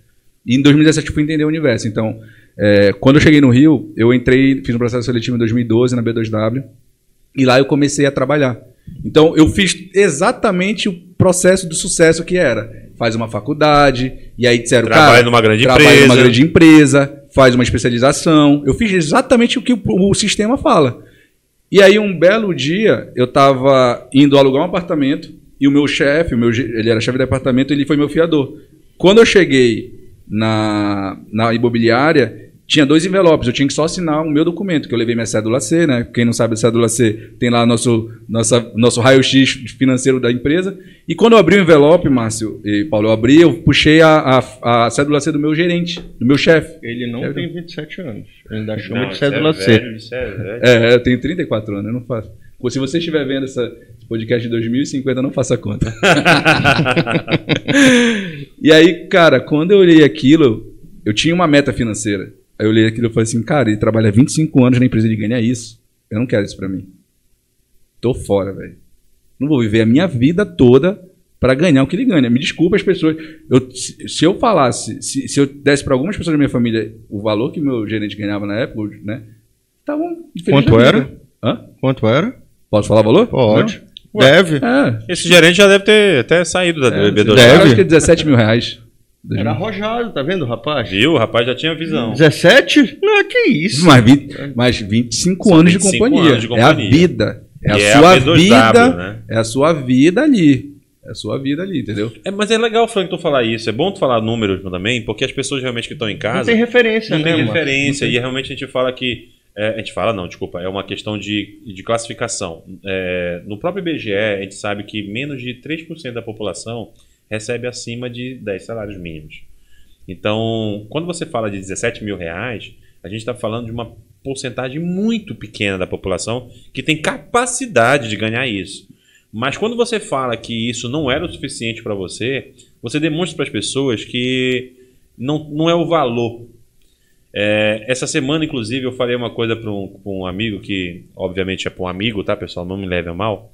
[SPEAKER 2] E em 2017 eu fui entender o universo. Então, é, quando eu cheguei no Rio, eu entrei, fiz um processo seletivo em 2012 na B2W, e lá eu comecei a trabalhar. Então, eu fiz exatamente o processo do sucesso que era. Faz uma faculdade, e aí disseram,
[SPEAKER 1] Trabalha
[SPEAKER 2] cara,
[SPEAKER 1] numa grande
[SPEAKER 2] trabalha
[SPEAKER 1] empresa.
[SPEAKER 2] numa grande empresa, faz uma especialização. Eu fiz exatamente o que o, o sistema fala. E aí, um belo dia, eu estava indo alugar um apartamento, e o meu chefe, o meu, ele era chefe de apartamento, ele foi meu fiador. Quando eu cheguei na, na imobiliária, tinha dois envelopes, eu tinha que só assinar o meu documento, que eu levei minha cédula C, né? Quem não sabe a cédula C, tem lá nosso, nossa, nosso raio-x financeiro da empresa. E quando eu abri o envelope, Márcio e Paulo, eu abri, eu puxei a, a, a cédula C do meu gerente, do meu chefe.
[SPEAKER 3] Ele não
[SPEAKER 2] É,
[SPEAKER 3] tem 27 anos. Ele ainda chama
[SPEAKER 1] Não,
[SPEAKER 3] de
[SPEAKER 1] é
[SPEAKER 3] cédula C.
[SPEAKER 1] velho, isso é velho.
[SPEAKER 2] É, eu tenho 34 anos, eu não faço. Se você estiver vendo essa, esse podcast de 2050, não faça conta. e aí, cara, quando eu olhei aquilo, eu tinha uma meta financeira. Aí eu olhei aquilo e falei assim, cara, ele trabalha 25 anos na empresa e ganha isso. Eu não quero isso pra mim. Tô fora, velho. Não vou viver a minha vida toda pra ganhar o que ele ganha. Me desculpa as pessoas. Eu- se, eu falasse, se, se eu desse pra algumas pessoas da minha família o valor que meu gerente ganhava na época, né? Estavam
[SPEAKER 3] Quanto era?
[SPEAKER 2] Hã?
[SPEAKER 3] Quanto era?
[SPEAKER 2] Posso falar o valor?
[SPEAKER 3] Pode.
[SPEAKER 1] Não?
[SPEAKER 3] Deve.
[SPEAKER 2] É.
[SPEAKER 1] Esse gerente já deve ter até saído da
[SPEAKER 2] é
[SPEAKER 1] bebedoura.
[SPEAKER 3] Deve.
[SPEAKER 2] Acho que é 17 mil reais.
[SPEAKER 3] Era arrojado, tá vendo, rapaz?
[SPEAKER 1] Viu? O rapaz já tinha visão.
[SPEAKER 3] 17? Não, que isso.
[SPEAKER 2] Mas, 20, mas 25
[SPEAKER 1] São
[SPEAKER 2] anos,
[SPEAKER 1] 25
[SPEAKER 2] de companhia.
[SPEAKER 1] anos de
[SPEAKER 2] É a
[SPEAKER 1] companhia.
[SPEAKER 2] vida. É a
[SPEAKER 1] E é
[SPEAKER 2] sua
[SPEAKER 1] a B2W,
[SPEAKER 2] vida.
[SPEAKER 1] né?
[SPEAKER 2] É a sua vida ali. É a sua vida ali, entendeu?
[SPEAKER 1] É, mas é legal, Frank, tu falar isso. É bom tu falar números também, porque as pessoas realmente que estão em
[SPEAKER 3] Não
[SPEAKER 1] casa
[SPEAKER 3] tem referência,
[SPEAKER 1] não
[SPEAKER 3] né,
[SPEAKER 1] tem
[SPEAKER 3] mano?
[SPEAKER 1] referência. E realmente a gente fala que. é, a gente fala, não, desculpa, é uma questão de, de classificação. É, no próprio IBGE, a gente sabe que menos de 3% da população recebe acima de 10 salários mínimos. Então, quando você fala de 17 mil reais, a gente está falando de uma porcentagem muito pequena da população que tem capacidade de ganhar isso. Mas quando você fala que isso não era o suficiente para você, você demonstra para as pessoas que não, não é o valor. É, essa semana, inclusive, eu falei uma coisa para um, um amigo que, obviamente, é para um amigo, tá, pessoal? Não me leve a mal.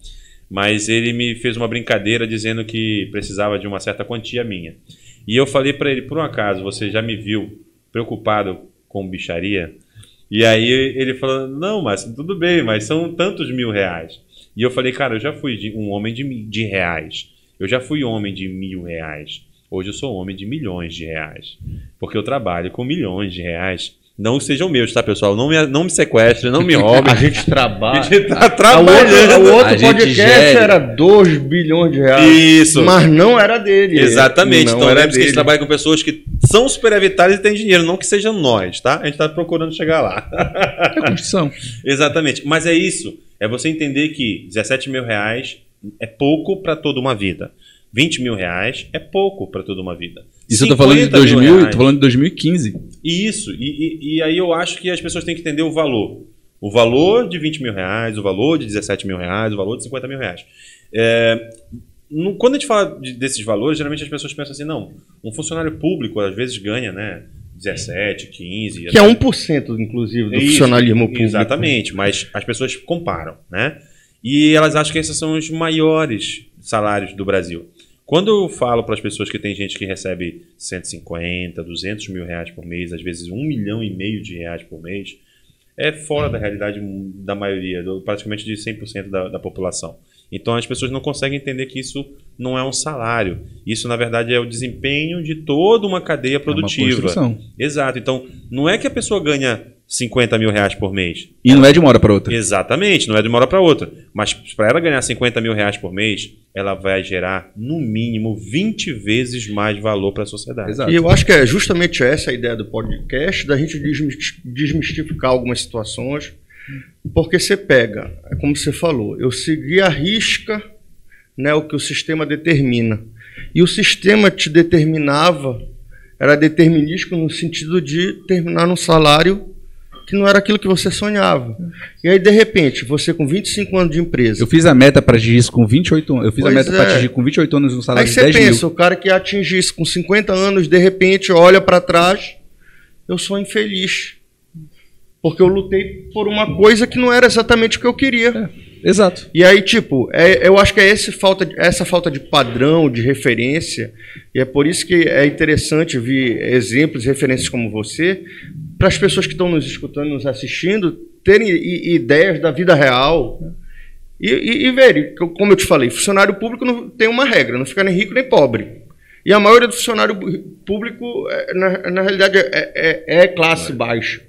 [SPEAKER 1] Mas ele me fez uma brincadeira dizendo que precisava de uma certa quantia minha. E eu falei para ele, por um acaso, você já me viu preocupado com bicharia? E aí ele falou, não, mas tudo bem, mas são tantos mil reais. E eu falei, cara, eu já fui um homem de, de reais. Eu já fui homem de mil reais. Hoje eu sou homem de milhões de reais. Porque eu trabalho com milhões de reais. Não sejam meus, tá, pessoal? Não me, não me sequestre, não me roubem.
[SPEAKER 3] A gente trabalha.
[SPEAKER 1] A gente tá
[SPEAKER 3] A outra-
[SPEAKER 1] trabalhando.
[SPEAKER 3] O outro podcast
[SPEAKER 2] gere.
[SPEAKER 3] era 2 bilhões de reais.
[SPEAKER 1] Isso.
[SPEAKER 3] Mas não era dele.
[SPEAKER 1] Exatamente.
[SPEAKER 3] Não
[SPEAKER 1] então lembre-se que a gente trabalha com pessoas que são superavitárias e têm dinheiro, não que sejam nós, tá? A gente está procurando chegar lá.
[SPEAKER 2] É construção.
[SPEAKER 1] Exatamente. Mas é isso. É você entender que 17 mil reais é pouco para toda uma vida. 20 mil reais é pouco para toda uma vida.
[SPEAKER 2] Isso eu tô falando de
[SPEAKER 1] 50 mil
[SPEAKER 2] 2000,
[SPEAKER 1] reais.
[SPEAKER 2] tô falando de 2015.
[SPEAKER 1] Isso, e, e- e aí eu acho que as pessoas têm que entender o valor. O valor de 20 mil reais, o valor de 17 mil reais, o valor de 50 mil reais. É, no- quando a gente fala de- desses valores, geralmente as pessoas pensam assim, não, um funcionário público às vezes ganha, né, 17, 15...
[SPEAKER 3] Que é 1%, inclusive, do
[SPEAKER 1] Isso,
[SPEAKER 3] funcionalismo público.
[SPEAKER 1] Exatamente, mas as pessoas comparam, né? E elas acham que esses são os maiores salários do Brasil. Quando eu falo para as pessoas que tem gente que recebe 150, 200 mil reais por mês, às vezes um milhão e meio de reais por mês, é fora da realidade da maioria, do- praticamente de 100% da, da população. Então as pessoas não conseguem entender que isso não é um salário. Isso, na verdade, é o desempenho de toda uma cadeia
[SPEAKER 2] É uma
[SPEAKER 1] produtiva.
[SPEAKER 2] construção.
[SPEAKER 1] Exato. Então, não é que a pessoa ganha 50 mil reais por mês.
[SPEAKER 2] E não é de uma hora para outra.
[SPEAKER 1] Exatamente, não é de uma hora para outra. Mas para ela ganhar 50 mil reais por mês, ela vai gerar, no mínimo, 20 vezes mais valor para a sociedade.
[SPEAKER 2] Exato.
[SPEAKER 3] E eu acho que é justamente essa a ideia do podcast, da gente desmis- desmistificar algumas situações, porque você pega, é como você falou, eu segui a risca né, o que o sistema determina. E o sistema te determinava, era determinístico no sentido de terminar num salário que não era aquilo que você sonhava. E aí, de repente, você com 25 anos de empresa,
[SPEAKER 2] Eu fiz a meta para atingir isso com 28 anos. Eu fiz
[SPEAKER 3] Pois
[SPEAKER 2] a meta
[SPEAKER 3] é.
[SPEAKER 2] para atingir com 28 anos um
[SPEAKER 3] Aí
[SPEAKER 2] salário de
[SPEAKER 3] você
[SPEAKER 2] 10
[SPEAKER 3] pensa,
[SPEAKER 2] mil.
[SPEAKER 3] o cara que atinge isso com 50 anos, de repente olha para trás, eu sou infeliz. Porque eu lutei por uma coisa que não era exatamente o que eu queria.
[SPEAKER 2] Exato.
[SPEAKER 3] E aí, tipo, é- eu acho que é esse falta essa falta de padrão, de referência, e é por isso que é interessante ver exemplos, referências como você, para as pessoas que estão nos escutando, nos assistindo, terem ideias da vida real. E, e, e verem, co- como eu te falei, funcionário público não tem uma regra, não fica nem rico nem pobre. E a maioria do funcionário público, é, na, na realidade, é, é- é classe baixa,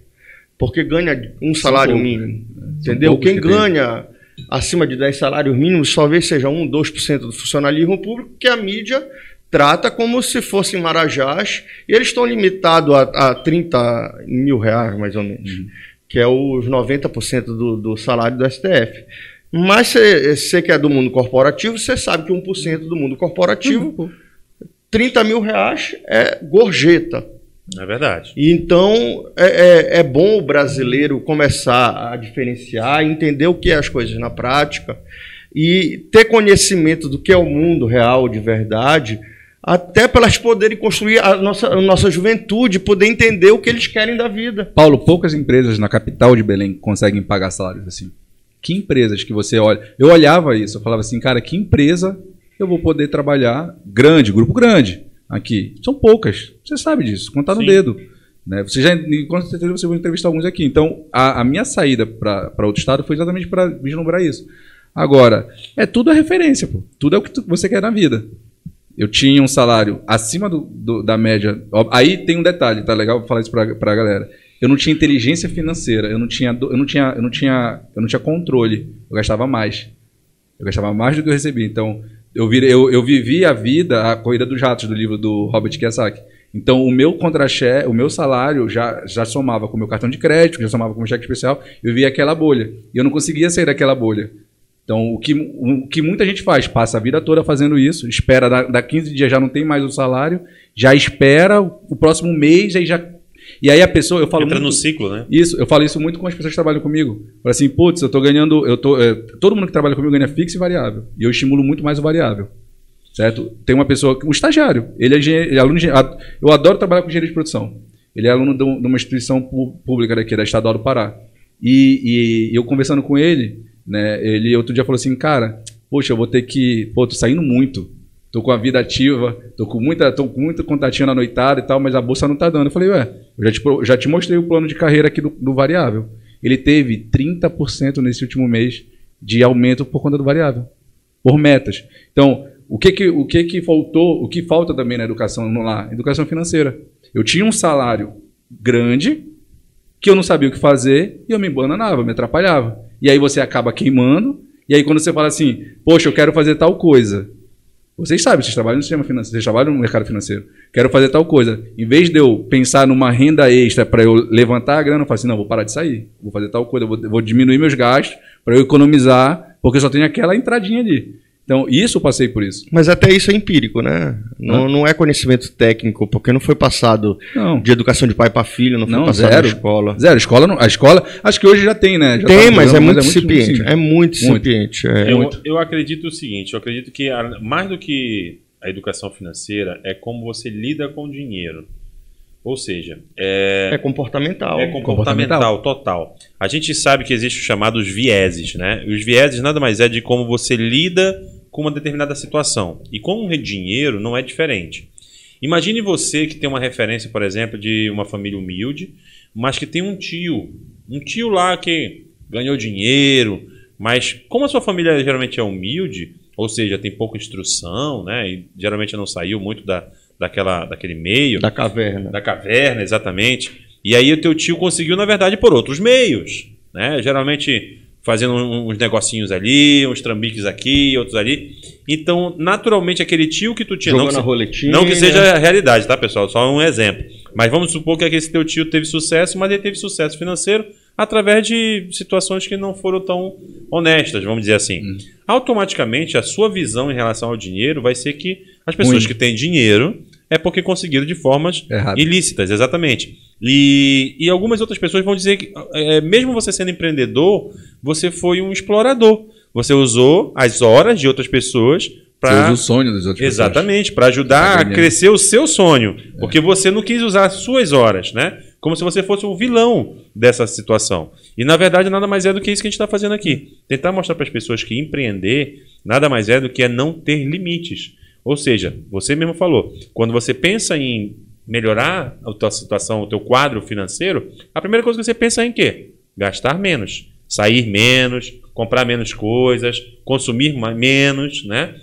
[SPEAKER 3] porque ganha um salário mínimo. Entendeu?
[SPEAKER 2] poucos
[SPEAKER 3] Quem ganha acima de 10 salários mínimos, talvez seja 1, 2% do funcionalismo público, que a mídia trata como se fossem marajás e eles estão limitados a, a 30 mil reais, mais ou menos, uhum. que é os 90% do, do salário do STF. Mas você que é do mundo corporativo, você sabe que 1% do mundo corporativo, uhum. 30 mil reais é gorjeta.
[SPEAKER 1] É verdade.
[SPEAKER 3] Então, é, é, é, bom o brasileiro começar a diferenciar, entender o que é as coisas na prática e ter conhecimento do que é o mundo real de verdade, até para elas poderem construir a nossa, a nossa juventude, poder entender o que eles querem da vida.
[SPEAKER 2] Paulo, poucas empresas na capital de Belém conseguem pagar salários assim. Que empresas que você olha? Eu olhava isso, eu falava assim, cara, que empresa eu vou poder trabalhar grande, grupo grande aqui? São poucas. Você sabe disso, contar no dedo. Né? Você já, com certeza você vai entrevistar alguns aqui. Então, a, a minha saída para outro estado foi exatamente para vislumbrar isso. Agora, é tudo a referência, pô. Tudo é o que tu, você quer na vida. Eu tinha um salário acima do, do, da média. Aí tem um detalhe, tá legal falar isso para a galera eu não tinha inteligência financeira, eu não tinha, eu não tinha, eu não tinha, eu não tinha controle. Eu gastava mais. Eu gastava mais do que eu recebia. Então, eu, virei, eu, eu vivi a vida, a corrida dos ratos do livro do Robert Kiyosaki. Então, o meu contra-cheque, o meu salário já, já somava com o meu cartão de crédito, já somava com o meu cheque especial, eu vivia aquela bolha. E eu não conseguia sair daquela bolha. Então, o que, o que muita gente faz, passa a vida toda fazendo isso, espera, da, da 15 dias já não tem mais o salário, já espera o próximo mês, aí já e aí a pessoa, eu falo.
[SPEAKER 1] Entra
[SPEAKER 2] muito,
[SPEAKER 1] no ciclo, né?
[SPEAKER 2] Isso, eu falo isso muito com as pessoas que trabalham comigo. Falo assim, putz, eu tô ganhando. Eu tô, é, todo mundo que trabalha comigo ganha fixo e variável. E eu estimulo muito mais o variável. Certo? Tem uma pessoa, um estagiário, ele é, ele é aluno de, Eu adoro trabalhar com engenharia de produção. Ele é aluno de uma instituição pública daqui, da Estadual do Pará. E, e eu conversando com ele, né, ele outro dia falou assim, cara, poxa, eu vou ter que. Pô, tô saindo muito tô com a vida ativa, tô com muita, tô com muito contatinho na noitada e tal, mas a bolsa não tá dando. Eu falei, ué, eu já te, já te mostrei o plano de carreira aqui do, do variável. Ele teve 30% nesse último mês de aumento por conta do variável, por metas. Então, o que que, o que que faltou, o que falta também na educação no lá? Educação financeira. Eu tinha um salário grande que eu não sabia o que fazer e eu me bananava, me atrapalhava. E aí você acaba queimando, e aí quando você fala assim, poxa, eu quero fazer tal coisa, vocês sabem, vocês trabalham no sistema financeiro, vocês trabalham no mercado financeiro. Quero fazer tal coisa. Em vez de eu pensar numa renda extra para eu levantar a grana, eu falo assim: não, vou parar de sair. Vou fazer tal coisa, vou, vou diminuir meus gastos para eu economizar, porque eu só tenho aquela entradinha ali. Então, isso eu passei por isso.
[SPEAKER 3] Mas até isso é empírico, né? Não, não é conhecimento técnico, porque não foi passado não. de educação de pai para filho, não foi não, passado zero. na escola.
[SPEAKER 2] Zero. Escola não, a escola, acho que hoje já tem, né? Já
[SPEAKER 3] tem, tá mas, é mas, é muito incipiente. É muito incipiente.
[SPEAKER 1] É.
[SPEAKER 3] Eu,
[SPEAKER 1] eu acredito o seguinte: eu acredito que a, mais do que a educação financeira é como você lida com o dinheiro. Ou seja, é,
[SPEAKER 3] é comportamental.
[SPEAKER 1] É comportamental, comportamental, total. A gente sabe que existe os chamados vieses, né? Os vieses nada mais é de como você lida com uma determinada situação. E com o dinheiro não é diferente. Imagine você que tem uma referência, por exemplo, de uma família humilde, mas que tem um tio, um tio lá que ganhou dinheiro, mas como a sua família geralmente é humilde, ou seja, tem pouca instrução, né? E geralmente não saiu muito da, daquela, daquele meio.
[SPEAKER 3] Da caverna.
[SPEAKER 1] Da caverna, exatamente. E aí o teu tio conseguiu, na verdade, por outros meios. Né? Geralmente fazendo uns negocinhos ali, uns trambiques aqui, outros ali. Então, naturalmente, aquele tio que tu tinha.
[SPEAKER 3] Jogando
[SPEAKER 1] não,
[SPEAKER 3] roletinha.
[SPEAKER 1] não que seja a realidade, tá, pessoal? Só um exemplo. Mas vamos supor que esse teu tio teve sucesso, mas ele teve sucesso financeiro através de situações que não foram tão honestas, vamos dizer assim. Hum. Automaticamente, a sua visão em relação ao dinheiro vai ser que as pessoas que têm dinheiro é porque conseguiram de formas Errado. ilícitas, exatamente. E, e algumas outras pessoas vão dizer que, é, mesmo você sendo empreendedor, você foi um explorador. Você usou as horas de outras pessoas para.
[SPEAKER 2] Você usa o sonho das outras
[SPEAKER 1] Exatamente, para ajudar a crescer o seu sonho. É. Porque você não quis usar as suas horas, né? Como se você fosse o vilão dessa situação. E na verdade, nada mais é do que isso que a gente está fazendo aqui. Tentar mostrar para as pessoas que empreender nada mais é do que é não ter limites. Ou seja, você mesmo falou, quando você pensa em melhorar a tua situação, o teu quadro financeiro, a primeira coisa que você pensa é em quê? Gastar menos, sair menos, comprar menos coisas, consumir menos, né?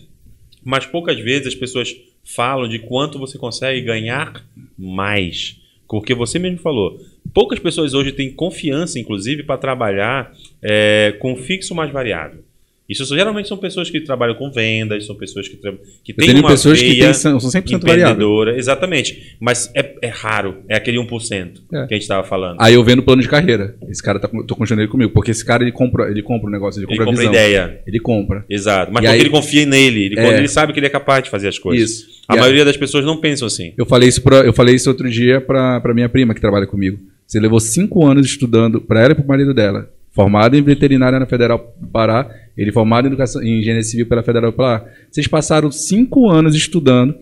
[SPEAKER 1] Mas poucas vezes as pessoas falam de quanto você consegue ganhar mais. Porque você mesmo falou, poucas pessoas hoje têm confiança, inclusive, para trabalhar é, com fixo mais variável. Isso geralmente são pessoas que trabalham com vendas, são pessoas que, que têm uma
[SPEAKER 2] pessoas que
[SPEAKER 1] veia
[SPEAKER 2] têm, são são 100% variável.
[SPEAKER 1] Exatamente. Mas é, é raro. É aquele 1%
[SPEAKER 2] É.
[SPEAKER 1] que a gente estava falando.
[SPEAKER 2] Aí eu vendo plano de carreira. Esse cara tá, com- tô construindo ele comigo, porque esse cara ele compra, ele compra o negócio, ele
[SPEAKER 1] ele
[SPEAKER 2] compra a
[SPEAKER 1] compra
[SPEAKER 2] visão.
[SPEAKER 1] ideia.
[SPEAKER 2] Ele compra.
[SPEAKER 1] Exato. Mas
[SPEAKER 2] E
[SPEAKER 1] porque
[SPEAKER 2] aí-
[SPEAKER 1] ele confia nele. Ele,
[SPEAKER 2] É.
[SPEAKER 1] ele sabe que ele é capaz de fazer as coisas.
[SPEAKER 2] Isso.
[SPEAKER 1] A
[SPEAKER 2] E aí-
[SPEAKER 1] maioria das pessoas não pensam assim.
[SPEAKER 2] Eu falei isso, pra, eu falei isso outro dia pra minha prima que trabalha comigo. Você levou cinco anos estudando pra ela e pro marido dela. Formado em veterinária na Federal do Pará, ele formado em, educação, em engenharia civil pela Federal Pará. Vocês passaram cinco anos estudando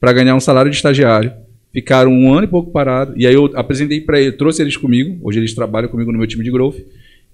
[SPEAKER 2] pra ganhar um salário de estagiário. Ficaram um ano e pouco parado. E aí eu apresentei pra ele, trouxe eles comigo. Hoje eles trabalham comigo no meu time de growth.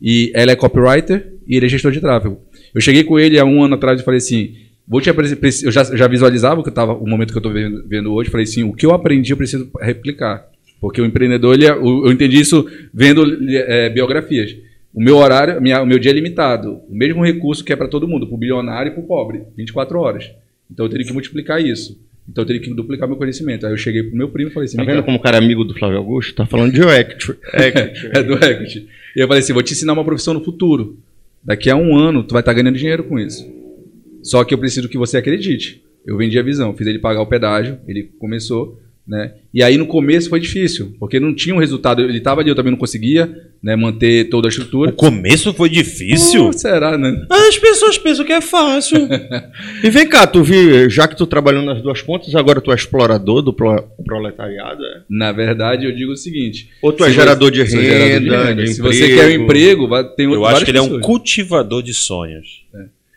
[SPEAKER 2] E ela é copywriter e ele é gestor de tráfego. Eu cheguei com ele há um ano atrás e falei assim: vou te. Eu já, já visualizava que eu tava, o momento que eu estou vendo, vendo hoje. Falei assim: o que eu aprendi eu preciso replicar. Porque o empreendedor, ele é- o- eu entendi isso vendo é, biografias. O meu horário, minha- o meu dia é limitado. O mesmo recurso que é para todo mundo, para o bilionário e para o pobre, 24 horas. Então eu teria que multiplicar isso. Então eu teria que duplicar meu conhecimento. Aí eu cheguei pro meu primo e falei assim:
[SPEAKER 3] Tá
[SPEAKER 2] "Vem
[SPEAKER 3] vendo
[SPEAKER 2] cá."
[SPEAKER 3] como o cara é amigo do Flávio Augusto? Tá falando de equity. equity.
[SPEAKER 2] é do equity. E eu falei assim: vou te ensinar uma profissão no futuro. Daqui a um ano, tu vai estar ganhando dinheiro com isso. Só que eu preciso que você acredite. Eu vendi a visão, fiz ele pagar o pedágio, ele começou, né? E aí no começo foi difícil, porque não tinha um resultado. Ele estava ali, eu também não conseguia né, manter toda a estrutura.
[SPEAKER 1] O começo foi difícil?
[SPEAKER 2] Pô, será, né?
[SPEAKER 1] As pessoas pensam que é fácil.
[SPEAKER 3] E vem cá, tu vi, já que tu trabalhou nas duas pontas, agora tu é explorador do pro- proletariado, é?
[SPEAKER 2] Na verdade, eu digo o seguinte:
[SPEAKER 3] Ou tu é gerador
[SPEAKER 2] você-
[SPEAKER 3] de
[SPEAKER 2] sou gerador
[SPEAKER 3] renda, de
[SPEAKER 2] Se você quer um
[SPEAKER 3] emprego.
[SPEAKER 2] emprego, tem
[SPEAKER 1] Eu
[SPEAKER 2] várias
[SPEAKER 1] acho que ele é um
[SPEAKER 2] pessoas.
[SPEAKER 1] cultivador de sonhos.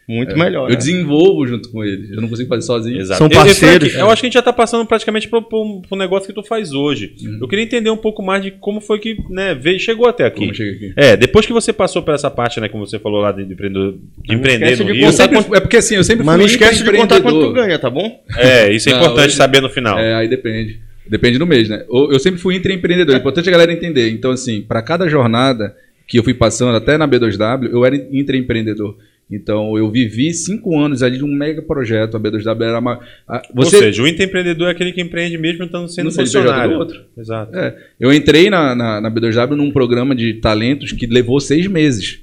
[SPEAKER 3] Muito melhor.
[SPEAKER 2] Eu
[SPEAKER 3] né?
[SPEAKER 2] desenvolvo junto com ele. Eu não consigo fazer sozinho.
[SPEAKER 1] Exato.
[SPEAKER 3] São
[SPEAKER 1] Eu- eu-
[SPEAKER 3] parceiros.
[SPEAKER 1] Frank, Eu, acho que a gente já está passando praticamente para um negócio que tu faz hoje.
[SPEAKER 2] Uhum.
[SPEAKER 1] Eu queria entender um pouco mais de como foi que né, veio, chegou até aqui.
[SPEAKER 2] Eu aqui.
[SPEAKER 1] É, depois que você passou por essa parte, né, como você falou lá de, de empreendedor- de empreender no
[SPEAKER 3] de
[SPEAKER 1] Rio.
[SPEAKER 2] Eu
[SPEAKER 3] contar
[SPEAKER 2] sempre, é porque assim, eu sempre
[SPEAKER 3] Mas não esquece de contar quanto tu
[SPEAKER 2] empreendedor.
[SPEAKER 3] ganha, tá bom?
[SPEAKER 1] É, isso é
[SPEAKER 2] Não,
[SPEAKER 1] importante
[SPEAKER 2] hoje-
[SPEAKER 1] saber no final.
[SPEAKER 2] É, aí depende. Depende do mês, né? Eu eu sempre fui intraempreendedor. É importante a galera entender. Então, assim, para cada jornada que eu fui passando, até na B2W, eu era intraempreendedor. Então, eu vivi cinco anos ali de um mega projeto. A B2W era uma. a- você,
[SPEAKER 1] Ou seja, o intraempreendedor é aquele que empreende mesmo estando sendo
[SPEAKER 2] Não sei, PJ do
[SPEAKER 1] funcionário.
[SPEAKER 2] outro.
[SPEAKER 1] Exato.
[SPEAKER 2] É, eu entrei na, na, na B2W num programa de talentos que levou seis meses.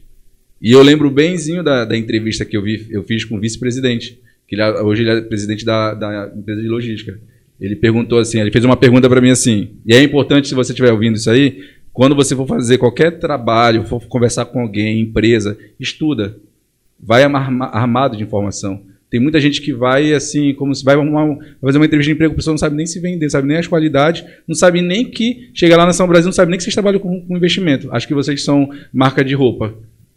[SPEAKER 2] E eu lembro benzinho da, da entrevista que eu, vi, eu fiz com o vice-presidente, que ele, hoje ele é presidente da, da empresa de logística. Ele perguntou assim, ele fez uma pergunta para mim assim, e é importante se você estiver ouvindo isso aí, quando você for fazer qualquer trabalho, for conversar com alguém, empresa, estuda. Vai arma- armado de informação. Tem muita gente que vai assim, como se vai, arrumar um- vai fazer uma entrevista de emprego, a pessoa não sabe nem se vender, sabe nem as qualidades, não sabe nem que chega lá na São Brasil, não sabe nem que vocês trabalham com, com investimento. Acho que vocês são marca de roupa.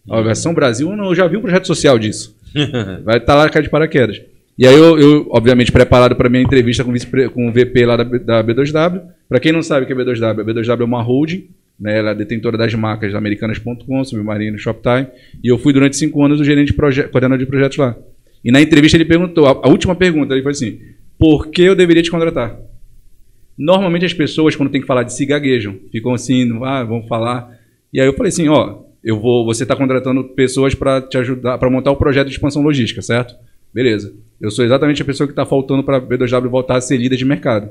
[SPEAKER 2] A São Brasil, não, eu já vi um projeto social disso. Vai estar lá cara de paraquedas. E aí eu, eu, obviamente, preparado para minha entrevista com, o vice- com o VP lá da, da B2W. Para quem não sabe o que é B2W, a B2W é uma holding, né? ela é detentora das marcas americanas.com, Submarino, Shoptime. E eu fui durante cinco anos o gerente de coordenador de projetos lá. E na entrevista ele perguntou, a, a última pergunta, ele foi assim, por que eu deveria te contratar? Normalmente as pessoas, quando tem que falar de si, gaguejam. Ficam assim, ah, vamos falar. E aí eu falei assim, ó, eu vou, você está contratando pessoas para te ajudar, para montar o projeto de expansão logística, certo? Beleza. Eu sou exatamente a pessoa que está faltando para a B2W voltar a ser líder de mercado.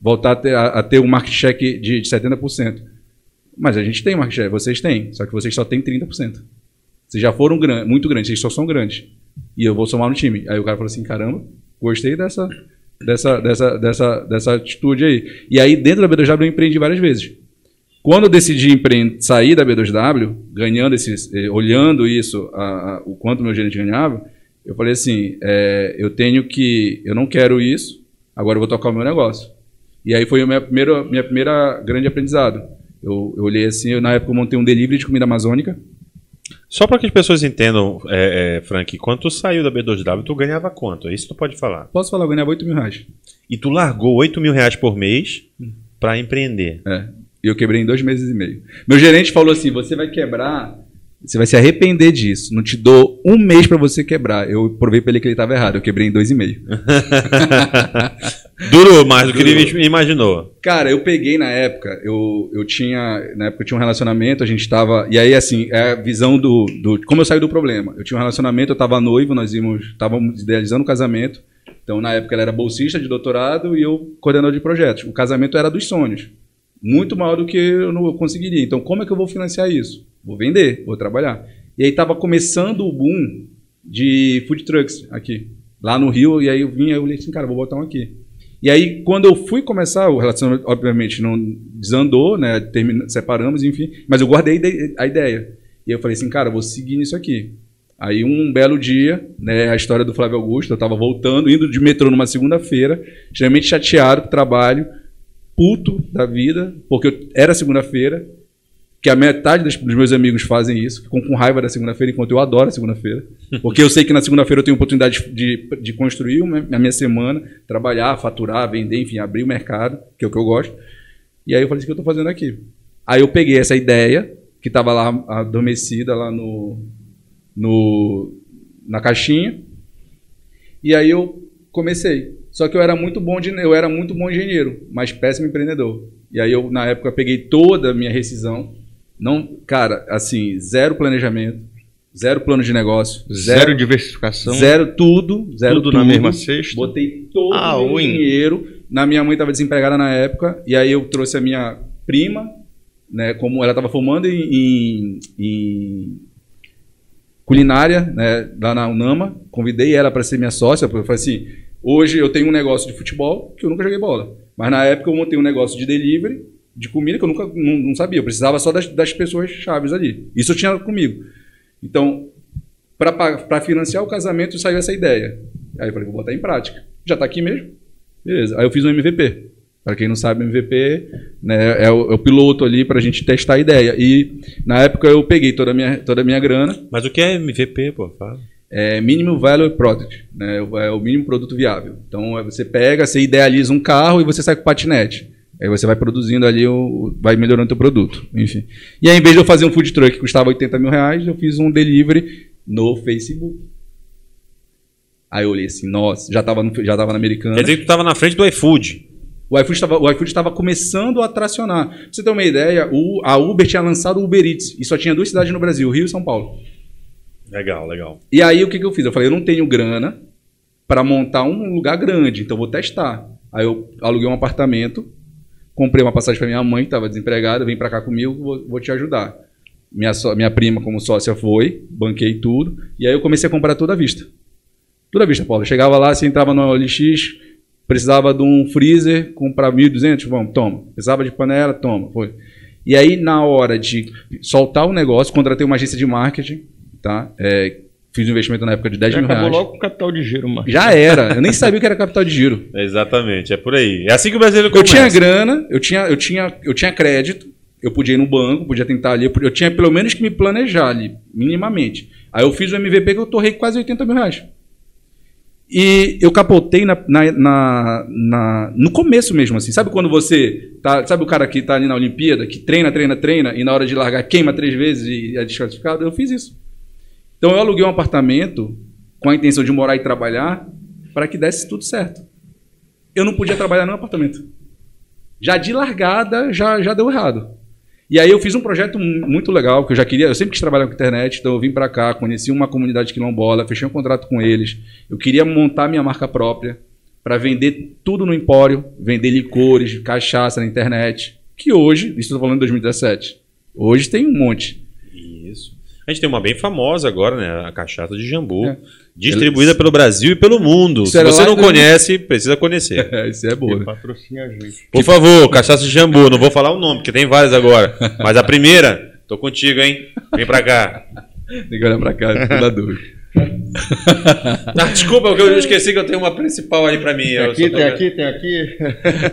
[SPEAKER 2] Voltar a ter, a, a ter um market share de, de 70%. Mas a gente tem market share, vocês têm, só que vocês só têm 30%. Vocês já foram gran- muito grandes, vocês só são grandes. E eu vou somar no time. Aí o cara falou assim, caramba, gostei dessa, dessa, dessa, dessa, dessa atitude aí. E aí dentro da B2W eu empreendi várias vezes. Quando eu decidi sair da B2W, ganhando esses, eh, olhando isso, a- a- o quanto meu gerente ganhava, eu falei assim, é, eu tenho que, eu não quero isso, agora eu vou tocar o meu negócio. E aí foi a minha primeira, minha primeira grande aprendizado. Eu, eu olhei assim, eu, na época eu montei um delivery de comida amazônica.
[SPEAKER 1] Só para que as pessoas entendam, é, é, Frank, quando tu saiu da B2W, tu ganhava quanto? Isso tu pode falar.
[SPEAKER 2] Posso falar, eu ganhava 8 mil reais.
[SPEAKER 1] E tu largou 8 mil reais por mês para empreender.
[SPEAKER 2] É. E eu quebrei em dois meses e meio. Meu gerente falou assim: você vai quebrar, você vai se arrepender disso. Não te dou um mês para você quebrar. Eu provei para ele que ele estava errado. Eu quebrei em dois e meio.
[SPEAKER 1] Durou mais do que ele imaginou.
[SPEAKER 2] Cara, eu peguei na época, eu, eu tinha. Na época eu tinha um relacionamento, a gente tava. E aí, assim, é a visão do. do como eu saí do problema. Eu tinha um relacionamento, eu tava noivo, nós íamos. Estávamos idealizando o casamento. Então, na época, ela era bolsista de doutorado e eu coordenador de projetos. O casamento era dos sonhos. Muito maior do que eu não conseguiria. Então, como é que eu vou financiar isso? Vou vender, vou trabalhar. E aí estava começando o boom de food trucks aqui, lá no Rio. E aí eu vim, eu falei assim, cara, vou botar um aqui. E aí, quando eu fui começar, o relacionamento, obviamente, não desandou, né? Termina, separamos, enfim. Mas eu guardei a ideia. E eu falei assim, cara, vou seguir nisso aqui. Aí, um belo dia, né, a história do Flávio Augusto, eu estava voltando, indo de metrô numa segunda-feira, extremamente chateado com o trabalho, puto da vida, porque eu, era segunda-feira, que a metade dos meus amigos fazem isso, ficam com raiva da segunda-feira, enquanto eu adoro a segunda-feira. Porque eu sei que na segunda-feira eu tenho oportunidade de, de construir a minha semana, trabalhar, faturar, vender, enfim, abrir o mercado, que é o que eu gosto. E aí eu falei, o que eu estou fazendo aqui? Aí eu peguei essa ideia, que estava lá adormecida, lá no, no, na caixinha, e aí eu comecei. Só que eu era muito bom de, eu era muito bom engenheiro, mas péssimo empreendedor. E aí eu na época peguei toda a minha rescisão, não, cara, assim, zero planejamento, zero plano de negócio, zero,
[SPEAKER 3] zero diversificação,
[SPEAKER 2] zero tudo, zero
[SPEAKER 3] tudo, tudo, na mesma cesta.
[SPEAKER 2] Botei todo ah, o dinheiro. Na minha mãe estava desempregada na época e aí eu trouxe a minha prima, né, como ela estava formando em, em, em, culinária, né, lá na Unama, convidei ela para ser minha sócia, porque eu falei assim, hoje eu tenho um negócio de futebol que eu nunca joguei bola, mas na época eu montei um negócio de delivery de comida que eu nunca não, não sabia. Eu precisava só das, das pessoas chaves ali. Isso eu tinha comigo. Então, para financiar o casamento, saiu essa ideia. Aí eu falei, vou botar em prática. Já está aqui mesmo? Beleza. Aí eu fiz um MVP. Para quem não sabe, MVP né, é, o, é o piloto ali para a gente testar a ideia. E na época eu peguei toda a minha, toda a minha grana.
[SPEAKER 1] Mas o que é MVP, pô? Fala.
[SPEAKER 2] É Minimum Value Product, né? é o mínimo produto viável. Então você pega, você idealiza um carro e você sai com patinete. Aí você vai produzindo ali, o, vai melhorando o teu produto, enfim. E aí, em vez de eu fazer um food truck que custava 80 mil reais, eu fiz um delivery no Facebook. Aí eu olhei assim, nossa, já estava já tava na Americana.
[SPEAKER 1] Quer dizer que tu estava na frente do iFood.
[SPEAKER 2] O iFood estava o iFood estava começando a tracionar. Pra você ter uma ideia, o, a Uber tinha lançado o Uber Eats e só tinha duas cidades no Brasil, Rio e São Paulo.
[SPEAKER 1] Legal, legal.
[SPEAKER 2] E aí o que, que eu fiz? Eu falei, eu não tenho grana para montar um lugar grande, então vou testar. Aí eu aluguei um apartamento comprei uma passagem para minha mãe, que estava desempregada, vem para cá comigo, vou, vou, te ajudar. Minha, so, minha prima, como sócia, foi, banquei tudo, e aí eu comecei a comprar toda a vista. Toda a vista, Paulo. Eu chegava lá, você entrava no OLX, precisava de um freezer, comprava 1.200, vamos, toma. Precisava de panela, toma, foi. E aí, na hora de soltar o negócio, contratei uma agência de marketing, tá? É, Fiz um investimento na época de 10 Já mil reais.
[SPEAKER 3] Logo com o capital de giro, mano.
[SPEAKER 2] Já era. Eu nem sabia o que era capital de giro.
[SPEAKER 1] Exatamente, é por aí. É assim que o brasileiro começa.
[SPEAKER 2] Eu tinha grana, eu tinha, eu tinha, eu tinha crédito, eu podia ir no banco, podia tentar ali, eu, tinha pelo menos que me planejar ali, minimamente. Aí eu fiz o MVP que eu torrei quase 80 mil reais. E eu capotei na, na, na, na, no começo mesmo, assim. Sabe quando você. Tá, sabe o cara que tá ali na Olimpíada, que treina, treina, treina, e na hora de largar queima três vezes e é desclassificado? Eu fiz isso. Então eu aluguei um apartamento com a intenção de morar e trabalhar para que desse tudo certo. Eu não podia trabalhar no apartamento. Já de largada, já, já deu errado. E aí eu fiz um projeto muito legal, que eu já queria, eu sempre quis trabalhar com internet, então eu vim para cá, conheci uma comunidade quilombola, fechei um contrato com eles. Eu queria montar minha marca própria para vender tudo no empório, vender licores, cachaça na internet, que hoje, isso estou falando em 2017, hoje tem um monte.
[SPEAKER 1] A gente tem uma bem famosa agora, né? A cachaça de jambu. É. Distribuída pelo Brasil e pelo mundo. Isso Se você não conhece, precisa conhecer.
[SPEAKER 2] É, isso é boa.
[SPEAKER 3] Patrocina a gente.
[SPEAKER 1] Por favor, cachaça de jambu. Não vou falar o nome, porque tem várias agora. Mas a primeira, tô contigo, hein? Vem pra cá.
[SPEAKER 2] Tem que olhar pra cá, toda dúvida.
[SPEAKER 1] ah, desculpa, porque eu esqueci que eu tenho uma principal aí pra mim.
[SPEAKER 3] Tem aqui, tem aqui, tem aqui.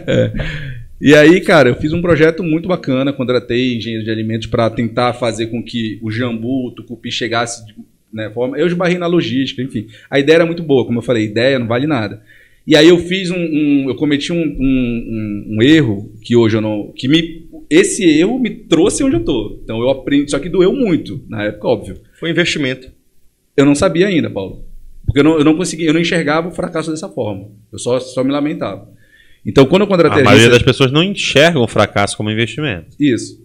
[SPEAKER 2] É. E aí, cara, eu fiz um projeto muito bacana, contratei engenheiro de alimentos para tentar fazer com que o jambu, o tucupi chegasse de né, forma. Eu esbarrei na logística, enfim. A ideia era muito boa, como eu falei, ideia não vale nada. E aí eu fiz um, um eu cometi um, um, um, erro que hoje eu não, que me, esse erro me trouxe onde eu tô. Então eu aprendi, só que doeu muito na época, óbvio.
[SPEAKER 3] Foi investimento.
[SPEAKER 2] Eu não sabia ainda, Paulo, porque eu não, eu não conseguia, eu não enxergava o fracasso dessa forma. Eu só, só me lamentava. Então, quando eu contratei
[SPEAKER 1] a, a maioria das pessoas não enxergam o fracasso como investimento.
[SPEAKER 2] Isso.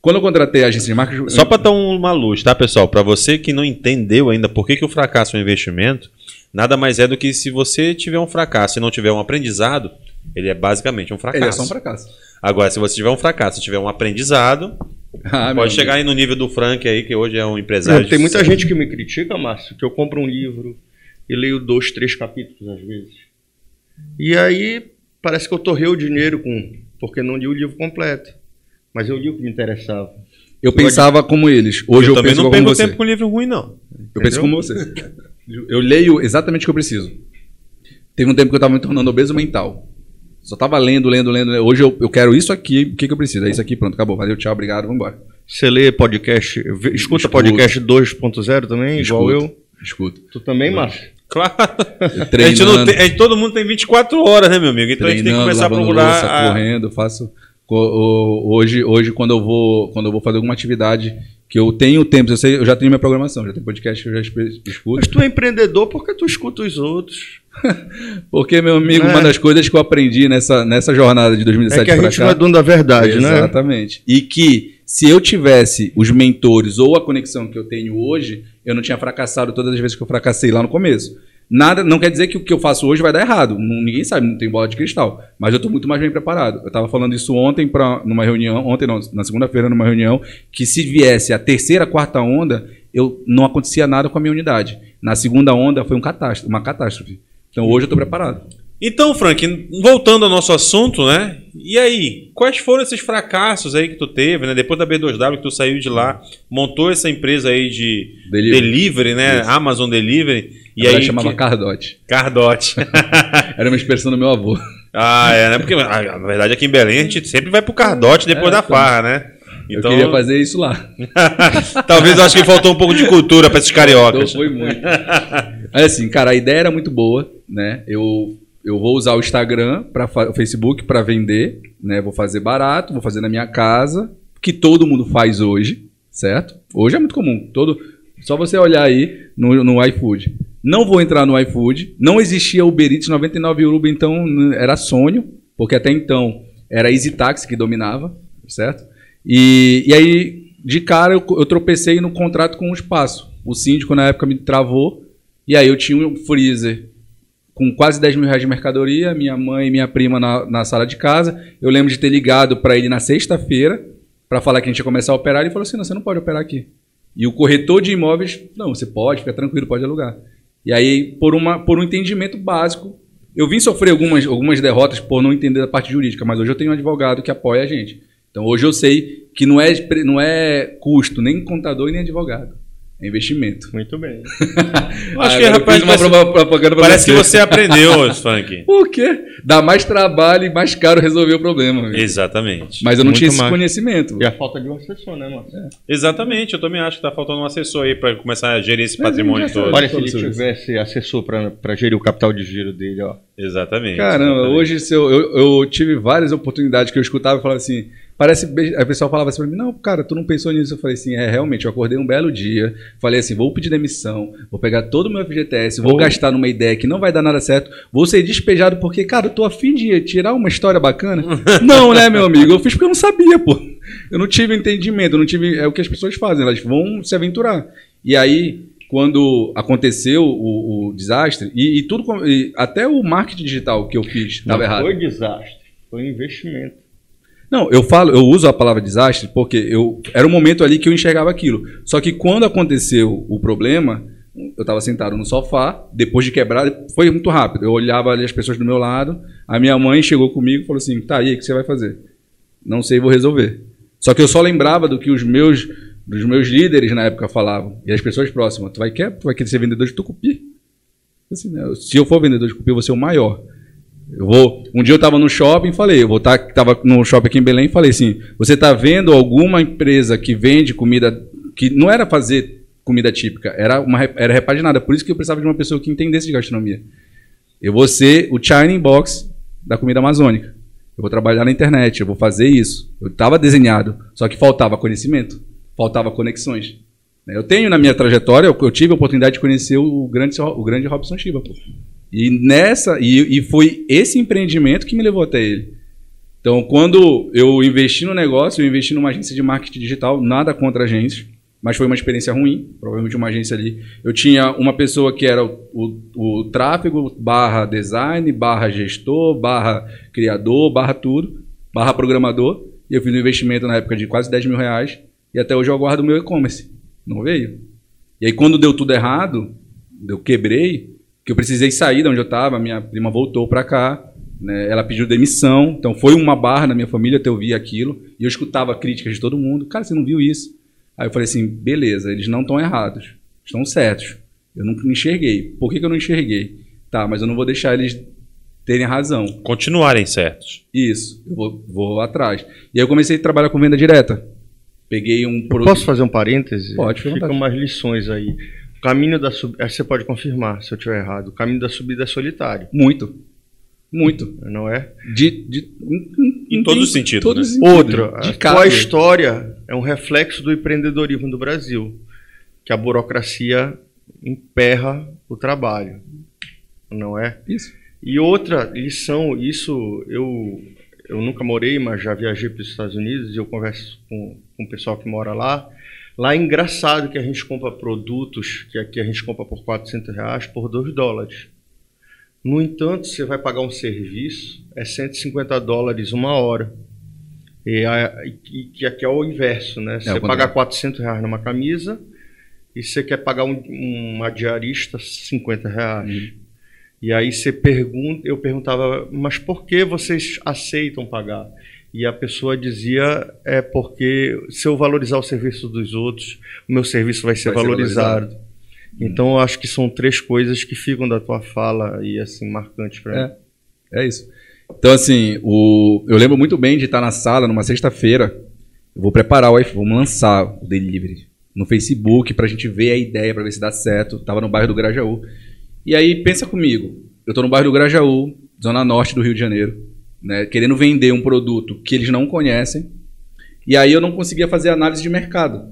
[SPEAKER 2] Quando eu contratei a agência de marketing.
[SPEAKER 1] Só para dar uma luz, tá, pessoal? Para você que não entendeu ainda por que, que o fracasso é um investimento, nada mais é do que se você tiver um fracasso e não tiver um aprendizado, ele é basicamente um fracasso. Ele é
[SPEAKER 2] só um fracasso.
[SPEAKER 1] Agora, se você tiver um fracasso e tiver um aprendizado,
[SPEAKER 2] Ah,
[SPEAKER 1] Pode
[SPEAKER 2] amigo.
[SPEAKER 1] chegar aí no nível do Frank aí, que hoje é um empresário.
[SPEAKER 3] É, tem muita gente que me critica, Márcio, que eu compro um livro e leio dois, três capítulos às vezes. E aí parece que eu torrei o dinheiro com porque não li o livro completo. Mas eu li o que me interessava.
[SPEAKER 2] Eu pensava como eles. Hoje eu,
[SPEAKER 1] eu também
[SPEAKER 2] penso
[SPEAKER 1] não
[SPEAKER 2] como
[SPEAKER 1] perco
[SPEAKER 2] você.
[SPEAKER 1] tempo com livro ruim, não.
[SPEAKER 2] Eu penso como você. Eu leio exatamente o que eu preciso. Teve um tempo que eu estava me tornando obeso mental. Só tava lendo, lendo, lendo. Hoje eu, eu quero isso aqui, o que, que eu preciso? É isso aqui, pronto, acabou. Valeu, tchau, obrigado, vamos embora.
[SPEAKER 3] Você lê podcast, escuta
[SPEAKER 2] Escuto.
[SPEAKER 3] podcast 2.0 também, igual
[SPEAKER 2] Escuto.
[SPEAKER 3] eu.
[SPEAKER 2] Escuto.
[SPEAKER 3] Tu também, Márcio?
[SPEAKER 1] Claro. A gente não
[SPEAKER 2] treinando,
[SPEAKER 1] tem- a gente- todo mundo tem 24 horas, né, meu amigo? Então a gente tem que começar a procurar.
[SPEAKER 2] louça,
[SPEAKER 1] a-
[SPEAKER 2] correndo, faço. Hoje, hoje quando, eu vou, quando eu vou fazer alguma atividade que eu tenho tempo, eu, sei, eu já tenho minha programação, já tenho podcast que eu já escuto.
[SPEAKER 3] Mas tu é empreendedor porque tu escuta os outros.
[SPEAKER 2] Porque, meu amigo,
[SPEAKER 3] É.
[SPEAKER 2] uma das coisas que eu aprendi nessa, nessa jornada de 2017
[SPEAKER 3] É que a gente
[SPEAKER 2] cá,
[SPEAKER 3] não é dono da verdade, né?
[SPEAKER 2] Exatamente. E que se eu tivesse os mentores ou a conexão que eu tenho hoje, eu não tinha fracassado todas as vezes que eu fracassei lá no começo. Nada, não quer dizer que o que eu faço hoje vai dar errado. Ninguém sabe, não tem bola de cristal. Mas eu estou muito mais bem preparado. Eu estava falando isso ontem para numa reunião, ontem não, na segunda-feira numa reunião, que se viesse a terceira, quarta onda, eu não acontecia nada com a minha unidade. Na segunda onda foi um catástrofe, uma catástrofe. Então hoje eu estou preparado.
[SPEAKER 1] Então, Frank, voltando ao nosso assunto, né? E aí, quais foram esses fracassos aí que tu teve, né? Depois da B2W que tu saiu de lá, montou essa empresa aí de
[SPEAKER 2] Delivery.
[SPEAKER 1] delivery, né?
[SPEAKER 2] Isso.
[SPEAKER 1] Amazon Delivery. E
[SPEAKER 2] aí chamava
[SPEAKER 1] que-
[SPEAKER 2] Cardote.
[SPEAKER 1] Cardote.
[SPEAKER 2] Era uma expressão do meu avô.
[SPEAKER 1] ah, é, né? Porque ah, na verdade aqui em Belém a gente sempre vai pro Cardote depois
[SPEAKER 2] É,
[SPEAKER 1] da
[SPEAKER 2] então.
[SPEAKER 1] farra, né?
[SPEAKER 2] Eu queria fazer isso lá.
[SPEAKER 1] Talvez eu acho que faltou um pouco de cultura para esses
[SPEAKER 2] Então
[SPEAKER 1] cariocas.
[SPEAKER 2] foi muito. Mas assim, cara, a ideia era muito boa, né? Eu, eu vou usar o Instagram, para o Facebook para vender, né? Vou fazer barato, vou fazer na minha casa, que todo mundo faz hoje, certo? Hoje é muito comum. Todo, só você olhar aí no, no iFood. Não vou entrar no iFood. Não existia Uber Eats 99 Uruba, então era sonho, porque até então era Easy Taxi que dominava, certo? E, e aí, de cara, eu, eu tropecei no contrato com o espaço. O síndico, na época, me travou. E aí, eu tinha um freezer com quase 10 mil reais de mercadoria, minha mãe e minha prima na, na sala de casa. Eu lembro de ter ligado para ele na sexta-feira para falar que a gente ia começar a operar. Ele falou assim: não, você não pode operar aqui. E o corretor de imóveis, não, você pode, fica tranquilo, pode alugar. E aí, por, uma, por um entendimento básico, eu vim sofrer algumas, algumas derrotas por não entender a parte jurídica, mas hoje eu tenho um advogado que apoia a gente. Então hoje eu sei que não é, não é custo, nem contador e nem advogado. É investimento.
[SPEAKER 3] Muito bem.
[SPEAKER 1] Acho
[SPEAKER 2] Ah,
[SPEAKER 1] que, rapaz,
[SPEAKER 2] uma
[SPEAKER 1] parece,
[SPEAKER 2] propa- propaganda pra
[SPEAKER 1] parece que você aprendeu, Frank.
[SPEAKER 2] Por quê? Dá mais trabalho e mais caro resolver o problema. velho.
[SPEAKER 1] Exatamente.
[SPEAKER 2] Mas eu não
[SPEAKER 3] Muito
[SPEAKER 2] tinha esse
[SPEAKER 3] mais.
[SPEAKER 2] conhecimento.
[SPEAKER 3] E a falta de um assessor, né, Márcio?
[SPEAKER 1] Exatamente, eu também acho que tá faltando um assessor aí para começar a gerir esse
[SPEAKER 2] Mas
[SPEAKER 1] patrimônio todo.
[SPEAKER 3] Olha, se ele tivesse assessor para gerir o capital de giro dele, ó.
[SPEAKER 1] Exatamente.
[SPEAKER 2] Caramba,
[SPEAKER 1] exatamente.
[SPEAKER 2] hoje se eu, eu, eu tive várias oportunidades que eu escutava e falava assim, parece, o pessoal falava assim pra mim, não, cara, tu não pensou nisso? Eu falei assim, é, realmente, eu acordei um belo dia, falei assim, vou pedir demissão, vou pegar todo o meu FGTS, vou gastar numa ideia que não vai dar nada certo, vou ser despejado porque, cara, eu tô afim de tirar uma história bacana. não, né, meu amigo, eu fiz porque eu não sabia, pô. Eu não tive entendimento, não tive, é o que as pessoas fazem, elas vão se aventurar. E aí, quando aconteceu o, o desastre, e, e tudo, e até o marketing digital que eu fiz estava errado.
[SPEAKER 3] foi desastre, foi investimento.
[SPEAKER 2] Não, eu falo, eu uso a palavra desastre porque eu era um momento ali que eu enxergava aquilo. Só que quando aconteceu o problema, eu estava sentado no sofá, depois de quebrar, foi muito rápido. Eu olhava ali as pessoas do meu lado, a minha mãe chegou comigo e falou assim: "Tá aí, o que você vai fazer?" Não sei, vou resolver. Só que eu só lembrava do que os meus dos meus líderes na época falavam e as pessoas próximas. Tu vai querer, tu vai querer ser vendedor de tucupi? Assim, Se eu for vendedor de tucupi, eu vou ser o maior. Eu vou. Um dia eu estava no shopping e falei, eu vou estar, tava no shopping aqui em Belém falei assim: você está vendo alguma empresa que vende comida que não era fazer comida típica, era uma era repaginada. Por isso que eu precisava de uma pessoa que entendesse de gastronomia. Eu vou ser o China Box da comida amazônica. Eu vou trabalhar na internet, eu vou fazer isso. Eu estava desenhado, só que faltava conhecimento, faltava conexões. Eu tenho na minha trajetória, eu tive a oportunidade de conhecer o grande, o grande Robson Shiba. Pô. E nessa e, e foi esse empreendimento que me levou até ele. Então, quando eu investi no negócio, eu investi numa agência de marketing digital, nada contra agências, mas foi uma experiência ruim, provavelmente uma agência ali. Eu tinha uma pessoa que era o, o, o tráfego, barra design, barra gestor, barra criador, barra tudo, barra programador, E eu fiz um investimento na época de quase 10 mil reais. E até hoje eu guardo o meu e-commerce. Não veio. E aí, quando deu tudo errado, eu quebrei, que eu precisei sair de onde eu estava, minha prima voltou para cá, né, ela pediu demissão, então foi uma barra na minha família ter ouvido aquilo, e eu escutava críticas de todo mundo, cara, você não viu isso? Aí eu falei assim, beleza, eles não estão errados, estão certos, eu nunca enxerguei. Por que, que eu não enxerguei? Tá, mas eu não vou deixar eles terem razão.
[SPEAKER 1] Continuarem certos.
[SPEAKER 2] Isso, eu vou, vou atrás. E aí eu comecei a trabalhar com venda direta. Peguei um
[SPEAKER 3] produto. Posso fazer um parêntese?
[SPEAKER 2] Pode,
[SPEAKER 3] Ficam umas lições aí. O caminho da subida. Você pode confirmar se eu estiver errado. O caminho da subida é solitário.
[SPEAKER 2] Muito. Muito.
[SPEAKER 3] Não é?
[SPEAKER 2] De, de,
[SPEAKER 1] em, em todos os sentidos. Todos
[SPEAKER 3] né? Outra, a sua história é um reflexo do empreendedorismo do Brasil. Que a burocracia emperra o trabalho. Não é?
[SPEAKER 2] Isso.
[SPEAKER 3] E outra lição, isso eu, eu nunca morei, mas já viajei para os Estados Unidos e eu converso com com o pessoal que mora lá. Lá é engraçado que a gente compra produtos que aqui a gente compra por 400 reais por 2 dólares. No entanto, você vai pagar um serviço, é 150 dólares uma hora. E, a, e que aqui é o inverso, né? É, você é, paga 400 reais numa camisa e você quer pagar um, uma diarista 50 reais. Uhum. E aí você pergunta, eu perguntava, mas por que vocês aceitam pagar? E a pessoa dizia: é porque se eu valorizar o serviço dos outros, o meu serviço vai ser, vai valorizado. ser valorizado. Então, eu acho que são três coisas que ficam da tua fala e assim marcantes para
[SPEAKER 2] é, mim. É isso. Então, assim, o, eu lembro muito bem de estar na sala numa sexta-feira. Eu vou preparar o iPhone, vamos lançar o delivery no Facebook para a gente ver a ideia, para ver se dá certo. Tava no bairro do Grajaú. E aí, pensa comigo. Eu tô no bairro do Grajaú, zona norte do Rio de Janeiro né, querendo vender um produto que eles não conhecem, e aí eu não conseguia fazer análise de mercado.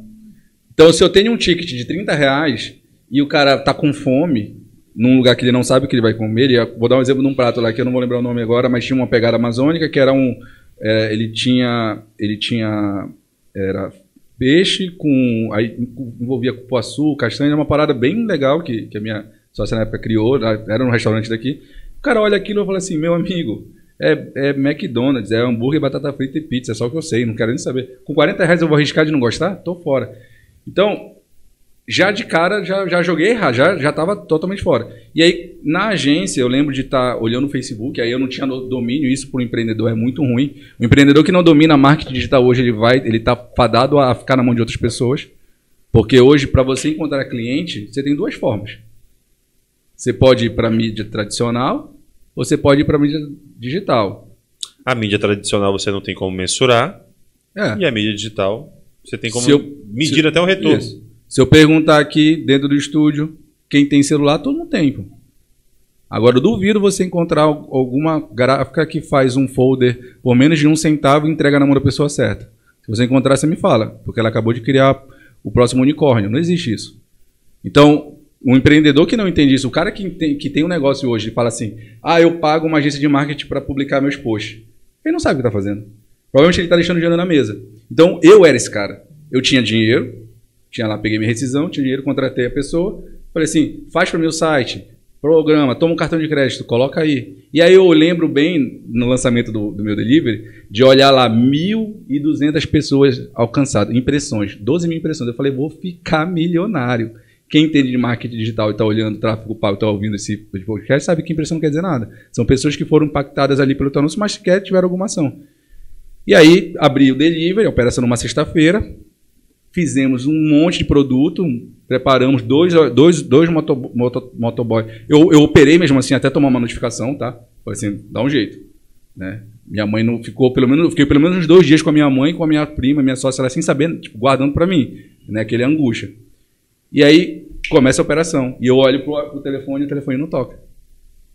[SPEAKER 2] Então, se eu tenho um ticket de 30 reais e o cara tá com fome, num lugar que ele não sabe o que ele vai comer, ele, vou dar um exemplo de um prato lá que eu não vou lembrar o nome agora, mas tinha uma pegada amazônica que era um. É, ele tinha. Ele tinha. Era peixe com. Aí envolvia cupuaçu, castanha, uma parada bem legal que, que a minha sócia na época criou, era um restaurante daqui. O cara olha aquilo e fala assim: meu amigo, é, é McDonald's, é hambúrguer, batata frita e pizza, é só o que eu sei, não quero nem saber. Com 40 reais eu vou arriscar de não gostar? Tô fora. Então, já de cara, já, já joguei errado, já, já tava totalmente fora. E aí, na agência, eu lembro de estar tá olhando o Facebook, aí eu não tinha domínio, isso para o empreendedor é muito ruim. O empreendedor que não domina marketing digital hoje, ele vai, ele tá fadado a ficar na mão de outras pessoas. Porque hoje, para você encontrar cliente, você tem duas formas. Você pode ir para a mídia tradicional, você pode ir para a mídia digital.
[SPEAKER 1] A mídia tradicional você não tem como mensurar. É. E a mídia digital você tem como eu, medir até o retorno. Isso.
[SPEAKER 2] Se eu perguntar aqui dentro do estúdio, quem tem celular, todo mundo tem. Pô. Agora, eu duvido você encontrar alguma gráfica que faz um folder por menos de um centavo e entrega na mão da pessoa certa. Se você encontrar, você me fala, porque ela acabou de criar o próximo unicórnio. Não existe isso. Então, um empreendedor que não entende isso, o cara que tem, que tem um negócio hoje e fala assim: ah, eu pago uma agência de marketing para publicar meus posts. Ele não sabe o que está fazendo. Provavelmente ele está deixando dinheiro na mesa. Então eu era esse cara. Eu tinha dinheiro, tinha lá, peguei minha rescisão, tinha dinheiro, contratei a pessoa, falei assim: faz para o meu site, programa, toma um cartão de crédito, coloca aí. E aí eu lembro bem, no lançamento do, do meu delivery, de olhar lá 1.200 pessoas alcançadas, impressões, 12 mil impressões. Eu falei: vou ficar milionário. Quem entende de marketing digital e está olhando tráfego pago está ouvindo esse podcast sabe que impressão não quer dizer nada. São pessoas que foram impactadas ali pelo teu anúncio, mas sequer tiveram alguma ação. E aí, abri o delivery, a operação numa sexta-feira, fizemos um monte de produto, preparamos dois, dois, dois moto, moto, motoboy. Eu, eu operei mesmo assim, até tomar uma notificação, tá? Falei assim, dá um jeito. Né? Minha mãe não ficou, pelo menos, fiquei pelo menos uns dois dias com a minha mãe, com a minha prima, minha sócia, ela sem saber, tipo, guardando para mim, né? Aquele angústia. E aí começa a operação. E eu olho pro, pro telefone e o telefone não toca.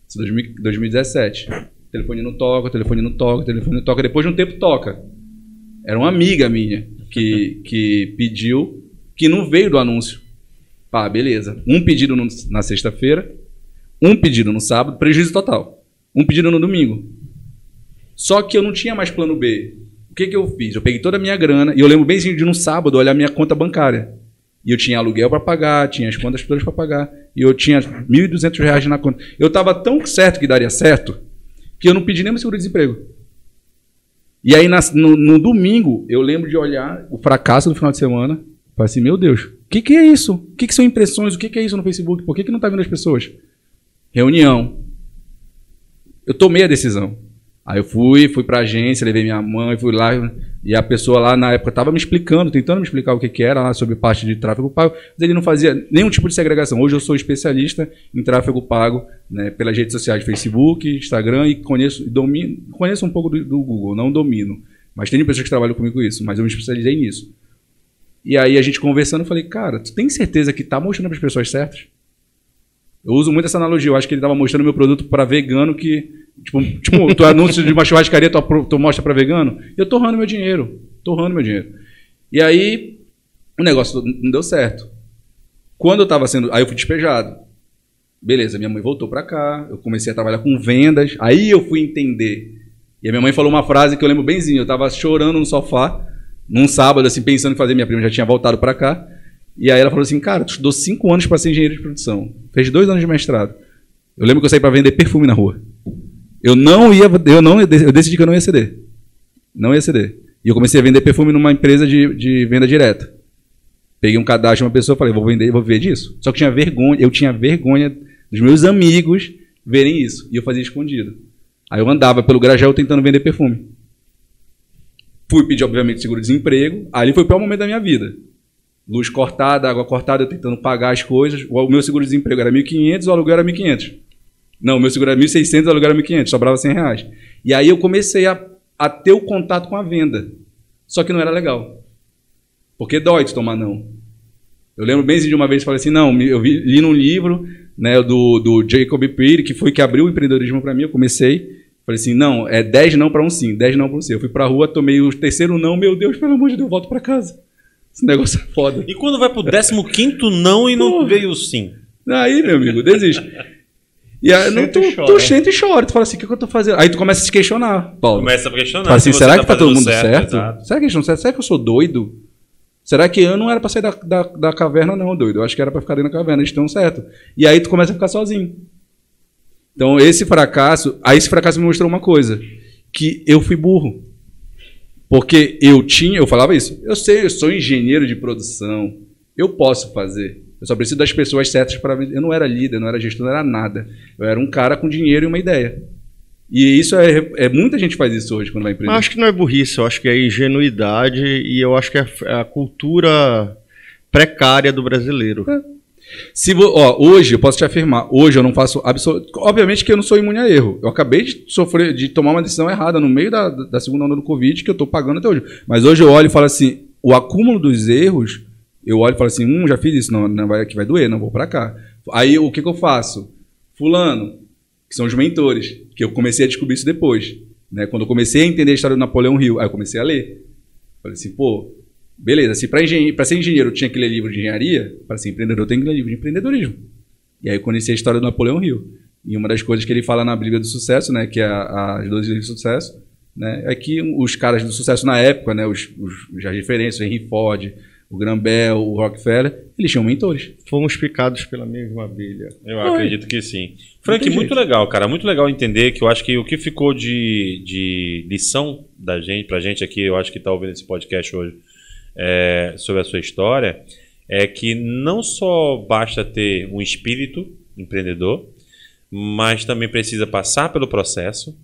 [SPEAKER 2] Isso é 2017. O telefone não toca, o telefone não toca, o telefone não toca. Depois de um tempo toca. Era uma amiga minha que, que pediu, que não veio do anúncio. Pá, beleza. Um pedido no, na sexta-feira, um pedido no sábado, prejuízo total. Um pedido no domingo. Só que eu não tinha mais plano B. O que, que eu fiz? Eu peguei toda a minha grana e eu lembro bem de no sábado olhar minha conta bancária. E eu tinha aluguel para pagar, tinha as contas para pagar. E eu tinha R$ 1.200 na conta. Eu estava tão certo que daria certo que eu não pedi nem meu seguro-desemprego. E aí, nas- no, no domingo, eu lembro de olhar o fracasso do final de semana. Falei assim, meu Deus, o que, que é isso? O que, que são impressões? O que, que é isso no Facebook? Por que, que não tá vindo as pessoas? Reunião. Eu tomei a decisão. Aí eu fui, fui pra agência, levei minha mãe, fui lá, e a pessoa lá na época estava me explicando, tentando me explicar o que, que era lá sobre parte de tráfego pago, mas ele não fazia nenhum tipo de segregação. Hoje eu sou especialista em tráfego pago né, pelas redes sociais, Facebook, Instagram, e conheço, domino, conheço um pouco do, do Google, não domino. Mas tem pessoas que trabalham comigo com isso, mas eu me especializei nisso. E aí a gente conversando, eu falei, cara, tu tem certeza que tá mostrando para as pessoas certas? Eu uso muito essa analogia. Eu acho que ele estava mostrando meu produto para vegano que. Tipo, tipo tu anúncio de uma churrascaria, tu, tu mostra para vegano. E eu torrando meu dinheiro. Torrando meu dinheiro. E aí, o negócio não deu certo. Quando eu estava sendo. Aí eu fui despejado. Beleza, minha mãe voltou para cá. Eu comecei a trabalhar com vendas. Aí eu fui entender. E a minha mãe falou uma frase que eu lembro benzinho. Eu estava chorando no sofá, num sábado, assim, pensando em fazer. Minha prima já tinha voltado para cá. E aí ela falou assim, cara, tu estudou cinco anos para ser engenheiro de produção. Fez dois anos de mestrado. Eu lembro que eu saí para vender perfume na rua. Eu não ia, eu não, eu decidi que eu não ia ceder. Não ia ceder. E eu comecei a vender perfume numa empresa de, de venda direta. Peguei um cadastro de uma pessoa, falei, vou vender, vou viver disso. Só que tinha vergonha, eu tinha vergonha dos meus amigos verem isso. E eu fazia escondido. Aí eu andava pelo Grajaú tentando vender perfume. Fui pedir, obviamente, seguro-desemprego. Ali foi o pior momento da minha vida luz cortada, água cortada, eu tentando pagar as coisas. O meu seguro-desemprego era 1.500, o aluguel era 1.500. Não, o meu seguro era 1.600, o aluguel era 1.500, sobrava 100 reais. E aí eu comecei a, a ter o contato com a venda. Só que não era legal. Porque dói de tomar não. Eu lembro bem de uma vez, falei assim, não, eu vi, li num livro né, do, do Jacob Peary, que foi que abriu o empreendedorismo para mim, eu comecei, falei assim, não, é 10 não para um sim, 10 não para um sim. Eu fui pra rua, tomei o terceiro não, meu Deus, pelo amor de Deus, eu volto para casa. Esse negócio é foda.
[SPEAKER 1] E quando vai pro 15 não e não
[SPEAKER 2] Porra.
[SPEAKER 1] veio o sim?
[SPEAKER 2] Aí, meu amigo, desiste. E aí, não, tu,
[SPEAKER 3] e chora.
[SPEAKER 2] tu senta e chora. Tu fala assim, o que, que eu tô fazendo? Aí tu começa a se questionar, Paulo.
[SPEAKER 1] Começa a questionar.
[SPEAKER 2] Fala assim,
[SPEAKER 1] se
[SPEAKER 2] será
[SPEAKER 1] você
[SPEAKER 2] que tá todo mundo certo?
[SPEAKER 1] exato.
[SPEAKER 2] Será que eles não certo? Será que eu sou doido? Será que eu não era pra sair da, da, da caverna, não, doido? Eu acho que era pra ficar dentro da caverna, eles estão certo. E aí tu começa a ficar sozinho. Então, esse fracasso, aí esse fracasso me mostrou uma coisa, que eu fui burro. Porque eu tinha, eu falava isso, eu sei, eu sou engenheiro de produção, eu posso fazer. Eu só preciso das pessoas certas para Eu não era líder, não era gestor, não era nada. Eu era um cara com dinheiro e uma ideia. E isso é, é muita gente faz isso hoje quando vai empreender.
[SPEAKER 3] Mas acho que não é burrice, eu acho que é ingenuidade e eu acho que é é a cultura precária do brasileiro.
[SPEAKER 2] Se ó, hoje eu posso te afirmar, hoje eu não faço absoluto. Obviamente que eu não sou imune a erro. Eu acabei de sofrer, de tomar uma decisão errada no meio da, da segunda onda do Covid que eu estou pagando até hoje. Mas hoje eu olho e falo assim, o acúmulo dos erros, eu olho e falo assim, hum, já fiz isso, não, não vai, que vai doer, não vou para cá. Aí o que, que eu faço? Fulano, que são os mentores, que eu comecei a descobrir isso depois. Né? Quando eu comecei a entender a história do Napoleão Hill, aí eu comecei a ler. Falei assim, pô, beleza, se para ser engenheiro eu tinha que ler livro de engenharia, para ser empreendedor eu tenho que ler livro de empreendedorismo. E aí eu conheci a história do Napoleão Hill. E uma das coisas que ele fala na Bíblia do Sucesso, né, que é a- as 12 leis do sucesso, né, é que os caras do sucesso na época, né, os, os, já referências, o Henry Ford, o Graham Bell, o Rockefeller, eles tinham mentores.
[SPEAKER 3] Fomos picados pela mesma abelha.
[SPEAKER 1] Eu
[SPEAKER 2] Foi.
[SPEAKER 1] acredito que sim. Frank,
[SPEAKER 2] tem
[SPEAKER 1] muito
[SPEAKER 2] jeito.
[SPEAKER 1] legal, cara. Muito legal entender que eu acho que o que ficou de, de lição da gente, pra gente aqui, eu acho que tá ouvindo esse podcast hoje, é, sobre a sua história, é que não só basta ter um espírito empreendedor, mas também precisa passar pelo processo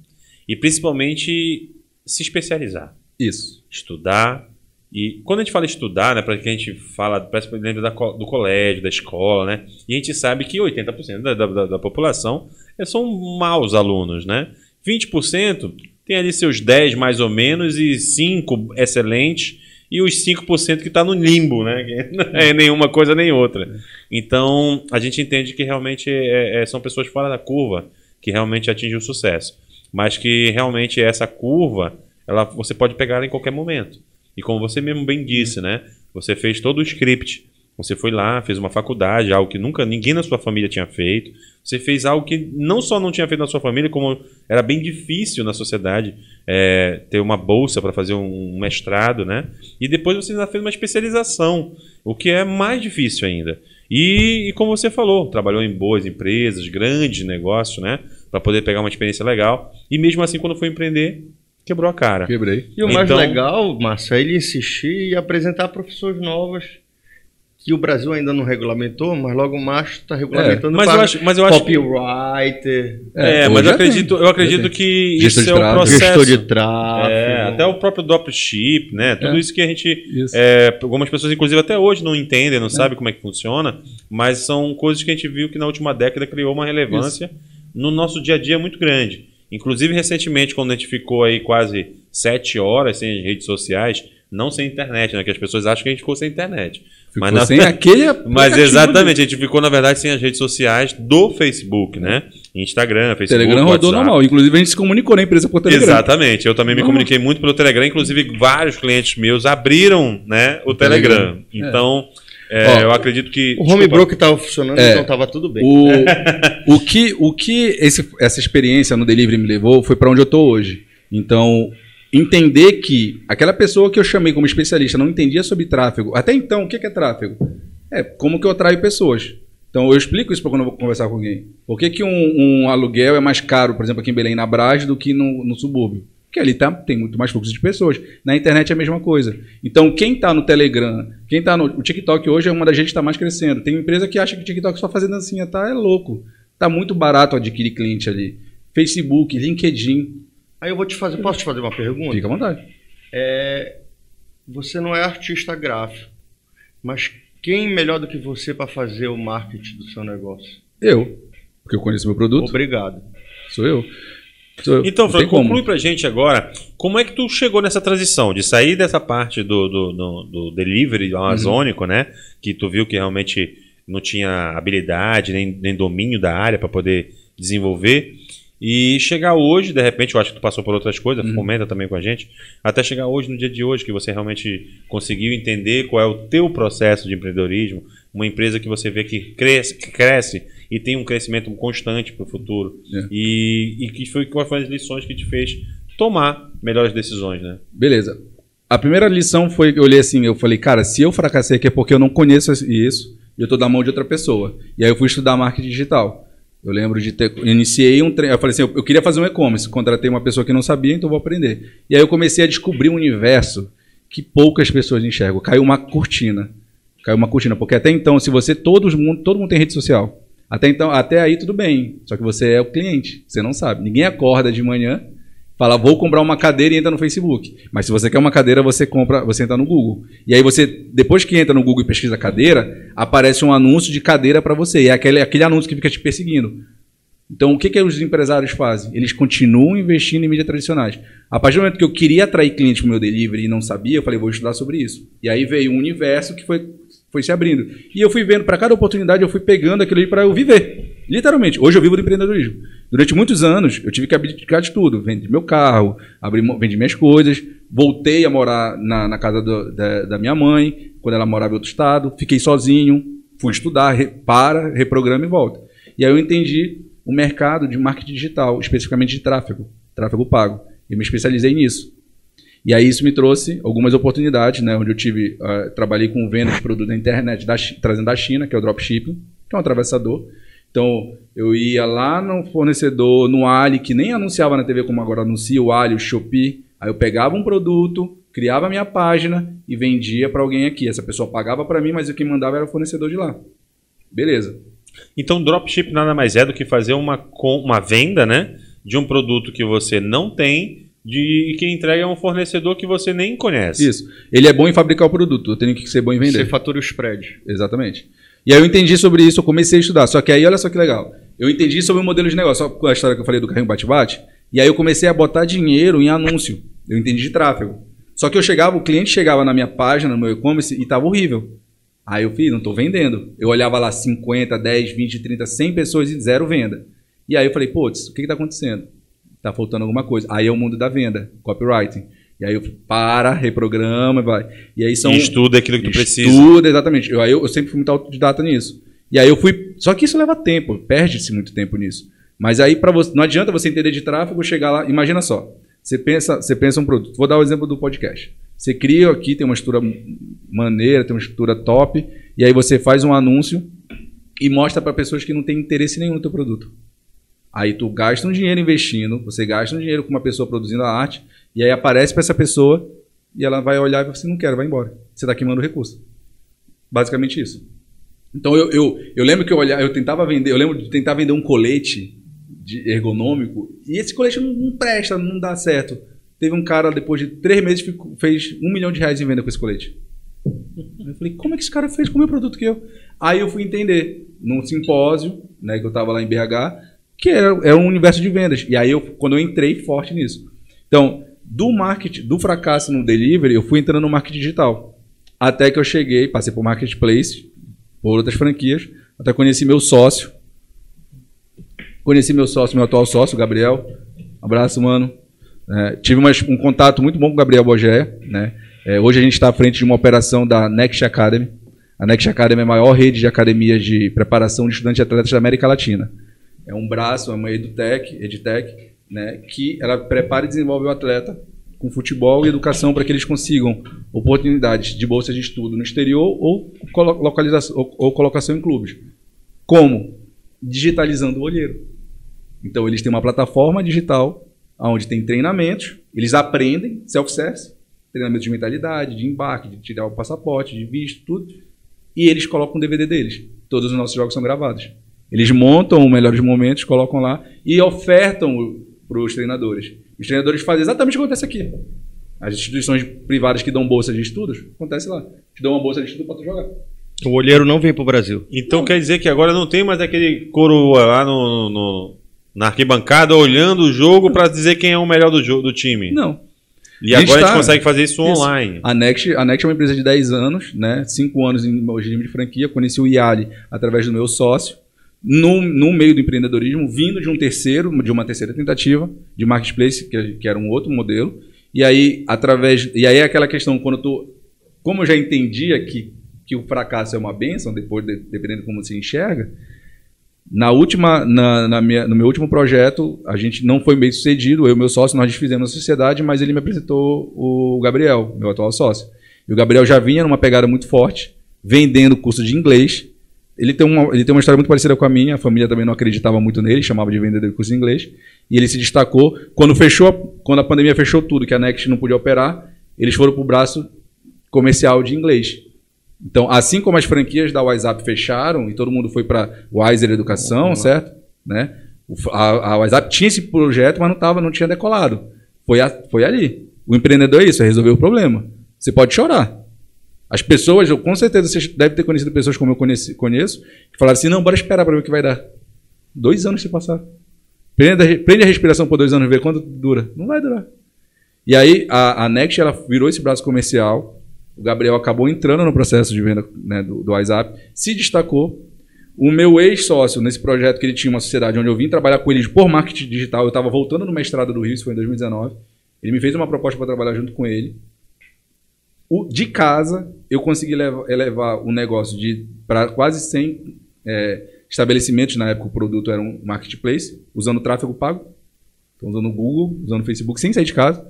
[SPEAKER 1] e principalmente se especializar
[SPEAKER 2] Isso.
[SPEAKER 1] estudar. E quando a gente fala estudar, né, para que a gente fala, parece que lembra da do colégio, da escola, né? E a gente sabe que 80% da, da, da população eh, são maus alunos, né? 20% tem ali seus 10 mais ou menos e 5 excelentes e os 5% que está no limbo, né? Que não é nenhuma coisa nem outra. Então, a gente entende que realmente é- é- são pessoas fora da curva que realmente atingem o sucesso. Mas que realmente essa curva, ela, você pode pegar ela em qualquer momento. E como você mesmo bem disse, né? Você fez todo o script. Você foi lá, fez uma faculdade, algo que nunca ninguém na sua família tinha feito. Você fez algo que não só não tinha feito na sua família, como era bem difícil na sociedade é, ter uma bolsa para fazer um mestrado, né? E depois você ainda fez uma especialização, o que é mais difícil ainda. E, e como você falou, trabalhou em boas empresas, grandes negócios, né? Para poder pegar uma experiência legal. E mesmo assim, quando foi empreender, quebrou a cara.
[SPEAKER 2] Quebrei.
[SPEAKER 3] E o mais
[SPEAKER 1] Então-
[SPEAKER 3] legal, Márcio, é ele insistir e apresentar profissões novas que o Brasil ainda não regulamentou, mas logo mais está regulamentando
[SPEAKER 1] Mas eu acho, mas eu acho
[SPEAKER 3] copywriter,
[SPEAKER 1] É,
[SPEAKER 2] hoje
[SPEAKER 1] mas eu
[SPEAKER 2] já tem.
[SPEAKER 1] acredito, eu acredito que
[SPEAKER 2] Gestor
[SPEAKER 1] isso
[SPEAKER 2] de
[SPEAKER 1] é o
[SPEAKER 2] tráfego.
[SPEAKER 1] processo.
[SPEAKER 3] gestor de tráfego.
[SPEAKER 1] É, até o próprio dropship, né? Tudo
[SPEAKER 2] É.
[SPEAKER 1] isso que a gente.
[SPEAKER 2] Isso.
[SPEAKER 1] é, algumas pessoas, inclusive, até hoje não entendem, não sabem como é que funciona, mas são coisas que a gente viu que na última década criou uma relevância no nosso dia a dia muito grande. Inclusive, recentemente, quando a gente ficou aí quase sete horas sem as redes sociais, não sem internet, né? Que as pessoas acham que a gente ficou sem internet.
[SPEAKER 2] Ficou
[SPEAKER 1] Mas, na-
[SPEAKER 2] sem aquele
[SPEAKER 1] Mas exatamente, a gente ficou, na verdade, sem as redes sociais do Facebook, né? Instagram,
[SPEAKER 2] O
[SPEAKER 1] Facebook.
[SPEAKER 2] Telegram rodou
[SPEAKER 1] WhatsApp.
[SPEAKER 2] normal. Inclusive, a gente se comunicou na empresa por Telegram.
[SPEAKER 1] Exatamente, eu também me
[SPEAKER 2] Normal.
[SPEAKER 1] comuniquei muito pelo Telegram, inclusive vários clientes meus abriram né, o Telegram.
[SPEAKER 2] Telegram.
[SPEAKER 1] Então, é,
[SPEAKER 2] Ó,
[SPEAKER 1] eu acredito que.
[SPEAKER 3] O home broker estava funcionando,
[SPEAKER 2] É.
[SPEAKER 3] então estava tudo bem.
[SPEAKER 2] O, o que, o que esse- essa experiência no delivery me levou foi para onde eu tô hoje. Então, entender que aquela pessoa que eu chamei como especialista não entendia sobre tráfego. Até então, o que é tráfego? É como que eu atraio pessoas. Então, eu explico isso para quando eu vou conversar com alguém. Por que, que um, um aluguel é mais caro, por exemplo, aqui em Belém, na Brás, do que no, no subúrbio? Porque ali tá, tem muito mais fluxo de pessoas. Na internet é a mesma coisa. Então, quem está no Telegram, quem está no. O TikTok hoje é uma das gente que está mais crescendo. Tem empresa que acha que TikTok só fazer dancinha, tá? É louco. Tá muito barato adquirir cliente ali. Facebook, LinkedIn.
[SPEAKER 3] Aí eu vou te fazer, posso te fazer uma pergunta?
[SPEAKER 2] Fica à vontade.
[SPEAKER 3] É, você não é artista gráfico, mas quem melhor do que você para fazer o marketing do seu negócio?
[SPEAKER 2] Eu. Porque eu conheço meu produto.
[SPEAKER 3] Obrigado.
[SPEAKER 2] Sou eu. Sou eu.
[SPEAKER 1] Então, Franco,
[SPEAKER 2] como.
[SPEAKER 1] conclui pra gente agora como é que tu chegou nessa transição de sair dessa parte do, do, do- do delivery amazônico, né? Que tu viu que realmente não tinha habilidade nem, nem domínio da área para poder desenvolver. E chegar hoje, de repente, eu acho que tu passou por outras coisas, comenta também com a gente, até chegar hoje, no dia de hoje, que você realmente conseguiu entender qual é o teu processo de empreendedorismo, uma empresa que você vê que cresce, que cresce e tem um crescimento constante para o futuro.
[SPEAKER 2] É.
[SPEAKER 1] E, e que foi, quais foram as lições que te fez tomar melhores decisões, né?
[SPEAKER 2] Beleza. A primeira lição foi eu olhei assim, eu falei, cara, se eu fracassei aqui é porque eu não conheço isso e eu tô na mão de outra pessoa. E aí eu fui estudar marketing digital. Eu lembro de ter. Iniciei um treino. Eu falei assim: eu, eu queria fazer um e-commerce. Contratei uma pessoa que não sabia, então vou aprender. E aí eu comecei a descobrir um universo que poucas pessoas enxergam. Caiu uma cortina. Caiu uma cortina. Porque até então, se você. Todo mundo, todo mundo tem rede social. Até então, até aí tudo bem. Só que você é o cliente. Você não sabe. Ninguém acorda de manhã, fala, vou comprar uma cadeira e entra no Facebook. Mas se você quer uma cadeira, você compra, você entra no Google. E aí você, depois que entra no Google e pesquisa cadeira, aparece um anúncio de cadeira para você. E é aquele, aquele anúncio que fica te perseguindo. Então, o que, que os empresários fazem? Eles continuam investindo em mídias tradicionais. A partir do momento que eu queria atrair clientes para o meu delivery e não sabia, eu falei, vou estudar sobre isso. E aí veio um universo que foi, foi se abrindo. E eu fui vendo, para cada oportunidade, eu fui pegando aquilo ali para eu viver. Literalmente. Hoje eu vivo do empreendedorismo. Durante muitos anos, eu tive que abdicar de tudo. Vendi meu carro, abri, vendi minhas coisas, voltei a morar na, na casa do- da, da minha mãe, quando ela morava em outro estado, fiquei sozinho, fui estudar, re- para, reprograma e volta. E aí eu entendi o mercado de marketing digital, especificamente de tráfego, tráfego pago. E me especializei nisso. E aí isso me trouxe algumas oportunidades, né, onde eu tive, ah, trabalhei com venda de produto na internet, da trazendo da China, que é o dropshipping, que é um atravessador. Então, eu ia lá no fornecedor, no Ali, que nem anunciava na TV como agora anuncia, o Ali, o Shopee. Aí eu pegava um produto, criava minha página e vendia para alguém aqui. Essa pessoa pagava para mim, mas o que mandava era o fornecedor de lá. Beleza.
[SPEAKER 1] Então, dropship nada mais é do que fazer uma, uma venda, né? De um produto que você não tem de, e que entrega a um fornecedor que você nem conhece.
[SPEAKER 2] Isso. Ele é bom em fabricar o produto, eu tenho que ser bom em vender.
[SPEAKER 3] Você fatura o spread.
[SPEAKER 2] Exatamente. E aí eu entendi sobre isso, eu comecei a estudar. Só que aí, olha só que legal. Eu entendi sobre o modelo de negócio, só com a história que eu falei do carrinho bate-bate. E aí eu comecei a botar dinheiro em anúncio. Eu entendi de tráfego. Só que eu chegava, o cliente chegava na minha página, no meu e-commerce, e tava horrível. Aí eu fiz, não tô vendendo. Eu olhava lá 50, 10, 20, 30, 100 pessoas e zero venda. E aí eu falei, putz, o que que tá acontecendo? Tá faltando alguma coisa. Aí é o mundo da venda, copywriting. E aí eu para, reprograma, vai. E aí são
[SPEAKER 1] E estuda aquilo que tu precisa.
[SPEAKER 2] Estuda, exatamente. Eu, aí eu, eu sempre fui muito autodidata nisso. E aí eu fui. Só que isso leva tempo, perde-se muito tempo nisso. Mas aí para você, não adianta você entender de tráfego, chegar lá. Imagina só. Você pensa, você pensa um produto. Vou dar o exemplo do podcast. Você cria aqui, tem uma estrutura maneira, tem uma estrutura top, e aí você faz um anúncio e mostra para pessoas que não têm interesse nenhum no teu produto. Aí tu gasta um dinheiro investindo, você gasta um dinheiro com uma pessoa produzindo a arte, E aí aparece para essa pessoa e ela vai olhar e vai assim, não quero, vai embora. Você está queimando recurso. Basicamente isso. Então eu, eu, eu lembro que eu olhava, eu tentava vender, eu lembro de tentar vender um colete de ergonômico e esse colete não, não presta, não dá certo. Teve um cara, depois de três meses, ficou, fez um milhão de reais em venda com esse colete. Eu falei, como é que esse cara fez com o meu produto que eu? Aí eu fui entender, num simpósio, né, que eu estava lá em BH, que era, era um universo de vendas. E aí, eu, quando eu entrei forte nisso. Então, do marketing, do fracasso no delivery, eu fui entrando no marketing digital. Até que eu cheguei, passei por marketplace, por outras franquias, até conheci meu sócio. Conheci meu sócio, meu atual sócio, Gabriel. Abraço, mano. É, tive um contato muito bom com o Gabriel Bogé. Né? É, hoje a gente está à frente de uma operação da Next Academy. A Next Academy é a maior rede de academias de preparação de estudantes e atletas da América Latina. É um braço, é uma edutech, edtech, né, que ela prepara e desenvolve o atleta com futebol e educação para que eles consigam oportunidades de bolsa de estudo no exterior ou, localização, ou, ou colocação em clubes. Como? Digitalizando o olheiro. Então, eles têm uma plataforma digital onde tem treinamentos, eles aprendem, self-service, treinamento de mentalidade, de embarque, de tirar o passaporte, de visto, tudo, e eles colocam o DVD deles. Todos os nossos jogos são gravados. Eles montam os melhores momentos, colocam lá e ofertam para os treinadores. Os treinadores fazem exatamente o que acontece aqui. As instituições privadas que dão bolsa de estudos, acontece lá. Te dão uma bolsa de estudo para tu jogar.
[SPEAKER 3] O olheiro não vem para o Brasil.
[SPEAKER 1] Então não. quer dizer que agora não tem mais aquele coroa lá no, no na arquibancada olhando o jogo para dizer quem é o melhor do, jogo, do time.
[SPEAKER 2] Não.
[SPEAKER 1] E a agora tá, a gente consegue fazer isso, isso, online.
[SPEAKER 2] A Next, a Next é uma empresa de 10 anos, né? 5 anos em regime de franquia. Conheci o Iali através do meu sócio. No, no meio do empreendedorismo, vindo de um terceiro, de uma terceira tentativa de marketplace, que, que era um outro modelo. E aí, através. E aí é aquela questão, quando eu tô. Como eu já entendia que, que o fracasso é uma benção, depois, de, dependendo de como se enxerga, na última, na, na minha, no meu último projeto, a gente não foi bem sucedido. Eu e meu sócio, nós desfizemos a sociedade, mas ele me apresentou o Gabriel, meu atual sócio. E o Gabriel já vinha numa pegada muito forte, vendendo curso de inglês. Ele tem, uma, ele tem uma história muito parecida com a minha, a família também não acreditava muito nele, chamava de vendedor de curso de inglês. E ele se destacou. Quando fechou, quando a pandemia fechou tudo, que a Next não podia operar, eles foram para o braço comercial de inglês. Então, assim como as franquias da WhatsApp fecharam e todo mundo foi para Wiser Educação, uhum. certo? Né? A, a WhatsApp tinha esse projeto, mas não, tava, não tinha decolado. Foi, a, foi ali. O empreendedor é isso, é resolver o problema. Você pode chorar. As pessoas, eu, com certeza você deve ter conhecido pessoas como eu conheci, conheço, que falaram assim: não, bora esperar para ver o que vai dar. Dois anos se passar. Prende, prende a respiração por dois anos, ver quanto dura. Não vai durar. E aí a, a Next ela virou esse braço comercial o Gabriel acabou entrando no processo de venda né, do, do WhatsApp, se destacou. O meu ex-sócio, nesse projeto que ele tinha uma sociedade onde eu vim trabalhar com eles por marketing digital, eu estava voltando no mestrado do Rio, isso foi em 2019. Ele me fez uma proposta para trabalhar junto com ele. O, de casa, eu consegui levar, elevar o negócio de para quase 100 é, estabelecimentos. Na época, o produto era um marketplace, usando tráfego pago. Então, usando o Google, usando o Facebook, sem sair de casa.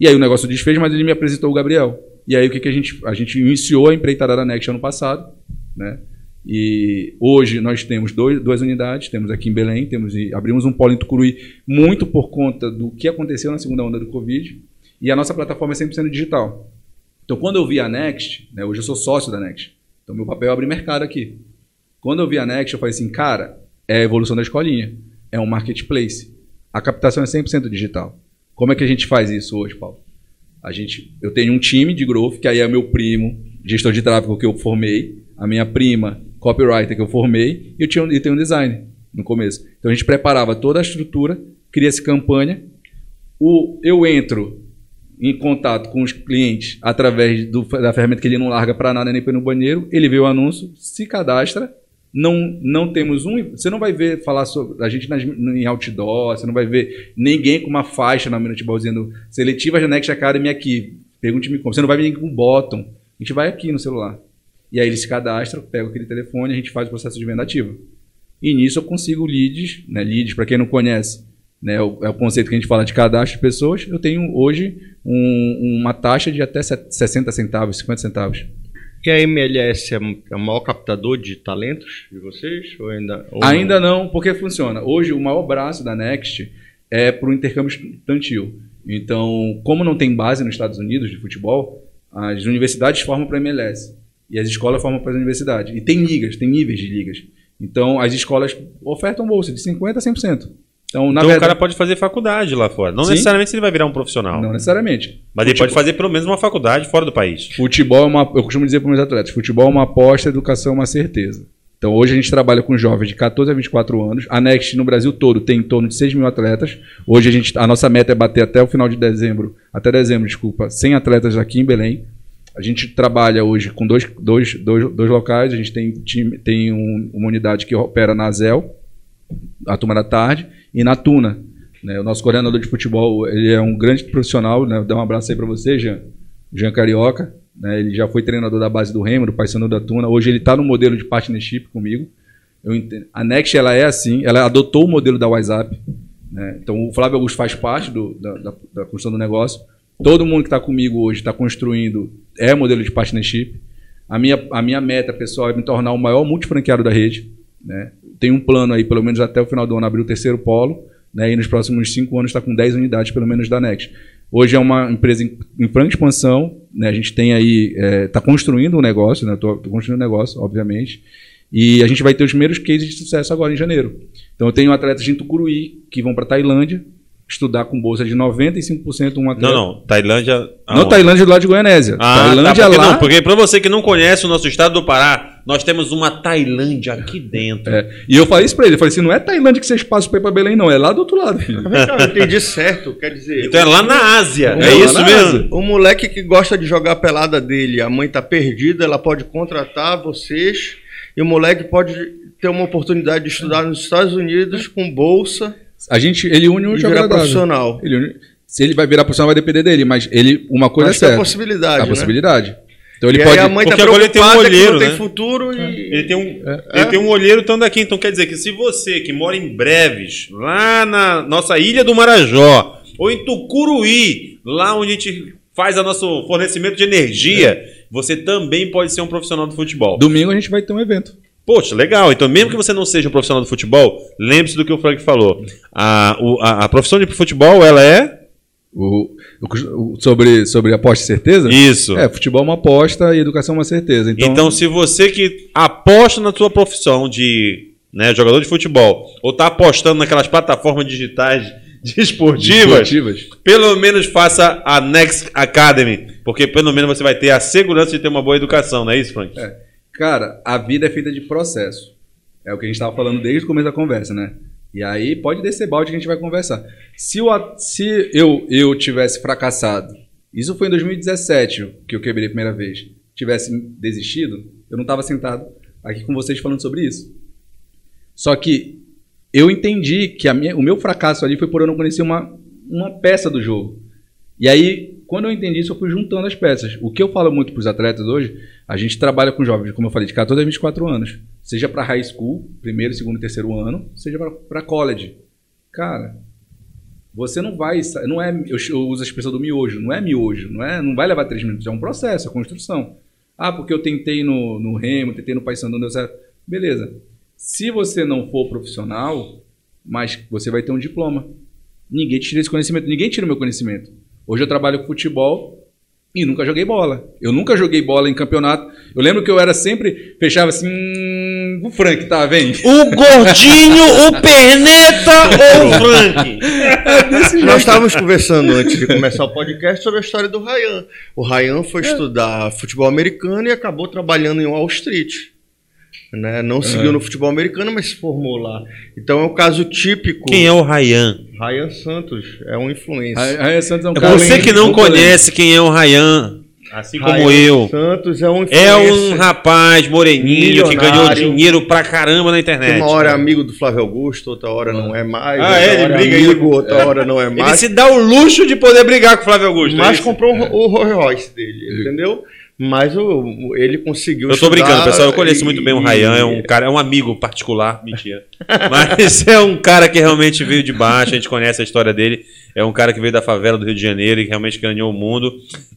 [SPEAKER 2] E aí o negócio desfez, mas ele me apresentou o Gabriel. E aí o que, que a gente a gente iniciou a empreitada da Next ano passado, né? E hoje nós temos dois, duas unidades, temos aqui em Belém, temos abrimos um polo em Tucuruí muito por conta do que aconteceu na segunda onda do Covid, e a nossa plataforma é 100% digital. Então quando eu vi a Next, né, hoje eu sou sócio da Next, então meu papel é abrir mercado aqui. Quando eu vi a Next, eu falei assim, cara, é a evolução da escolinha, é um marketplace. A captação é 100% digital. Como é que a gente faz isso hoje, Paulo? A gente, eu tenho um time de growth, que aí é meu primo, gestor de tráfego que eu formei, a minha prima, copywriter que eu formei, e eu, tinha, eu tenho um design no começo. Então a gente preparava toda a estrutura, cria essa campanha. O, eu entro em contato com os clientes através do, da ferramenta que ele não larga para nada nem para no banheiro, ele vê o anúncio, se cadastra, não, não temos um. Você não vai ver falar sobre a gente nas, em outdoor, você não vai ver ninguém com uma faixa na Minute Ball dizendo seletiva Next Academy aqui. Pergunte-me como. Você não vai ver ninguém com bottom. A gente vai aqui no celular. E aí ele se cadastra, pega aquele telefone, a gente faz o processo de venda ativa. E nisso eu consigo leads, né? Leads, para quem não conhece, né? É o, é o, conceito que a gente fala de cadastro de pessoas. Eu tenho hoje um, uma taxa de até 60 centavos, 50 centavos.
[SPEAKER 3] Que a MLS é, é o maior captador de talentos de vocês? Ou ainda, ou
[SPEAKER 2] ainda não? não, porque funciona. Hoje, o maior braço da Next é para o intercâmbio estudantil. Então, como não tem base nos Estados Unidos de futebol, as universidades formam para a MLS e as escolas formam para as universidades. E tem ligas, tem níveis de ligas. Então, as escolas ofertam bolsa de 50% a 100%. Então, na
[SPEAKER 1] então
[SPEAKER 2] verdade,
[SPEAKER 1] o cara pode fazer faculdade lá fora. Não
[SPEAKER 2] Sim.
[SPEAKER 1] necessariamente ele vai virar um profissional.
[SPEAKER 2] não necessariamente.
[SPEAKER 1] Mas ele
[SPEAKER 2] Futebol-
[SPEAKER 1] pode fazer pelo menos uma faculdade fora do país.
[SPEAKER 2] Futebol é uma, eu costumo dizer para meus atletas, futebol é uma aposta, educação é uma certeza. Então hoje a gente trabalha com jovens de 14 a 24 anos. A Next no Brasil todo tem em torno de 6 mil atletas. Hoje a, gente, a nossa meta é bater até o final de dezembro, até dezembro, desculpa, 100 atletas aqui em Belém. A gente trabalha hoje com dois, dois, dois, dois locais. A gente tem, time, tem um- uma unidade que opera na Azel, a turma da tarde, e na Tuna. né? O nosso coordenador de futebol ele é um grande profissional. Né? Dá um abraço aí para você, Jean. Jean Carioca. né? Ele já foi treinador da base do Remo, do Paysandu da Tuna. Hoje ele está no modelo de partnership comigo. A Next ela é assim, ela adotou o modelo da WhatsApp. né? Então o Flávio Augusto faz parte do- da, da- da construção do negócio. Todo mundo que está comigo hoje está construindo é modelo de partnership. A minha, a minha meta pessoal é me tornar o maior multifranqueado da rede. Né? Tem um plano aí, pelo menos até o final do ano, abrir o terceiro polo. Né? E nos próximos cinco anos está com 10 unidades, pelo menos, da Next. Hoje é uma empresa em, em franca expansão. Né? A gente tem aí, está construindo um negócio, né? Estou construindo um negócio, obviamente. E a gente vai ter os primeiros cases de sucesso agora em janeiro. Então eu tenho atletas de Tucuruí que vão para Tailândia estudar com bolsa de 95% um atleta.
[SPEAKER 1] Não, não. Tailândia.
[SPEAKER 2] Não
[SPEAKER 1] aonde?
[SPEAKER 2] Tailândia do lado de Goianésia.
[SPEAKER 1] Ah,
[SPEAKER 2] Tailândia
[SPEAKER 1] tá, porque,
[SPEAKER 2] lá.
[SPEAKER 1] não, porque pra você que não conhece o nosso estado do Pará, nós temos uma Tailândia aqui dentro.
[SPEAKER 2] É, E eu falei isso pra ele, eu falei assim, não é Tailândia que vocês passam pra ir pra Belém, não, é lá do outro lado,
[SPEAKER 3] eu entendi certo. Quer dizer,
[SPEAKER 1] Então é lá na Ásia. É
[SPEAKER 2] lá
[SPEAKER 1] isso mesmo?
[SPEAKER 3] O moleque que gosta de jogar a pelada dele, a mãe tá perdida, ela pode contratar vocês e o moleque pode ter uma oportunidade de estudar nos Estados Unidos com bolsa
[SPEAKER 2] A gente, ele une o
[SPEAKER 3] e
[SPEAKER 2] agradável.
[SPEAKER 3] profissional.
[SPEAKER 2] Ele une- se ele vai virar profissional vai depender dele, mas ele, uma coisa
[SPEAKER 3] Acho
[SPEAKER 2] é
[SPEAKER 3] é a
[SPEAKER 2] certa.
[SPEAKER 3] possibilidade,
[SPEAKER 2] a
[SPEAKER 3] né?
[SPEAKER 2] possibilidade. Então ele
[SPEAKER 3] e
[SPEAKER 2] pode...
[SPEAKER 3] a mãe tá
[SPEAKER 1] porque agora ele tem um olheiro,
[SPEAKER 3] não tem
[SPEAKER 1] né?
[SPEAKER 3] futuro e...
[SPEAKER 1] Ele tem, um, ele tem um olheiro tanto aqui, então quer dizer que se você que mora em Breves, lá na nossa ilha do Marajó, ou em Tucuruí, lá onde a gente faz o nosso fornecimento de energia, você também pode ser um profissional do futebol.
[SPEAKER 2] Domingo a gente vai ter um evento.
[SPEAKER 1] Poxa, legal. Então, mesmo que você não seja um profissional do futebol, lembre-se do que o Frank falou. A, o- a, a profissão de futebol, ela é
[SPEAKER 2] O, o- sobre, sobre aposta e certeza?
[SPEAKER 1] isso.
[SPEAKER 2] É, futebol é uma aposta e educação é uma certeza. Então,
[SPEAKER 1] Então, se você que aposta na sua profissão de né, jogador de futebol, ou está apostando naquelas plataformas digitais desportivas,
[SPEAKER 2] esportivas.
[SPEAKER 1] pelo menos faça a Next Academy, porque pelo menos você vai ter a segurança de ter uma boa educação, não é isso, Frank?
[SPEAKER 2] É. Cara, a vida é feita de processo. É o que a gente estava falando desde o começo da conversa, né? E aí pode descer balde que a gente vai conversar. Se, o se eu, eu tivesse fracassado, isso foi em 2017 que eu quebrei a primeira vez, tivesse desistido, eu não estava sentado aqui com vocês falando sobre isso. Só que eu entendi que minha, o meu fracasso ali foi por eu não conhecer uma, uma peça do jogo. E aí, quando eu entendi isso, eu fui juntando as peças. O que eu falo muito para os atletas hoje, a gente trabalha com jovens, como eu falei, de 14 a 24 anos. Seja para high school, primeiro, segundo, terceiro ano, seja para college. Cara, você não vai. Não é, eu, uso a expressão do miojo, não é miojo, não, é, não vai levar três minutos, é um processo, é construção. Ah, porque eu tentei no, no Remo, tentei no Paysandu, não deu certo. Beleza. Se você não for profissional, mas você vai ter um diploma. Ninguém te tira esse conhecimento, ninguém tira o meu conhecimento. Hoje eu trabalho com futebol e nunca joguei bola. Eu nunca joguei bola em campeonato. Eu lembro que eu era sempre, fechava assim, "Hum, o Frank, tá, vem.
[SPEAKER 1] O gordinho, o perneta ou o Frank?
[SPEAKER 3] Nós estávamos conversando antes de começar o podcast sobre a história do Ryan. O Ryan foi estudar futebol americano e acabou trabalhando em Wall Street. Né? Não seguiu no futebol americano, mas se formou lá. Então é um caso típico.
[SPEAKER 1] Quem é o Rayan?
[SPEAKER 3] Ryan Santos é um influencer.
[SPEAKER 2] Raia Santos é um cara.
[SPEAKER 1] Você que não conhece quem é o Rayan, assim como
[SPEAKER 3] Ryan
[SPEAKER 1] eu,
[SPEAKER 3] Santos é um
[SPEAKER 1] é um rapaz moreninho que ganhou dinheiro pra caramba na internet.
[SPEAKER 3] uma hora é amigo do Flávio Augusto, outra hora não é mais.
[SPEAKER 1] Ah, é? Ele briga
[SPEAKER 3] amigo, outra hora não é
[SPEAKER 1] Ele
[SPEAKER 3] mais.
[SPEAKER 1] se dá o luxo de poder brigar com o Flávio Augusto. é
[SPEAKER 3] Mas
[SPEAKER 1] isso?
[SPEAKER 3] comprou o Rolls Royce dele, entendeu? Mas o, ele conseguiu.
[SPEAKER 1] Eu tô brincando, pessoal. Eu conheço muito bem o Rayan, é um cara, é um amigo particular, mentira. Mas é um cara que realmente veio de baixo, a gente conhece a história dele. É um cara que veio da favela do Rio de Janeiro e que realmente ganhou o mundo.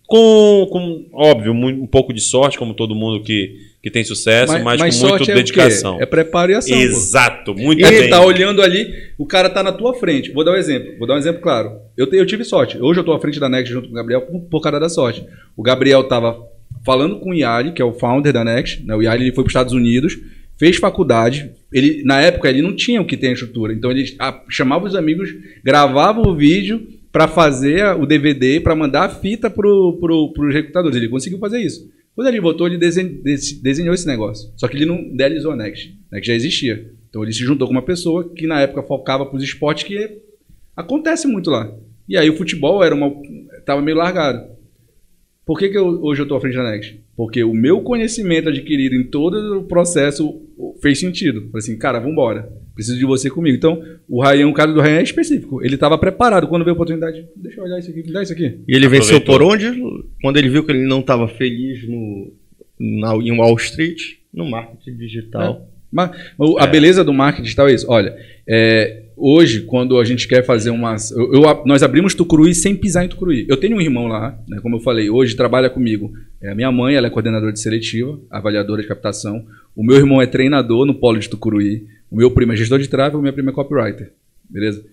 [SPEAKER 1] Com, com óbvio, um pouco de sorte, como todo mundo que, que tem sucesso, mas, mas, mas com muita dedicação.
[SPEAKER 2] É, é preparo e ação.
[SPEAKER 1] Exato, muito
[SPEAKER 2] e bem. Ele tá olhando ali, o cara tá na tua frente. Vou dar um exemplo, vou dar um exemplo claro. Eu, eu tive sorte. Hoje eu tô à frente da Next junto com o Gabriel por, por causa da sorte. O Gabriel tava falando com o Yali, que é o founder da Next. Né? O Yali ele foi para os Estados Unidos, fez faculdade. Ele, na época ele não tinha o que tem a estrutura. Então ele a, chamava os amigos, gravava o vídeo para fazer o DVD, para mandar a fita pro, pro, pro executadores. Ele conseguiu fazer isso. Quando ele voltou, ele desenhou esse negócio. Só que ele não idealizou a Next. A Next já existia. Então ele se juntou com uma pessoa que na época focava para os esportes que acontece muito lá. E aí o futebol era uma tava meio largado. Por que, que eu, hoje eu estou à frente da Next? Porque o meu conhecimento adquirido em todo o processo fez sentido. Falei assim, cara, vambora. Preciso de você comigo. Então, o Ryan, o cara do Ryan é específico. Ele estava preparado quando veio a oportunidade. Deixa eu olhar isso aqui, me dá isso aqui.
[SPEAKER 3] E ele venceu por onde? Quando ele viu que ele não estava feliz no, na, em Wall Street, no marketing digital.
[SPEAKER 2] É. Mas, a é. beleza do marketing digital é isso. Olha, é, hoje, quando a gente quer fazer umas. Eu, eu, nós abrimos Tucuruí sem pisar em Tucuruí. Eu tenho um irmão lá, né, como eu falei, hoje trabalha comigo. É a minha mãe, ela é coordenadora de seletiva, avaliadora de captação. O meu irmão é treinador no polo de Tucuruí. O meu primo é gestor de tráfego, minha prima é copywriter. Beleza?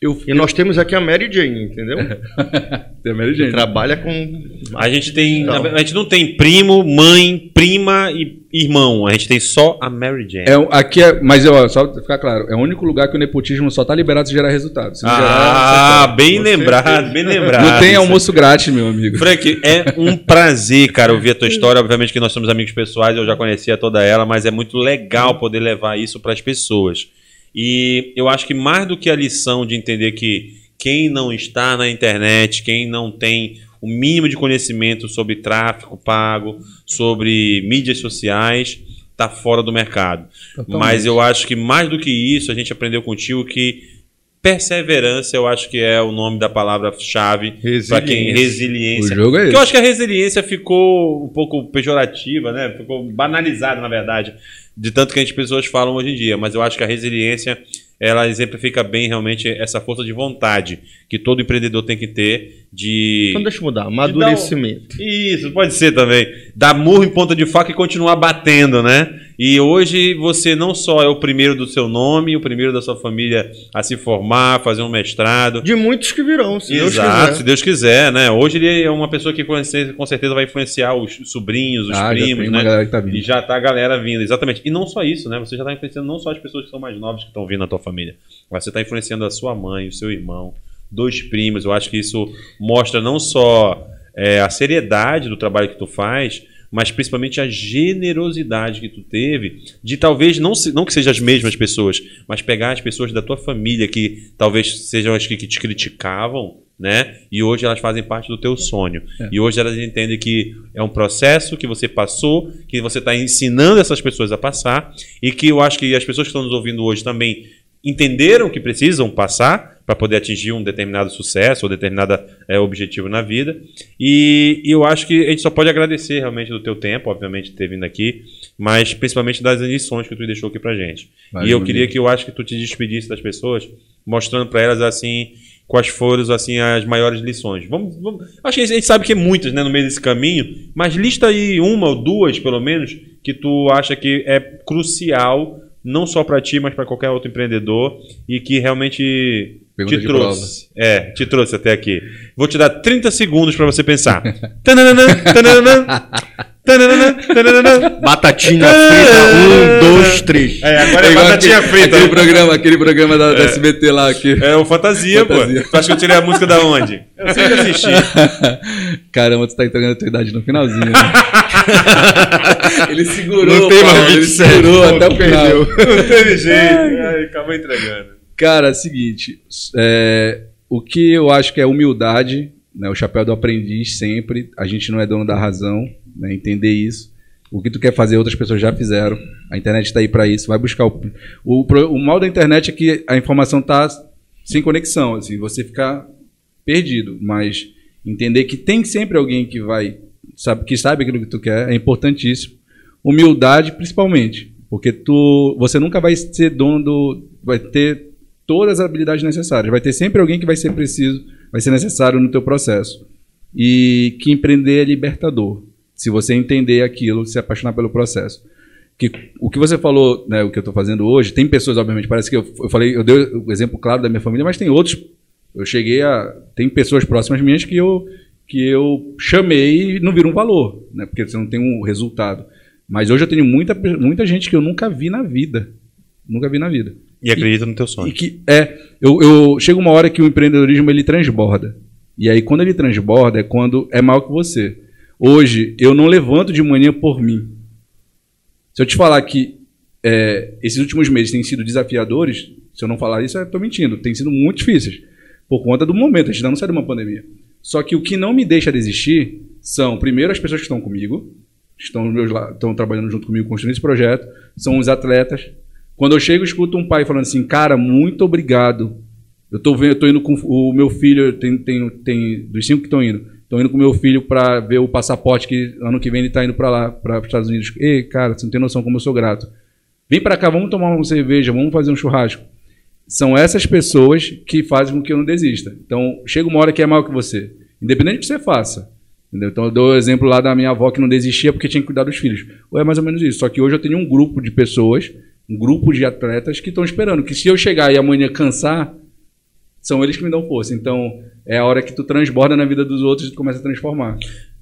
[SPEAKER 3] Eu, e nós temos aqui a Mary Jane, entendeu?
[SPEAKER 2] tem a Mary Jane.
[SPEAKER 3] trabalha com.
[SPEAKER 1] A gente tem. A gente não tem primo, mãe, prima e irmão. A gente tem só a Mary Jane.
[SPEAKER 2] É, aqui é, mas ó, só pra ficar claro, é o único lugar que o nepotismo só tá liberado se gerar resultado. Se
[SPEAKER 1] ah, gerar, bem lembrado, bem lembrado.
[SPEAKER 2] Não tem almoço grátis, meu amigo.
[SPEAKER 1] Frank, é um prazer, cara, ouvir a tua história. Obviamente que nós somos amigos pessoais, eu já conhecia toda ela, mas é muito legal poder levar isso para as pessoas. E eu acho que mais do que a lição de entender que quem não está na internet, quem não tem o mínimo de conhecimento sobre tráfego pago, sobre mídias sociais, está fora do mercado. Totalmente. Mas eu acho que mais do que isso, a gente aprendeu contigo que perseverança, eu acho que é o nome da palavra-chave para quem resiliência.
[SPEAKER 2] O jogo é
[SPEAKER 1] Porque eu acho que a resiliência ficou um pouco pejorativa, né? Ficou banalizada, na verdade de tanto que as pessoas falam hoje em dia, mas eu acho que a resiliência ela exemplifica bem realmente essa força de vontade que todo empreendedor tem que ter de.
[SPEAKER 3] Então deixa eu mudar, amadurecimento.
[SPEAKER 1] Um... Isso, pode ser também. Dar murro em ponta de faca e continuar batendo, né? E hoje você não só é o primeiro do seu nome, o primeiro da sua família a se formar, fazer um mestrado.
[SPEAKER 3] De muitos que virão, se
[SPEAKER 1] Exato,
[SPEAKER 3] Deus quiser.
[SPEAKER 1] se Deus quiser, né? Hoje ele é uma pessoa que com certeza vai influenciar os sobrinhos, os ah, primos, né?
[SPEAKER 2] Tá
[SPEAKER 1] e já tá a galera vindo, exatamente. E não só isso, né? Você já está influenciando não só as pessoas que são mais novas que estão vindo na tua família, mas você está influenciando a sua mãe, o seu irmão, dois primos. Eu acho que isso mostra não só é, a seriedade do trabalho que tu faz, mas principalmente a generosidade que tu teve de talvez não, não que sejam as mesmas pessoas, mas pegar as pessoas da tua família que talvez sejam as que, que te criticavam, né? E hoje elas fazem parte do teu sonho. É. E hoje elas entendem que é um processo que você passou, que você está ensinando essas pessoas a passar e que eu acho que as pessoas que estão nos ouvindo hoje também entenderam que precisam passar para poder atingir um determinado sucesso ou determinado é, objetivo na vida. E, e, eu acho que a gente só pode agradecer realmente do teu tempo, obviamente, ter vindo aqui, mas principalmente das lições que tu deixou aqui para gente. E eu queria que eu acho que tu te despedisse das pessoas, mostrando para elas assim quais foram assim as maiores lições. Vamos, vamos, acho que a gente sabe que é muitas, né, no meio desse caminho, mas lista aí uma ou duas, pelo menos, que tu acha que é crucial não só para ti, mas para qualquer outro empreendedor e que realmente Pergunta te trouxe. Prova. É, te trouxe até aqui. Vou te dar 30 segundos para você pensar. tananana, tananana,
[SPEAKER 3] tananana, tananana. Batatinha frita, um, dois, três.
[SPEAKER 1] É, agora é, é batatinha
[SPEAKER 2] aquele,
[SPEAKER 1] frita.
[SPEAKER 2] Aquele programa, aquele programa da, é. da SBT lá. Que...
[SPEAKER 1] É o Fantasia, Fantasia, pô. Tu acha que eu tirei a música da onde? Eu sempre assisti.
[SPEAKER 2] Caramba, tu tá entregando a tua idade no finalzinho. Né? ele segurou,
[SPEAKER 3] Não tem mais
[SPEAKER 2] ele segurou até o final.
[SPEAKER 1] Não teve jeito. Ai, acabou entregando.
[SPEAKER 2] Cara, é o seguinte, é, o que eu acho que é humildade, né, o chapéu do aprendiz sempre, a gente não é dono da razão, né, entender isso. O que tu quer fazer, outras pessoas já fizeram. A internet está aí para isso. Vai buscar o, o, o mal da internet é que a informação está sem conexão, assim, você ficar perdido. Mas entender que tem sempre alguém que vai sabe, que sabe aquilo que tu quer, é importantíssimo. Humildade, principalmente, porque tu, você nunca vai ser dono do, vai ter todas as habilidades necessárias. Vai ter sempre alguém que vai ser preciso, vai ser necessário no teu processo. E que empreender é libertador. Se você entender aquilo, se apaixonar pelo processo. Que, o que você falou, né, o que eu estou fazendo hoje, tem pessoas, obviamente, parece que eu, eu falei, eu dei o exemplo claro da minha família, mas tem outros. Eu cheguei a. Tem pessoas próximas minhas que eu, que eu chamei e não viram valor, né, porque você não tem um resultado. Mas hoje eu tenho muita, muita gente que eu nunca vi na vida. Nunca vi na vida.
[SPEAKER 1] E acredita e, no teu sonho.
[SPEAKER 2] E que, é, eu, eu chega uma hora que o empreendedorismo ele transborda. E aí quando ele transborda é quando é maior que você. Hoje eu não levanto de manhã por mim. Se eu te falar que é, esses últimos meses têm sido desafiadores, se eu não falar isso, eu estou mentindo. Tem sido muito difíceis. Por conta do momento, a gente ainda não sai de uma pandemia. Só que o que não me deixa desistir são, primeiro, as pessoas que estão comigo, estão, estão trabalhando junto comigo construindo esse projeto, são os atletas. Quando eu chego, escuto um pai falando assim, cara, muito obrigado. Eu tô vendo, eu tô indo com o meu filho, tem, tem, tem dos cinco que estão indo, estão indo com o meu filho para ver o passaporte que ano que vem ele está indo para lá, para os Estados Unidos. Ei, cara, você não tem noção como eu sou grato. Vem para cá, vamos tomar uma cerveja, vamos fazer um churrasco. São essas pessoas que fazem com que eu não desista. Então, chega uma hora que é maior que você, independente do que você faça. Entendeu? Então eu dou o exemplo lá da minha avó que não desistia porque tinha que cuidar dos filhos. Ou é mais ou menos isso. Só que hoje eu tenho um grupo de pessoas, um grupo de atletas que estão esperando. Que se eu chegar e amanhã cansar, são eles que me dão força. Então é a hora que tu transborda na vida dos outros e tu começa a transformar.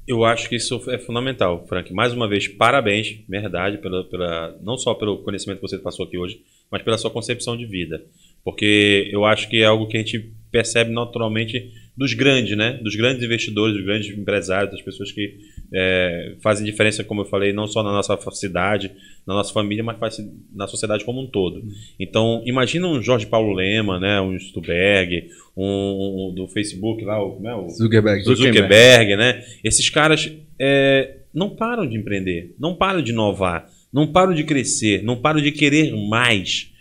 [SPEAKER 1] Eu acho que isso é fundamental, Frank. Mais uma vez, parabéns, verdade, pela, pela, não só pelo conhecimento que você passou aqui hoje, mas pela sua concepção de vida. Porque eu acho que é algo que a gente percebe naturalmente dos grandes, né? Dos grandes investidores, dos grandes empresários, das pessoas que é, fazem diferença, como eu falei, não só na nossa cidade, na nossa família, mas faz na sociedade como um todo. Então, imagina um Jorge Paulo Lema, né? Um Stuberg, um, um do Facebook lá, o, é, o
[SPEAKER 2] Zuckerberg,
[SPEAKER 1] Zuckerberg, né? Esses caras é, não param de empreender, não param de inovar, não param de crescer, não param de querer mais.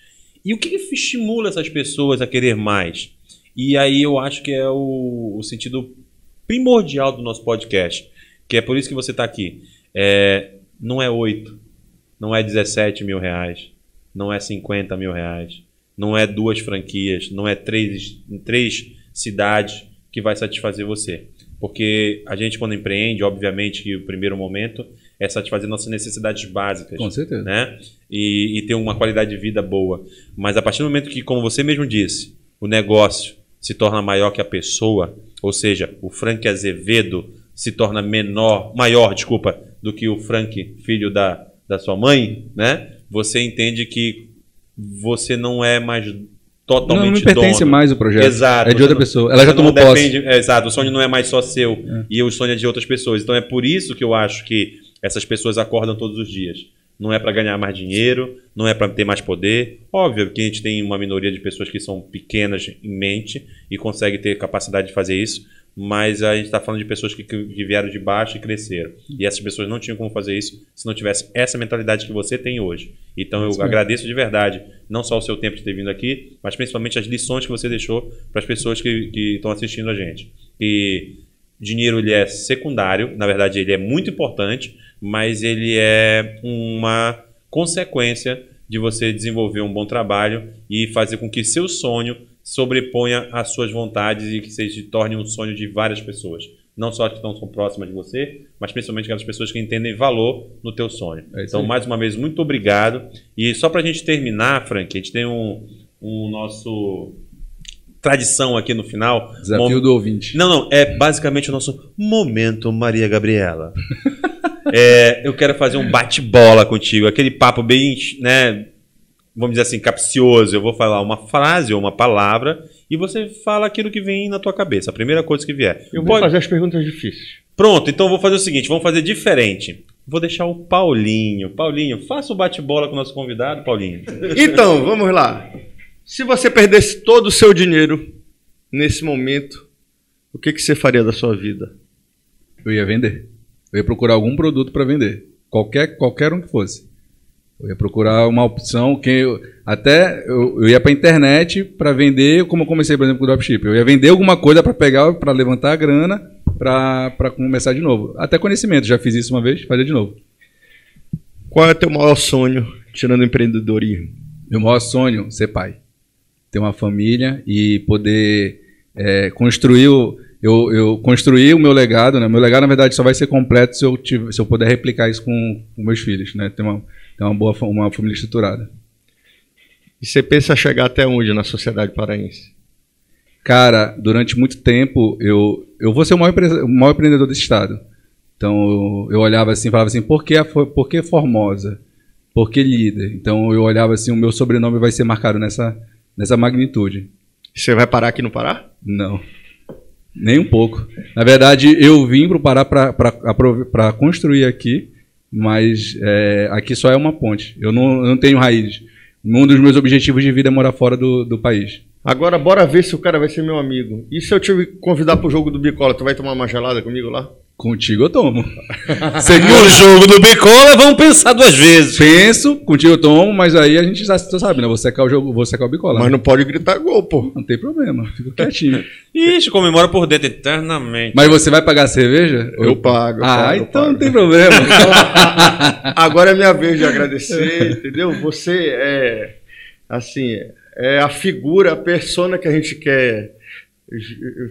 [SPEAKER 1] E o que, estimula essas pessoas a querer mais? E aí eu acho que é o, o sentido primordial do nosso podcast, que é por isso que você está aqui. É, não é 8, não é 17 mil reais, não é 50 mil reais, não é duas franquias, não é três, três cidades que vai satisfazer você. Porque a gente, quando empreende, obviamente que o primeiro momento é satisfazer nossas necessidades básicas.
[SPEAKER 2] Com certeza.
[SPEAKER 1] Né? E, e ter uma qualidade de vida boa. Mas a partir do momento que, como você mesmo disse, o negócio se torna maior que a pessoa, ou seja, o Frank Azevedo se torna menor, maior, desculpa, do que o Frank, filho da, da sua mãe, né? Você entende que você não é mais totalmente
[SPEAKER 2] não, não pertence
[SPEAKER 1] dono.
[SPEAKER 2] mais o projeto.
[SPEAKER 1] Exato.
[SPEAKER 2] É de outra
[SPEAKER 1] não,
[SPEAKER 2] pessoa. Ela já tomou
[SPEAKER 1] depende, posse. É, exato. O sonho não é mais só seu é. e o sonho é de outras pessoas. Então é por isso que eu acho que essas pessoas acordam todos os dias não é para ganhar mais dinheiro, não é para ter mais poder. Óbvio que a gente tem uma minoria de pessoas que são pequenas em mente e conseguem ter capacidade de fazer isso, mas a gente está falando de pessoas que, que, vieram de baixo e cresceram. E essas pessoas não tinham como fazer isso se não tivesse essa mentalidade que você tem hoje. Então eu Sim. agradeço de verdade, não só o seu tempo de ter vindo aqui, mas principalmente as lições que você deixou para as pessoas que, que estão assistindo a gente. E dinheiro ele é secundário, na verdade ele é muito importante, mas ele é uma consequência de você desenvolver um bom trabalho e fazer com que seu sonho sobreponha as suas vontades e que se torne um sonho de várias pessoas. Não só as que estão próximas de você, mas principalmente aquelas pessoas que entendem valor no teu sonho. É então, mais uma vez, muito obrigado. E só para a gente terminar, Frank, a gente tem um, um nosso tradição aqui no final.
[SPEAKER 2] Desafio Mom... do ouvinte.
[SPEAKER 1] Não, não, é basicamente o nosso momento Maria Gabriela. É, eu quero fazer um bate-bola contigo, aquele papo bem, né, vamos dizer assim, capcioso. Eu vou falar uma frase ou uma palavra e você fala aquilo que vem na tua cabeça, a primeira coisa que vier.
[SPEAKER 3] Eu vou Pode... fazer as perguntas difíceis.
[SPEAKER 1] Pronto, então eu vou fazer o seguinte, vamos fazer diferente. Vou deixar o Paulinho. Paulinho, faça o bate-bola com o nosso convidado, Paulinho.
[SPEAKER 3] Então, vamos lá. Se você perdesse todo o seu dinheiro nesse momento, o que, que você faria da sua vida?
[SPEAKER 2] Eu ia vender. Eu ia procurar algum produto para vender. Qualquer, qualquer um que fosse. Eu ia procurar uma opção que eu, até eu, eu ia para a internet para vender, como eu comecei, por exemplo, com o dropship. Eu ia vender alguma coisa para pegar, para levantar a grana para começar de novo. Até conhecimento, já fiz isso uma vez, fazer de novo.
[SPEAKER 3] Qual é o teu maior sonho, tirando o empreendedorismo?
[SPEAKER 2] Meu maior sonho, ser pai. Ter uma família e poder é, construir o, eu, eu construir o meu legado, né? Meu legado, na verdade, só vai ser completo se eu, tiver, se eu puder replicar isso com, com meus filhos, né? Ter uma, ter uma boa uma família estruturada.
[SPEAKER 3] E você pensa chegar até onde na sociedade paraense?
[SPEAKER 2] Cara, durante muito tempo eu, eu vou ser o maior, o maior empreendedor desse estado. Então eu, eu olhava assim, falava assim, por que, por que Formosa? Por que líder? Então eu olhava assim, o meu sobrenome vai ser marcado nessa, nessa magnitude.
[SPEAKER 3] Você vai parar aqui no Pará?
[SPEAKER 2] Não. Nem um pouco. Na verdade, eu vim para o Pará para construir aqui, mas é, aqui só é uma ponte. Eu não, eu não tenho raízes. Um dos meus objetivos de vida é morar fora do, do país.
[SPEAKER 3] Agora, bora ver se o cara vai ser meu amigo. E se eu te convidar pro jogo do Bicola, tu vai tomar uma gelada comigo lá?
[SPEAKER 2] Contigo eu tomo.
[SPEAKER 1] No jogo do Bicola, vamos pensar duas vezes.
[SPEAKER 2] Penso, contigo eu tomo, mas aí a gente já sabe, né? Você quer o jogo, você quer o Bicola.
[SPEAKER 3] Mas
[SPEAKER 2] né?
[SPEAKER 3] não pode gritar gol, pô.
[SPEAKER 2] Não tem problema, fico quietinho.
[SPEAKER 1] Ixi, comemora por dentro eternamente.
[SPEAKER 2] mas você vai pagar a cerveja?
[SPEAKER 3] Eu pago. eu
[SPEAKER 2] Ah,
[SPEAKER 3] pago, eu
[SPEAKER 2] então
[SPEAKER 3] pago.
[SPEAKER 2] não tem problema.
[SPEAKER 3] Agora é minha vez de agradecer, entendeu? Você é, assim, é a figura, a persona que a gente quer.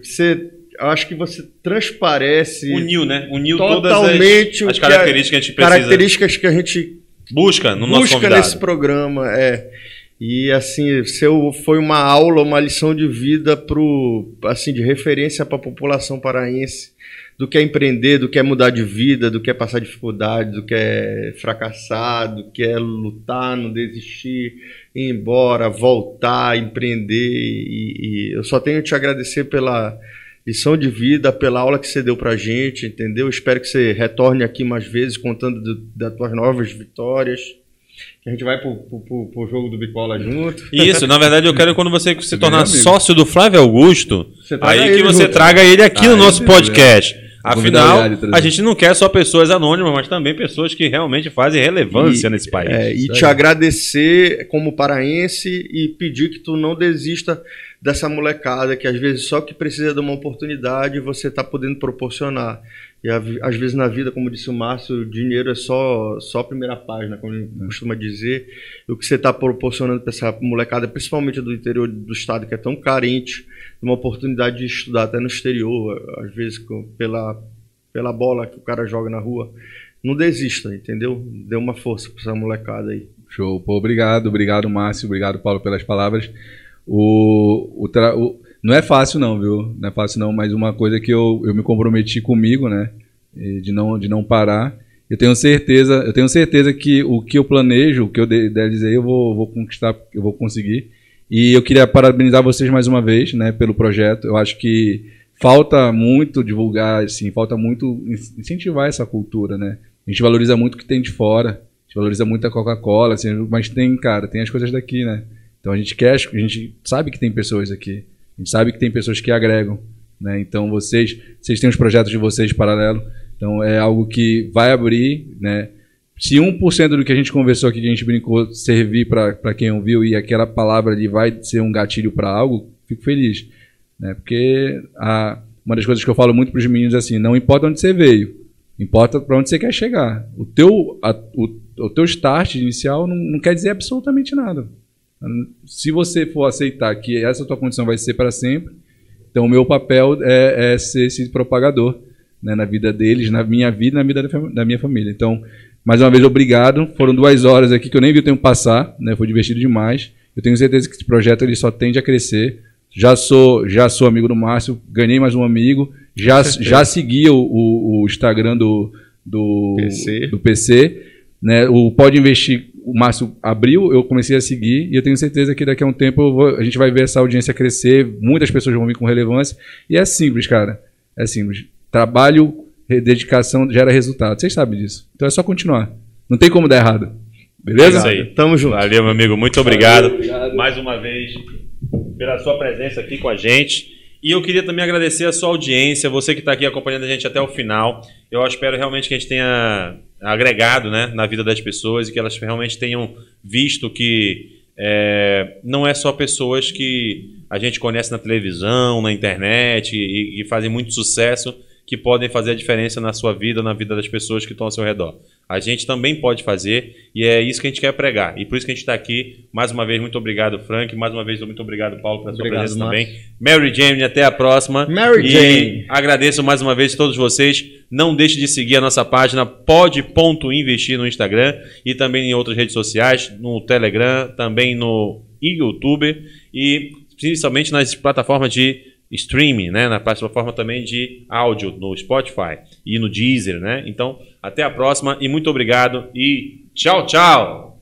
[SPEAKER 3] Você, eu acho que você transparece
[SPEAKER 1] Uniu, né? Uniu
[SPEAKER 3] totalmente
[SPEAKER 1] todas as, as características que a gente precisa.
[SPEAKER 3] características que a gente
[SPEAKER 1] Busca no nosso
[SPEAKER 3] busca
[SPEAKER 1] convidado.
[SPEAKER 3] nesse programa. É. E assim, seu foi uma aula, uma lição de vida pro, assim, de referência para a população paraense do que é empreender, do que é mudar de vida, do que é passar dificuldade, do que é fracassar, do que é lutar, não desistir, ir embora, voltar, empreender. E, e eu só tenho que te agradecer pela lição de vida, pela aula que você deu pra gente, entendeu? Espero que você retorne aqui mais vezes contando do- das tuas novas vitórias. Que a gente vai pro, pro, pro- pro jogo do Bicola junto.
[SPEAKER 1] Isso, na verdade eu quero quando você se tornar sócio do Flávio Augusto, aí que
[SPEAKER 3] ele
[SPEAKER 1] você
[SPEAKER 3] junto.
[SPEAKER 1] traga ele aqui no
[SPEAKER 2] Aí,
[SPEAKER 1] nosso podcast. Afinal,
[SPEAKER 2] convidar ele, trazer.
[SPEAKER 1] a gente não quer só pessoas anônimas, mas também pessoas que realmente fazem relevância
[SPEAKER 3] E-
[SPEAKER 1] nesse país.
[SPEAKER 3] É, e
[SPEAKER 2] Isso
[SPEAKER 3] te
[SPEAKER 2] aí.
[SPEAKER 3] agradecer como paraense e pedir que tu não desista dessa molecada que às vezes só que precisa de uma oportunidade você está podendo proporcionar. E às vezes na vida, como disse o Márcio, o dinheiro é só, só a primeira página, como ele costuma dizer. E o que você está proporcionando para essa molecada, principalmente do interior do estado, que é tão carente, uma oportunidade de estudar até no exterior, às vezes pela, pela bola que o cara joga na rua. Não desista, entendeu? Dê uma força para essa molecada aí.
[SPEAKER 2] Show. Pô, obrigado, obrigado, Márcio, obrigado, Paulo, pelas palavras. O, o, tra- o- não é fácil, não, viu? Não é fácil, não, mas uma coisa que eu, eu me comprometi comigo, né? De não, de não parar. Eu tenho certeza, eu tenho certeza que o que eu planejo, o que eu idealizei, eu vou, vou conquistar, eu vou conseguir. E eu queria parabenizar vocês mais uma vez, né, pelo projeto. Eu acho que falta muito divulgar, assim, falta muito in- incentivar essa cultura, né? A gente valoriza muito o que tem de fora, a gente valoriza muito a Coca-Cola, assim, mas tem, cara, tem as coisas daqui, né? Então a gente quer, a gente sabe que tem pessoas aqui, a gente sabe que tem pessoas que agregam, né? Então vocês, vocês têm os projetos de vocês paralelo, então é algo que vai abrir, né? Se 1% do que a gente conversou aqui, que a gente brincou, servir para quem ouviu e aquela palavra ali vai ser um gatilho para algo, fico feliz. Né? Porque a, uma das coisas que eu falo muito para os meninos é assim: não importa onde você veio, importa para onde você quer chegar. O teu, a- o, o teu start inicial não, não quer dizer absolutamente nada. Se você for aceitar que essa tua condição vai ser para sempre, então o meu papel é, é ser esse propagador né, na vida deles, na minha vida, na vida da, minha família. Então, mais uma vez, obrigado. Foram duas horas aqui que eu nem vi o tempo passar, né? Foi divertido demais. Eu tenho certeza que esse projeto ele só tende a crescer. Já sou, já sou amigo do Márcio, ganhei mais um amigo. Já, já seguia o, o- o Instagram do, do
[SPEAKER 3] PC.
[SPEAKER 2] do PC. Né? O Pode Investir, o Márcio abriu, eu comecei a seguir e eu tenho certeza que daqui a um tempo eu vou- a gente vai ver essa audiência crescer, muitas pessoas vão vir com relevância. E é simples, cara. É simples. Trabalho, dedicação gera resultado. Vocês sabem disso. Então é só continuar. Não tem como dar errado. Beleza?
[SPEAKER 1] É isso aí.
[SPEAKER 3] Tamo junto.
[SPEAKER 1] Valeu, meu amigo. Muito obrigado,
[SPEAKER 2] obrigado.
[SPEAKER 1] mais uma vez pela sua presença aqui com a gente. E eu queria também agradecer a sua audiência, você que está aqui acompanhando a gente até o final. Eu espero realmente que a gente tenha agregado né, na vida das pessoas e que elas realmente tenham visto que é, não é só pessoas que a gente conhece na televisão, na internet e, e fazem muito sucesso que podem fazer a diferença na sua vida, na vida das pessoas que estão ao seu redor. A gente também pode fazer e é isso que a gente quer pregar. E por isso que a gente está aqui. Mais uma vez, muito obrigado, Frank. Mais uma vez, muito obrigado, Paulo, pela sua
[SPEAKER 3] Obrigado,
[SPEAKER 1] presença
[SPEAKER 3] Marcos.
[SPEAKER 1] também. Mary Jane, até a próxima.
[SPEAKER 3] Mary
[SPEAKER 1] e
[SPEAKER 3] Jane.
[SPEAKER 1] agradeço mais uma vez a todos vocês. Não deixe de seguir a nossa página pod.investir no Instagram e também em outras redes sociais, no Telegram, também no YouTube e principalmente nas plataformas de streaming, né? Na plataforma também de áudio no Spotify e no Deezer, né? Então, até a próxima e muito obrigado e tchau, tchau.